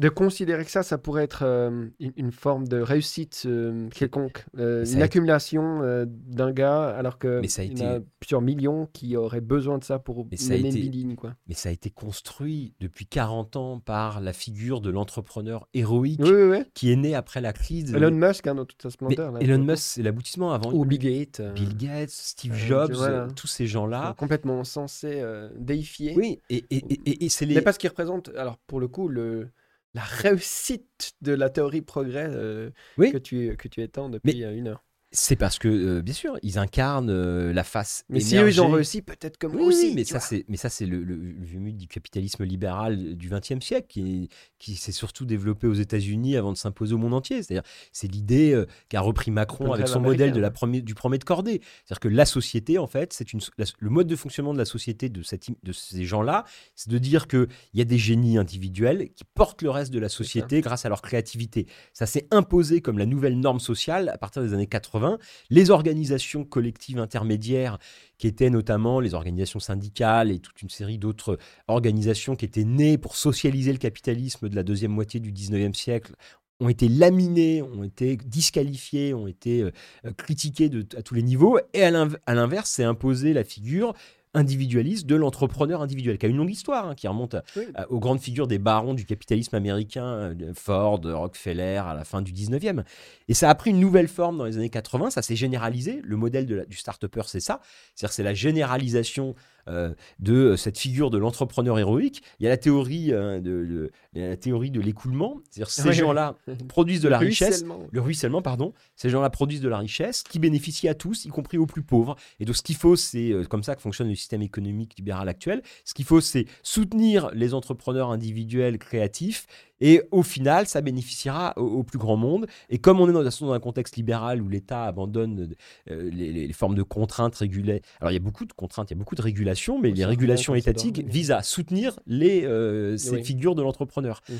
De considérer que ça, ça pourrait être euh, une, une forme de réussite euh, quelconque, euh, une été- accumulation d'un gars, alors que Mais ça a il y a plusieurs millions qui auraient besoin de ça pour Mais ça a été- quoi. Mais ça a été construit depuis 40 ans par la figure de l'entrepreneur héroïque Oui, oui, oui. qui est né après la crise. Elon Musk, hein, dans toute sa splendeur. là, Elon Musk, c'est l'aboutissement avant. Ou Bill Gates. Bill Gates, Steve Jobs, tous ces gens-là. complètement censés déifier. Oui, et, et, et- et- et c'est les. Mais parce qu'ils représentent, alors pour le coup, le, la réussite de la théorie progrès euh, Oui. que, tu, que tu étends depuis euh, une heure. C'est parce que, euh, bien sûr, ils incarnent euh, la face. Mais si eux, ils ont réussi, peut-être que moi Oui, aussi. oui, mais ça, c'est, mais ça, c'est le, le, le du capitalisme libéral du XXe siècle qui, qui s'est surtout développé aux États-Unis avant de s'imposer au monde entier. C'est-à-dire, c'est l'idée euh, qu'a repris Macron avec son modèle de la américain. premier, du premier de cordée. C'est-à-dire que la société, en fait, c'est une, la- le mode de fonctionnement de la société de, cette, de ces gens-là, c'est de dire qu'il y a des génies individuels qui portent le reste de la société grâce à leur créativité. Ça s'est imposé comme la nouvelle norme sociale à partir des années 80. Les organisations collectives intermédiaires qui étaient notamment les organisations syndicales et toute une série d'autres organisations qui étaient nées pour socialiser le capitalisme de la deuxième moitié du 19e siècle ont été laminées, ont été disqualifiées, ont été euh, critiquées à tous les niveaux. Et à l'inverse, s'est imposée la figure individualiste de l'entrepreneur individuel, qui a une longue histoire, hein, qui remonte Oui. à- aux grandes figures des barons du capitalisme américain, euh, Ford, Rockefeller, à la fin du 19e. Et ça a pris une nouvelle forme dans les années 80, ça s'est généralisé. Le modèle de la- du start-upper, c'est ça. C'est-à-dire c'est la généralisation euh, de euh, cette figure de l'entrepreneur héroïque. Il y a la théorie, euh, de, le- la théorie de l'écoulement. C'est-à-dire ces gens-là produisent de la richesse. Ruissellement. Le ruissellement, pardon. Ces gens-là produisent de la richesse qui bénéficie à tous, y compris aux plus pauvres. Et donc, ce qu'il faut, c'est comme ça que fonctionne le système économique libéral actuel. Ce qu'il faut, c'est soutenir les entrepreneurs individuels créatifs. Et au final, ça bénéficiera au, au plus grand monde. Et comme on est dans, un contexte libéral où l'État abandonne euh, les, formes de contraintes régulées, alors il y a beaucoup de contraintes, il y a beaucoup de régulations, mais Oui, les régulations étatiques visent à soutenir les, euh, ces Oui. figures de l'entrepreneur. Mhm.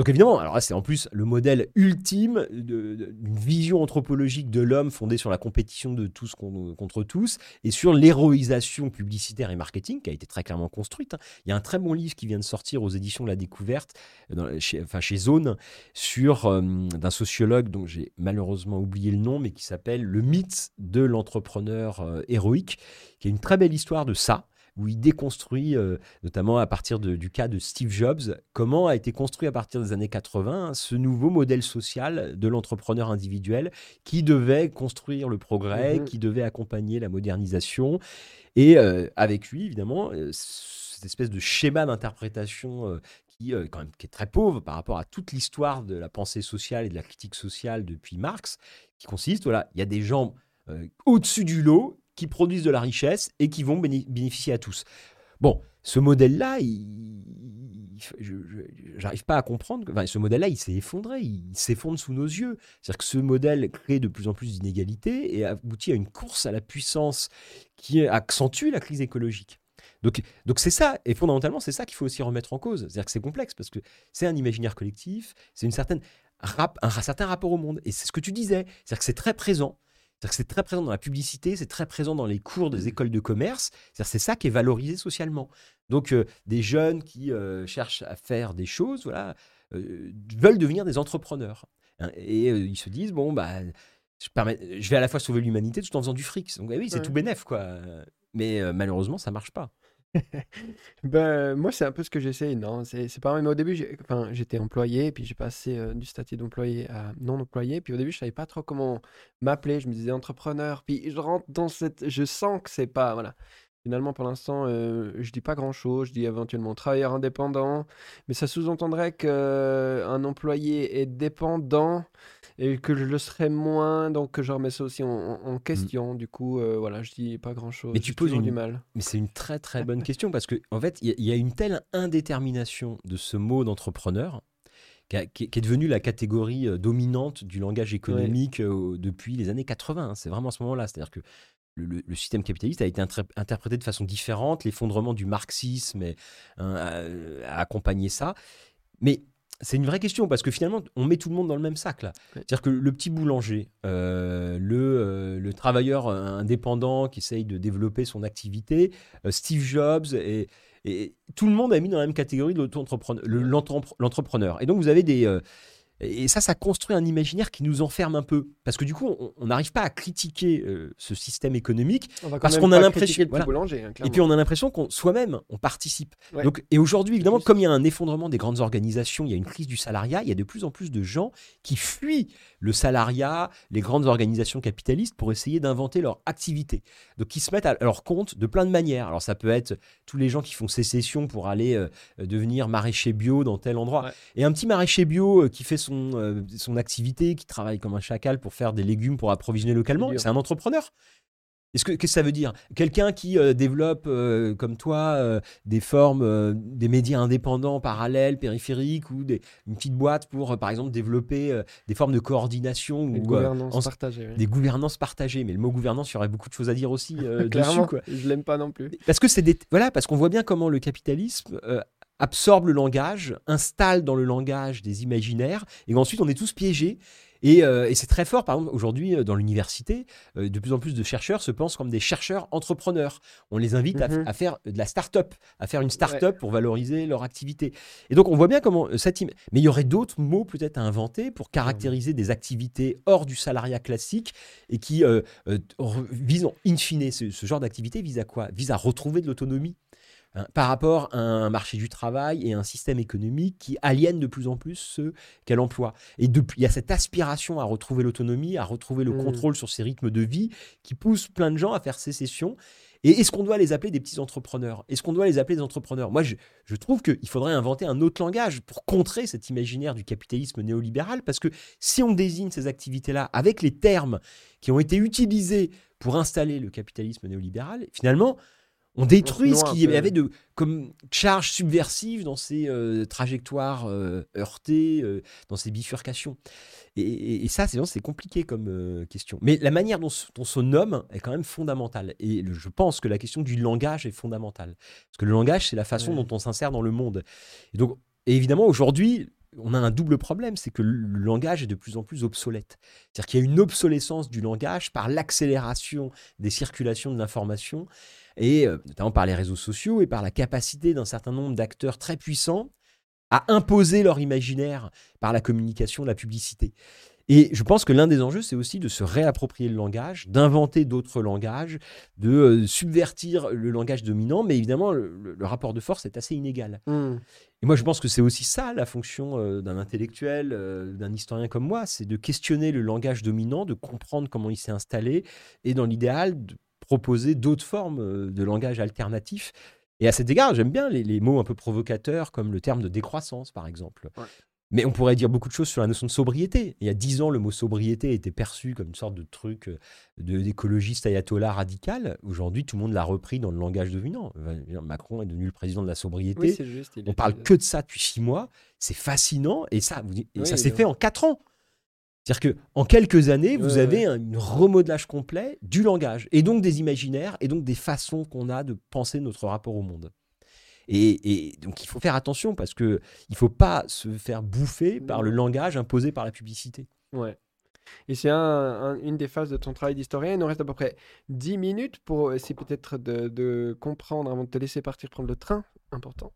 Donc évidemment, alors c'est en plus le modèle ultime d'une vision anthropologique de l'homme fondée sur la compétition de tous contre tous et sur l'héroïsation publicitaire et marketing qui a été très clairement construite. Hein. Il y a un très bon livre qui vient de sortir aux éditions de la Découverte, chez, enfin chez Zone, sur euh, d'un sociologue dont j'ai malheureusement oublié le nom, mais qui s'appelle Le mythe de l'entrepreneur euh, héroïque, qui est une très belle histoire de ça où il déconstruit, euh, notamment à partir du cas de Steve Jobs, comment a été construit à partir des années 80 ce nouveau modèle social de l'entrepreneur individuel qui devait construire le progrès, mhm. qui devait accompagner la modernisation. Et euh, avec lui, évidemment, euh, cette espèce de schéma d'interprétation qui, quand même, qui est très pauvre par rapport à toute l'histoire de la pensée sociale et de la critique sociale depuis Marx, qui consiste, voilà, il y a des gens au-dessus du lot qui produisent de la richesse et qui vont bénéficier à tous. Bon, ce modèle-là, je n'arrive pas à comprendre. Ce modèle-là, il s'est effondré, il s'effondre sous nos yeux. C'est-à-dire que ce modèle crée de plus en plus d'inégalités et aboutit à une course à la puissance qui accentue la crise écologique. Donc, c'est ça, et fondamentalement, c'est ça qu'il faut aussi remettre en cause. C'est-à-dire que c'est complexe parce que c'est un imaginaire collectif, c'est une certaine un certain rapport au monde, et c'est ce que tu disais. C'est-à-dire que c'est très présent. C'est-à-dire que c'est très présent dans la publicité, c'est très présent dans les cours des mmh. écoles de commerce. C'est ça qui est valorisé socialement. Donc, euh, des jeunes qui euh, cherchent à faire des choses, voilà, euh, veulent devenir des entrepreneurs. Hein, et ils se disent, bon, bah, je, je, vais à la fois sauver l'humanité tout en faisant du fric. Donc, bah oui, c'est tout bénef, quoi. Mais malheureusement, ça marche pas. Ben, moi, c'est un peu ce que j'essaye. Non, c'est pas vrai. Mais au début, j'étais employé, puis j'ai passé euh, du statut d'employé à non employé. Puis au début, je savais pas trop comment m'appeler. Je me disais entrepreneur. Puis je rentre dans cette. Je sens que c'est pas. Voilà. Finalement, pour l'instant, euh, je dis pas grand-chose. Je dis éventuellement travailleur indépendant. Mais ça sous-entendrait qu'un employé est dépendant et que je le serais moins, donc je remets ça aussi en, mmh. question. Du coup, euh, voilà, je dis pas grand chose. Mais tu poses du mal. Mais c'est une très très bonne question parce que en fait, il y, a une telle indétermination de ce mot d'entrepreneur qui, est devenu la catégorie euh, dominante du langage économique euh, depuis les années 80. Hein. C'est vraiment à ce moment-là. C'est-à-dire que le, système capitaliste a été interprété de façon différente. L'effondrement du marxisme hein, a, accompagné ça. Mais c'est une vraie question parce que finalement, on met tout le monde dans le même sac là. C'est-à-dire que le petit boulanger, euh, le, euh, le, travailleur indépendant qui essaye de développer son activité, euh, Steve Jobs et, et, tout le monde a mis dans la même catégorie de l'entrepreneur. Et donc vous avez des et ça, ça construit un imaginaire qui nous enferme un peu. Parce que du coup, on n'arrive pas à critiquer euh, ce système économique. parce qu'on a l'impression. Hein, et puis on a l'impression qu'on soi-même, on participe. Donc, et aujourd'hui, évidemment, comme il y a un effondrement des grandes organisations, il y a une crise du salariat, il y a de plus en plus de gens qui fuient le salariat, les grandes organisations capitalistes pour essayer d'inventer leur activité. Donc ils se mettent à leur compte de plein de manières. Alors ça peut être tous les gens qui font sécession pour aller euh, devenir maraîcher bio dans tel endroit. Et un petit maraîcher bio euh, qui fait son, euh, son activité, qui travaille comme un chacal pour faire des légumes pour approvisionner localement, c'est un entrepreneur. Qu'est-ce que, ça veut dire? Quelqu'un qui euh, développe, euh, comme toi, euh, des formes, des médias indépendants, parallèles, périphériques, ou des, une petite boîte pour, par exemple, développer des formes de coordination. Ou, gouvernances partagées. Des gouvernances partagées. Mais le mot gouvernance, il y aurait beaucoup de choses à dire aussi dessus. Quoi. Je l'aime pas non plus. Parce que c'est voilà, parce qu'on voit bien comment le capitalisme absorbe le langage, installe dans le langage des imaginaires, et ensuite on est tous piégés. Euh, et, c'est très fort, par exemple, aujourd'hui, euh, dans l'université, euh, de plus en plus de chercheurs se pensent comme des chercheurs entrepreneurs. On les invite à, mhm. faire de la start-up, à faire une start-up pour valoriser leur activité. Et donc, on voit bien comment cette. Mais il y aurait d'autres mots peut-être à inventer pour caractériser des activités hors du salariat classique et qui visent, in fine, ce, ce genre d'activité vise à quoi? Vise à retrouver de l'autonomie Hein, par rapport à un marché du travail et un système économique qui aliène de plus en plus ceux qu'elle emploie. Et depuis, il y a cette aspiration à retrouver l'autonomie, à retrouver le mmh. contrôle sur ses rythmes de vie qui pousse plein de gens à faire sécession. Et est-ce qu'on doit les appeler des petits entrepreneurs? Est-ce qu'on doit les appeler des entrepreneurs? Moi, je, je trouve qu'il faudrait inventer un autre langage pour contrer cet imaginaire du capitalisme néolibéral, parce que si on désigne ces activités-là avec les termes qui ont été utilisés pour installer le capitalisme néolibéral, finalement, on détruit ce qu'il y avait de comme charge subversive dans ces euh, trajectoires euh, heurtées, euh, dans ces bifurcations. Et, ça, c'est compliqué comme question. Mais la manière dont, on se nomme est quand même fondamentale. Et je pense que la question du langage est fondamentale. Parce que le langage, c'est la façon dont on s'insère dans le monde. Et donc, évidemment, aujourd'hui, on a un double problème, c'est que le langage est de plus en plus obsolète. C'est-à-dire qu'il y a une obsolescence du langage par l'accélération des circulations de l'information, et euh, notamment par les réseaux sociaux et par la capacité d'un certain nombre d'acteurs très puissants à imposer leur imaginaire par la communication, la publicité. Et je pense que l'un des enjeux, c'est aussi de se réapproprier le langage, d'inventer d'autres langages, de euh, subvertir le langage dominant, mais évidemment, le, rapport de force est assez inégal. Hmm. Et moi, je pense que c'est aussi ça la fonction euh, d'un intellectuel, euh, d'un historien comme moi, c'est de questionner le langage dominant, de comprendre comment il s'est installé, et dans l'idéal, de proposer d'autres formes de langage alternatif. Et à cet égard, j'aime bien les, mots un peu provocateurs, comme le terme de décroissance, par exemple. Mais on pourrait dire beaucoup de choses sur la notion de sobriété. Il y a dix ans, le mot sobriété était perçu comme une sorte de truc euh, d'écologiste ayatollah radical. Aujourd'hui, tout le monde l'a repris dans le langage dominant. Macron est devenu le président de la sobriété. on parle que de ça depuis six mois. C'est fascinant. Et ça, ça s'est fait en quatre ans. C'est-à-dire qu'en quelques années, vous avez un remodelage complet du langage, et donc des imaginaires, et donc des façons qu'on a de penser notre rapport au monde. Et, donc il faut faire attention parce que il faut pas se faire bouffer par le langage imposé par la publicité. Ouais. Et c'est une des phases de ton travail d'historien. Il nous reste à peu près 10 minutes pour essayer peut-être de, comprendre avant de te laisser partir prendre le train. Important.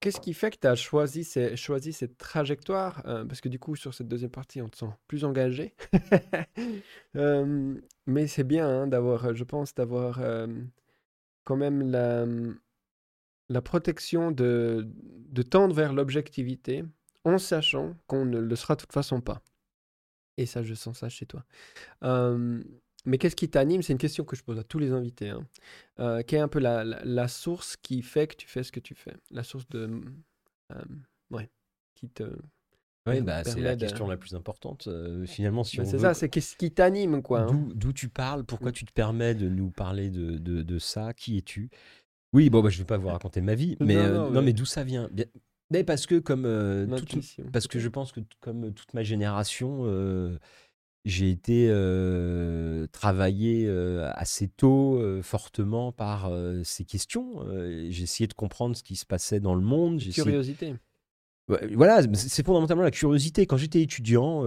Qu'est-ce qui fait que tu as choisi, cette trajectoire Parce que du coup, sur cette deuxième partie, on te sent plus engagé. mais c'est bien hein, d'avoir, je pense, d'avoir quand même la, la protection de, de tendre vers l'objectivité en sachant qu'on ne le sera de toute façon pas. Et ça, je sens ça chez toi. Mais qu'est-ce qui t'anime? C'est une question que je pose à tous les invités. Hein. Euh, quelle est un peu la, la, source qui fait que tu fais ce que tu fais? La source de... ouais, qui te... Oui, bah, c'est la question la plus importante. Euh, finalement, si bah, C'est ça, c'est qu'est-ce qui t'anime, quoi. Hein? D'où tu parles? Pourquoi mmh. tu te permets de nous parler de, de, de ça? Qui es-tu? Oui, bon, bah, je ne vais pas vous raconter ma vie, mais non, euh, mais d'où ça vient? Mais parce que comme parce que je pense que comme toute ma génération, j'ai été travaillé assez tôt, fortement par ces questions. j'ai essayé de comprendre ce qui se passait dans le monde. Curiosité. voilà, c'est fondamentalement la curiosité. Quand j'étais étudiant,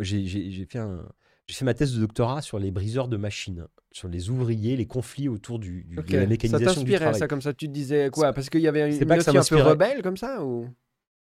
j'ai fait un j'ai fait ma thèse de doctorat sur les briseurs de machines, sur les ouvriers, les conflits autour du, de la mécanisation du travail. Ça ça comme ça Tu te disais quoi? Parce qu'il y avait une, une un peu rebelle comme ça ou?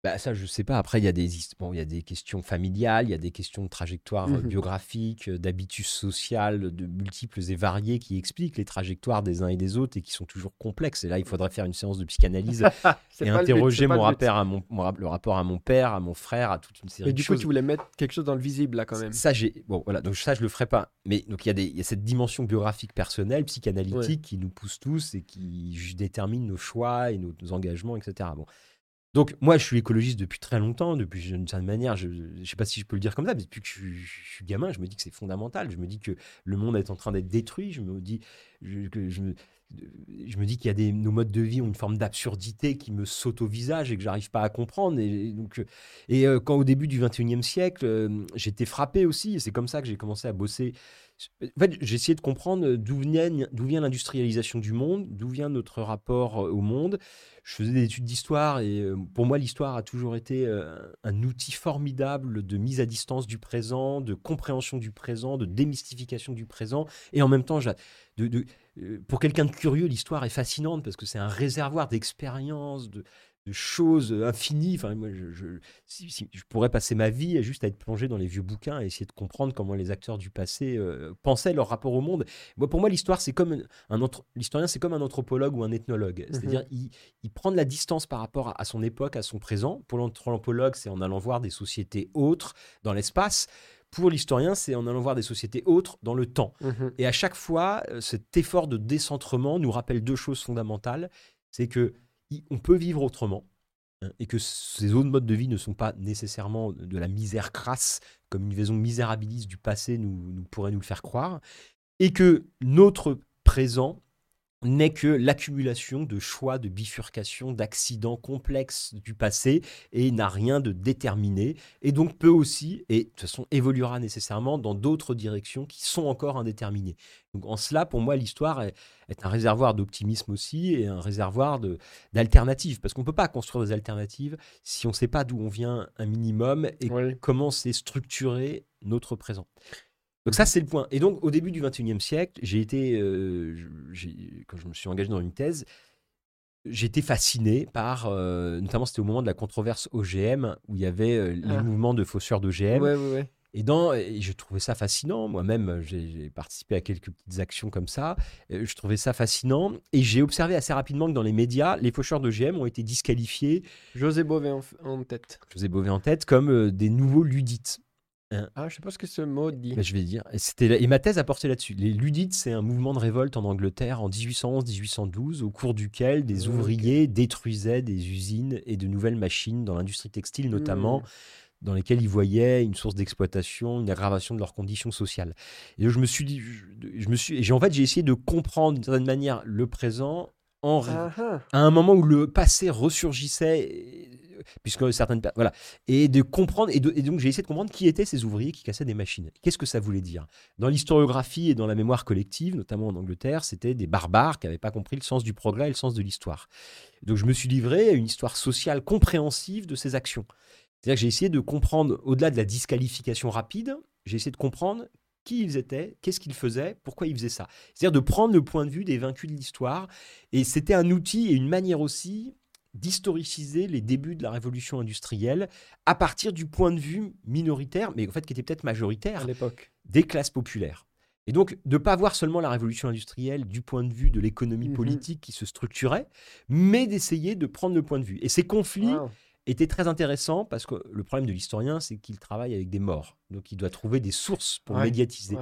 Bah, ça, je sais pas. Après, il y, a des, bon, il y a des questions familiales, il y a des questions de trajectoire mmh biographique, euh, d'habitus social, de multiples et variés qui expliquent les trajectoires des uns et des autres et qui sont toujours complexes. Et là, il faudrait faire une séance de psychanalyse et interroger mon, rapport à mon, le rapport à mon père, à mon frère, à toute une série de choses. Et du coup, tu voulais mettre quelque chose dans le visible, là, quand même. Ça, j'ai. Bon, voilà. Donc, ça, je le ferai pas. Mais donc, il y, a des, il y a cette dimension biographique personnelle, psychanalytique qui nous pousse tous et qui détermine nos choix et nos, nos engagements, etc. Bon. Donc, moi, je suis écologiste depuis très longtemps, depuis d'une certaine manière, je ne sais pas si je peux le dire comme ça, mais depuis que je, suis gamin, je me dis que c'est fondamental. Je me dis que le monde est en train d'être détruit. Je me dis que je me, dis qu'il y a des nos modes de vie ont une forme d'absurdité qui me saute au visage et que j'arrive pas à comprendre. Et, donc, et euh, quand au début du 21e siècle, euh, j'étais frappé aussi, et c'est comme ça que j'ai commencé à bosser en fait, j'ai essayé de comprendre d'où vient, d'où vient l'industrialisation du monde, d'où vient notre rapport au monde. Je faisais des études d'histoire et pour moi, l'histoire a toujours été un outil formidable de mise à distance du présent, de compréhension du présent, de démystification du présent. Et en même temps, pour quelqu'un de curieux, l'histoire est fascinante parce que c'est un réservoir d'expériences, de, de choses infinies. Enfin, moi, je, je, pourrais passer ma vie à juste à être plongé dans les vieux bouquins et essayer de comprendre comment les acteurs du passé euh, pensaient leur rapport au monde. Moi, pour moi, l'histoire, c'est comme un l'historien, c'est comme un anthropologue ou un ethnologue. Mmh C'est-à-dire, il, il, prend de la distance par rapport à, son époque, à son présent. Pour l'anthropologue, c'est en allant voir des sociétés autres dans l'espace. Pour l'historien, c'est en allant voir des sociétés autres dans le temps. Mmh et à chaque fois, euh, cet effort de décentrement nous rappelle deux choses fondamentales. C'est que on peut vivre autrement hein, et que ces autres modes de vie ne sont pas nécessairement de la misère crasse, comme une vision misérabiliste du passé nous, pourrait nous le faire croire, et que notre présent n'est que l'accumulation de choix, de bifurcations, d'accidents complexes du passé et n'a rien de déterminé et donc peut aussi, et de toute façon évoluera nécessairement dans d'autres directions qui sont encore indéterminées. Donc en cela, pour moi, l'histoire est, un réservoir d'optimisme aussi et un réservoir d'alternatives parce qu'on ne peut pas construire des alternatives si on ne sait pas d'où on vient un minimum et comment c'est structuré notre présent. Donc ça, c'est le point. Et donc, au début du 21e siècle, j'ai été, euh, quand je me suis engagé dans une thèse, été fasciné par, euh, notamment c'était au moment de la controverse OGM, où il y avait euh, les ah. mouvements de fausseurs d'OGM. Ouais, ouais, ouais. Et, dans, et je trouvais ça fascinant. Moi-même, j'ai participé à quelques petites actions comme ça. Je trouvais ça fascinant. Et j'ai observé assez rapidement que dans les médias, les faucheurs d'OGM ont été disqualifiés. José Bové en, en tête. José Bové en tête, comme des nouveaux ludites. Hein. Ah, je sais pas ce que ce mot dit. je vais dire. Et, c'était, et ma thèse a porté là-dessus. Les Ludites, c'est un mouvement de révolte en Angleterre en 1811-1812, au cours duquel des ouvriers détruisaient des usines et de nouvelles machines dans l'industrie textile notamment. Hmm. dans lesquelles ils voyaient une source d'exploitation, une aggravation de leurs conditions sociales. Et je me suis dit, je, me suis, et en fait, j'ai essayé de comprendre d'une certaine manière le présent en, ah ah. à un moment où le passé ressurgissait puisque certaines voilà et de comprendre et, donc j'ai essayé de comprendre qui étaient ces ouvriers qui cassaient des machines. Qu'est-ce que ça voulait dire? Dans l'historiographie et dans la mémoire collective, notamment en Angleterre, c'était des barbares qui n'avaient pas compris le sens du progrès et le sens de l'histoire. Donc je me suis livré à une histoire sociale compréhensive de ces actions. C'est-à-dire que j'ai essayé de comprendre au-delà de la disqualification rapide, j'ai essayé de comprendre qui ils étaient, qu'est-ce qu'ils faisaient, pourquoi ils faisaient ça. C'est-à-dire de prendre le point de vue des vaincus de l'histoire. Et c'était un outil et une manière aussi d'historiciser les débuts de la révolution industrielle à partir du point de vue minoritaire, mais en fait qui était peut-être majoritaire, à l'époque, des classes populaires. Et donc de ne pas voir seulement la révolution industrielle du point de vue de l'économie mhm. politique qui se structurait, mais d'essayer de prendre le point de vue. Et ces conflits étaient très intéressants parce que le problème de l'historien, c'est qu'il travaille avec des morts. Donc il doit trouver des sources pour médiatiser.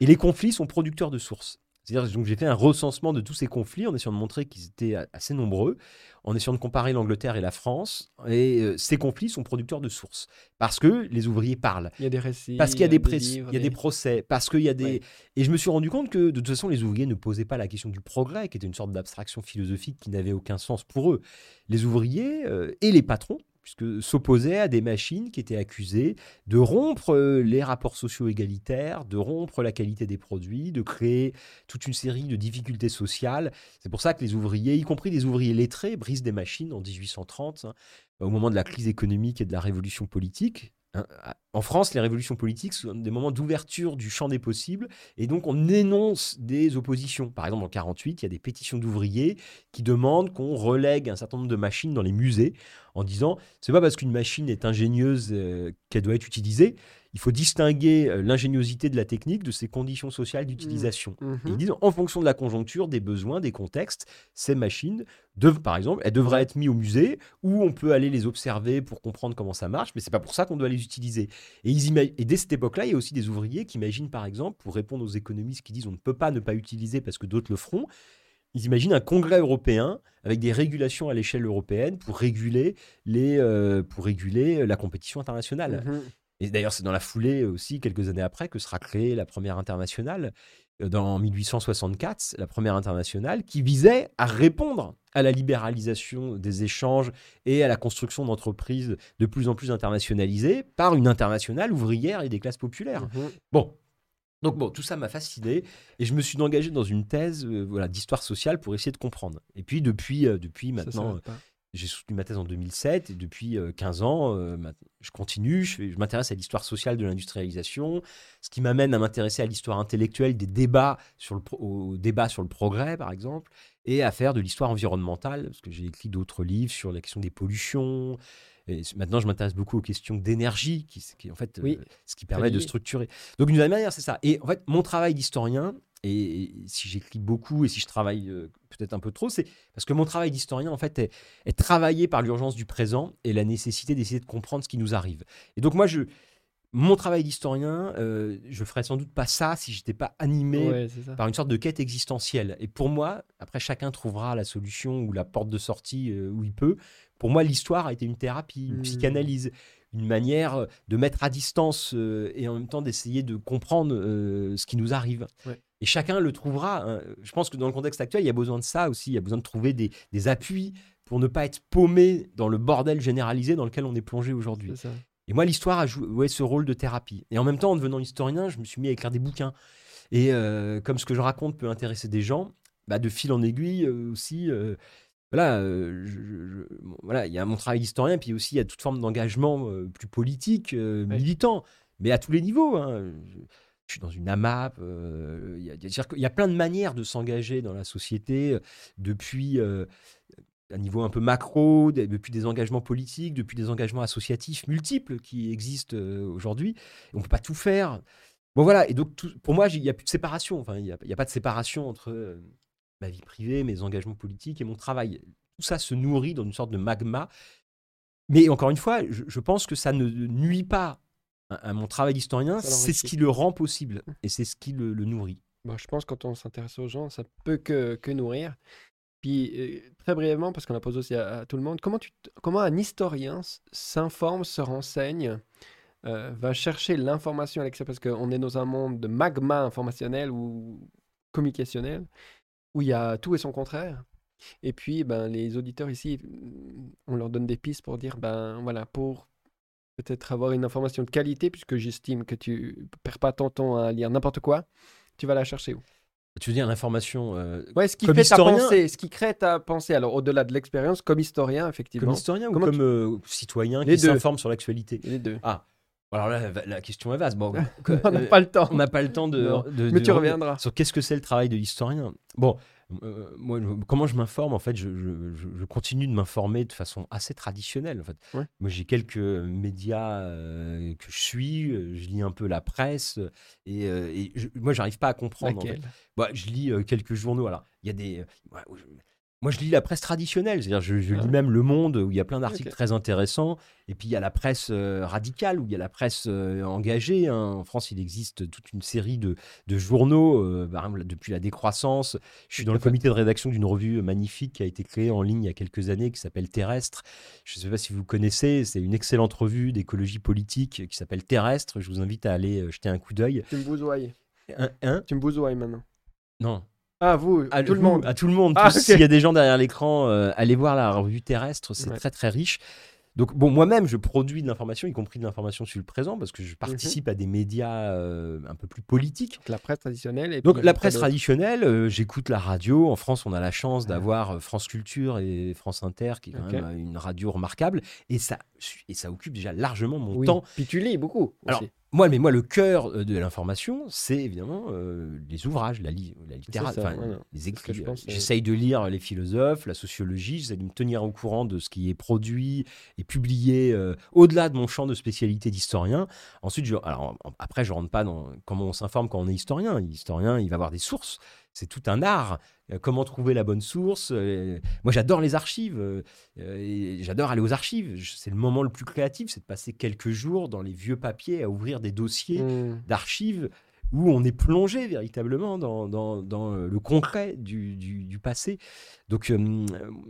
Et les conflits sont producteurs de sources. C'est-à-dire donc j'ai fait un recensement de tous ces conflits en essayant de montrer qu'ils étaient assez nombreux, en essayant de comparer l'Angleterre et la France. Et euh, ces conflits sont producteurs de sources parce que les ouvriers parlent. Il y a des récits, parce qu'il y a, des, il y a des... procès, parce qu'il y a des. Et je me suis rendu compte que de toute façon les ouvriers ne posaient pas la question du progrès, qui était une sorte d'abstraction philosophique qui n'avait aucun sens pour eux. Les ouvriers euh, et les patrons puisque s'opposait à des machines qui étaient accusées de rompre euh, les rapports sociaux égalitaires, de rompre la qualité des produits, de créer toute une série de difficultés sociales. C'est pour ça que les ouvriers, y compris des ouvriers lettrés, brisent des machines en 1830, hein, au moment de la crise économique et de la révolution politique. Hein, en France, les révolutions politiques sont des moments d'ouverture du champ des possibles et donc on énonce des oppositions. Par exemple, en 48, il y a des pétitions d'ouvriers qui demandent qu'on relègue un certain nombre de machines dans les musées en disant c'est pas parce qu'une machine est ingénieuse euh, qu'elle doit être utilisée, il faut distinguer euh, l'ingéniosité de la technique de ses conditions sociales d'utilisation. Mmh. Ils disent, en fonction de la conjoncture, des besoins, des contextes, ces machines, par exemple, elles devraient être mises au musée où on peut aller les observer pour comprendre comment ça marche, mais c'est pas pour ça qu'on doit les utiliser. Et, ils et dès cette époque-là, il y a aussi des ouvriers qui imaginent, par exemple, pour répondre aux économistes qui disent on ne peut pas ne pas utiliser parce que d'autres le feront, ils imaginent un congrès européen avec des régulations à l'échelle européenne pour réguler, les, euh, pour réguler la compétition internationale. Mmh et d'ailleurs, c'est dans la foulée aussi, quelques années après, que sera créée la première internationale, euh, dans 1864, la première internationale, qui visait à répondre à la libéralisation des échanges et à la construction d'entreprises de plus en plus internationalisées par une internationale ouvrière et des classes populaires. Mmh bon, donc bon, tout ça m'a fasciné et je me suis engagé dans une thèse euh, voilà, d'histoire sociale pour essayer de comprendre. Et puis depuis, euh, depuis maintenant, j'ai soutenu ma thèse en 2007 et depuis 15 euh, ans, euh, je continue, je, m'intéresse à l'histoire sociale de l'industrialisation, ce qui m'amène à m'intéresser à l'histoire intellectuelle des débats sur le, au débat sur le progrès, par exemple, et à faire de l'histoire environnementale, parce que j'ai écrit d'autres livres sur la question des pollutions. Et maintenant, je m'intéresse beaucoup aux questions d'énergie, qui, qui, en fait euh, ce qui permet de structurer. Donc, d'une manière, c'est ça. Et en fait, mon travail d'historien, et, si j'écris beaucoup et si je travaille euh, peut-être un peu trop, c'est parce que mon travail d'historien, en fait, est, est travaillé par l'urgence du présent et la nécessité d'essayer de comprendre ce qui nous arrive. Et donc, moi, je, mon travail d'historien, euh, je ferais sans doute pas ça si j'étais pas animé par une sorte de quête existentielle. Et pour moi, après, chacun trouvera la solution ou la porte de sortie euh, où il peut. Pour moi, l'histoire a été une thérapie, une mmh. psychanalyse, une manière de mettre à distance et en même temps d'essayer de comprendre ce qui nous arrive. Et chacun le trouvera. hein. Je pense que dans le contexte actuel, il y a besoin de ça aussi. Il y a besoin de trouver des, des appuis pour ne pas être paumé dans le bordel généralisé dans lequel on est plongé aujourd'hui. Et moi, l'histoire a joué ce rôle de thérapie. Et en même temps, en devenant historien, je me suis mis à écrire des bouquins. Et euh, comme ce que je raconte peut intéresser des gens, bah, de fil en aiguille euh, aussi. euh, voilà, je- je- je- bon, voilà, il y a mon travail d'historien, puis aussi il y a toute forme d'engagement plus politique, militant, mais à tous les niveaux. hein. Je, je suis dans une AMAP. euh, il y a- plein de manières de s'engager dans la société, euh, depuis euh, un niveau un peu macro, depuis des engagements politiques, depuis des engagements associatifs multiples qui existent aujourd'hui. On ne peut pas tout faire. Bon voilà, et donc pour moi, il n'y a plus de séparation. Enfin, il n'y a, pas de séparation entre ma vie privée, mes engagements politiques et mon travail. Tout ça se nourrit dans une sorte de magma. Mais encore une fois, je pense que ça ne nuit pas à, mon travail d'historien, c'est ce qui le rend possible et c'est ce qui le, le nourrit. Bon, je pense que quand on s'intéresse aux gens, ça peut que, que nourrir. Puis, euh, très brièvement, parce qu'on la pose aussi à, à tout le monde, comment, tu, comment un historien s'informe, se renseigne, euh, va chercher l'information à l'extérieur? Parce qu'on est dans un monde de magma informationnel ou communicationnel, où il y a tout et son contraire. Et puis, ben, les auditeurs ici, mm, on leur donne des pistes pour dire, ben voilà, pour peut-être avoir une information de qualité, puisque j'estime que tu perds pas ton temps à lire n'importe quoi, tu vas la chercher où? Tu veux dire l'information euh, Ouais, ce qui Comme fait historien- ta pensée, ce qui crée ta pensée. Alors, au-delà de l'expérience, comme historien, effectivement. comme historien ou Comment comme tu- euh, citoyen Les qui s'informe sur l'actualité? Les deux. Alors là, la, la question est vaste. Bon, on n'a euh, pas le temps. on n'a pas le temps de. De- Mais de tu reviendras. Sur qu'est-ce que c'est le travail de l'historien. Bon, euh, moi, je- comment je m'informe En fait, je, je- je- je continue de m'informer de façon assez traditionnelle. En fait. Ouais. Moi, j'ai quelques médias euh, que je suis. euh, Je lis un peu la presse. euh, Et, euh, et je- moi, j'arrive pas à comprendre. en fait. Bah, je lis euh, quelques journaux. Alors, il y a des. Moi, je lis la presse traditionnelle. C'est-à-dire, je, je lis même Le Monde, où il y a plein d'articles très intéressants. Et puis, il y a la presse euh, radicale, où il y a la presse euh, engagée. hein. En France, il existe toute une série de, de journaux, euh, par exemple, depuis la décroissance. Je suis dans le comité de rédaction d'une revue magnifique qui a été créée en ligne il y a quelques années, qui s'appelle Terrestre. Je ne sais pas si vous connaissez, c'est une excellente revue d'écologie politique qui s'appelle Terrestre. Je vous invite à aller jeter un coup d'œil. Tu me bousoies. Un, un? Tu me bousoies maintenant. Non, Ah, vous, à tout le monde. À tout le monde. Ah. S'il y a des gens derrière l'écran, euh, allez voir la revue terrestre, c'est Ouais. très très riche. Donc bon, moi-même, je produis de l'information, y compris de l'information sur le présent, parce que je participe à des médias euh, un peu plus politiques. Donc, la presse traditionnelle. Et Donc la presse traditionnelle, euh, j'écoute la radio. En France, on a la chance Ah. d'avoir France Culture et France Inter, qui est quand même une radio remarquable, et ça, et ça occupe déjà largement mon Oui. temps. Puis tu lis beaucoup. Alors. Moi, mais moi, le cœur euh, de l'information, c'est évidemment euh, les ouvrages, la, li- la littérature, les écrits. je euh, J'essaye de lire les philosophes, la sociologie, j'essaie de me tenir au courant de ce qui est produit et publié euh, au-delà de mon champ de spécialité d'historien. Ensuite, je, alors, après, je rentre pas dans comment on s'informe quand on est historien. L'historien, il va avoir des sources. C'est tout un art. Euh, Comment trouver la bonne source euh, Moi, j'adore les archives. euh, J'adore aller aux archives. C'est le moment le plus créatif, c'est de passer quelques jours dans les vieux papiers à ouvrir des dossiers Hmm. d'archives où on est plongé véritablement dans, dans- dans, euh, le concret du, du- du passé. Donc euh,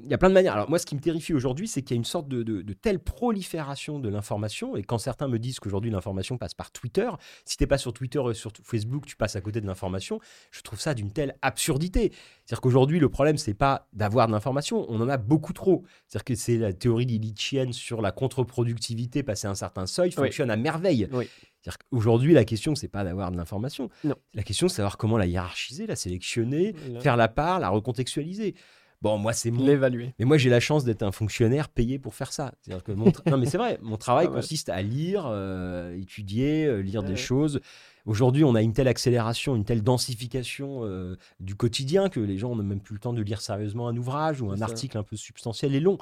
il y a plein de manières. Alors moi, ce qui me terrifie aujourd'hui, c'est qu'il y a une sorte de, de- de telle prolifération de l'information, et quand certains me disent qu'aujourd'hui l'information passe par Twitter, si t'es pas sur Twitter et sur Facebook, tu passes à côté de l'information, je trouve ça d'une telle absurdité. C'est-à-dire qu'aujourd'hui, le problème, c'est pas d'avoir de l'information, on en a beaucoup trop. C'est-à-dire que c'est la théorie lilitchienne sur la contre-productivité passé un certain seuil, Oui. fonctionne à merveille. Oui. C'est-à-dire qu'aujourd'hui, la question, c'est pas d'avoir de l'information. Non. La question, c'est savoir comment la hiérarchiser, la sélectionner, faire la part, la recontextualiser. Bon, moi, c'est mon. L'évaluer. Mais moi, j'ai la chance d'être un fonctionnaire payé pour faire ça. C'est-à-dire que mon tra- non, mais c'est vrai, mon travail Ah ouais. consiste à lire, euh, étudier, euh, lire Ouais, des choses. Aujourd'hui, on a une telle accélération, une telle densification euh, du quotidien que les gens n'ont même plus le temps de lire sérieusement un ouvrage ou un article un peu substantiel et long.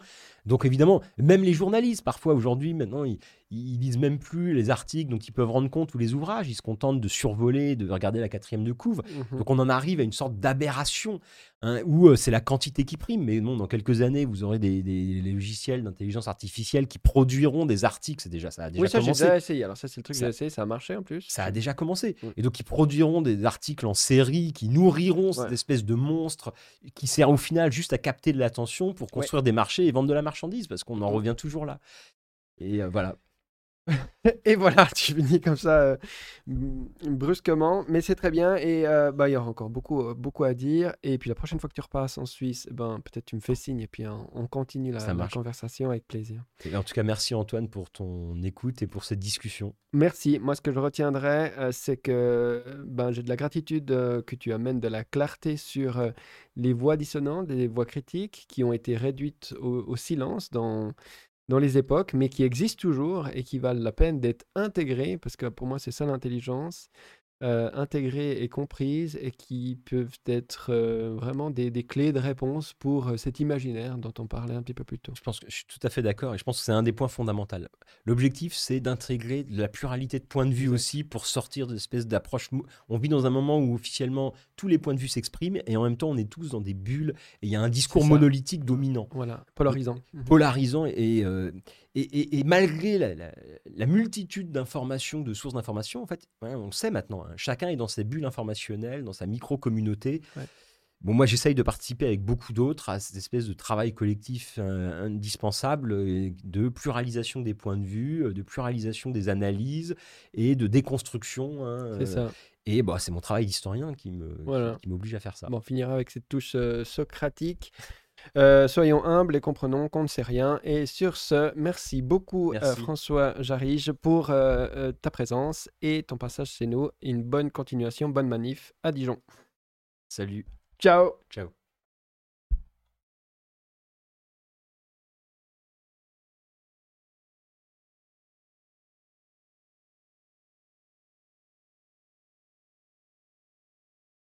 Donc évidemment, même les journalistes, parfois aujourd'hui, maintenant, ils, ils lisent même plus les articles dont ils peuvent rendre compte ou les ouvrages. Ils se contentent de survoler, de regarder la quatrième de couve. Mhm. Donc on en arrive à une sorte d'aberration hein, où euh, c'est la quantité qui prime. Mais non, dans quelques années, vous aurez des, logiciels d'intelligence artificielle qui produiront des articles. C'est déjà ça a déjà Oui, ça, j'ai commencé. déjà essayé. Alors, ça, c'est le truc que j'ai essayé. Ça a marché en plus. Ça a déjà commencé. Mm. Et donc, ils produiront des articles en série qui nourriront cette Ouais. espèce de monstre qui sert au final juste à capter de l'attention pour construire des marchés et vendre de la marchandise parce qu'on en Mm. revient toujours là. Et euh, voilà. Et voilà, tu finis comme ça euh, brusquement, mais c'est très bien. Et euh, bah, il y aura encore beaucoup, euh, beaucoup à dire. Et puis la prochaine fois que tu repasses en Suisse, eh ben, peut-être tu me fais signe et puis hein, on continue la, conversation avec plaisir. Et en tout cas, merci Antoine pour ton écoute et pour cette discussion. Merci. Moi, ce que je retiendrai, euh, c'est que ben, j'ai de la gratitude que tu amènes de la clarté sur les voix dissonantes, les voix critiques qui ont été réduites au, au silence dans, dans les époques, mais qui existent toujours et qui valent la peine d'être intégrées, parce que pour moi, c'est ça l'intelligence, euh, intégrées et comprises, et qui peuvent être euh, vraiment des, des clés de réponse pour euh, cet imaginaire dont on parlait un petit peu plus tôt. Je pense que je suis tout à fait d'accord et je pense que c'est un des points fondamentaux. L'objectif, c'est d'intégrer de la pluralité de points de vue aussi pour sortir de l'espèce d'approche. On vit dans un moment où officiellement tous les points de vue s'expriment et en même temps on est tous dans des bulles et il y a un discours monolithique dominant. Voilà, polarisant. Mhm. polarisant et, euh, et, et- et malgré la, la- la multitude d'informations, de sources d'informations, en fait, ouais, on sait maintenant, hein, chacun est dans ses bulles informationnelles, dans sa micro-communauté. Ouais. Bon, moi, j'essaye de participer avec beaucoup d'autres à cette espèce de travail collectif euh, indispensable euh, de pluralisation des points de vue, euh, de pluralisation des analyses et de déconstruction. hein, C'est euh, ça. Et bah, c'est mon travail d'historien qui Voilà. m'oblige à faire ça. Bon, on finira avec cette touche euh, socratique. Euh, soyons humbles et comprenons qu'on ne sait rien. Et sur ce, merci beaucoup euh. François Jarige pour euh, ta présence et ton passage chez nous. Une bonne continuation, bonne manif à Dijon. Salut, Ciao ciao.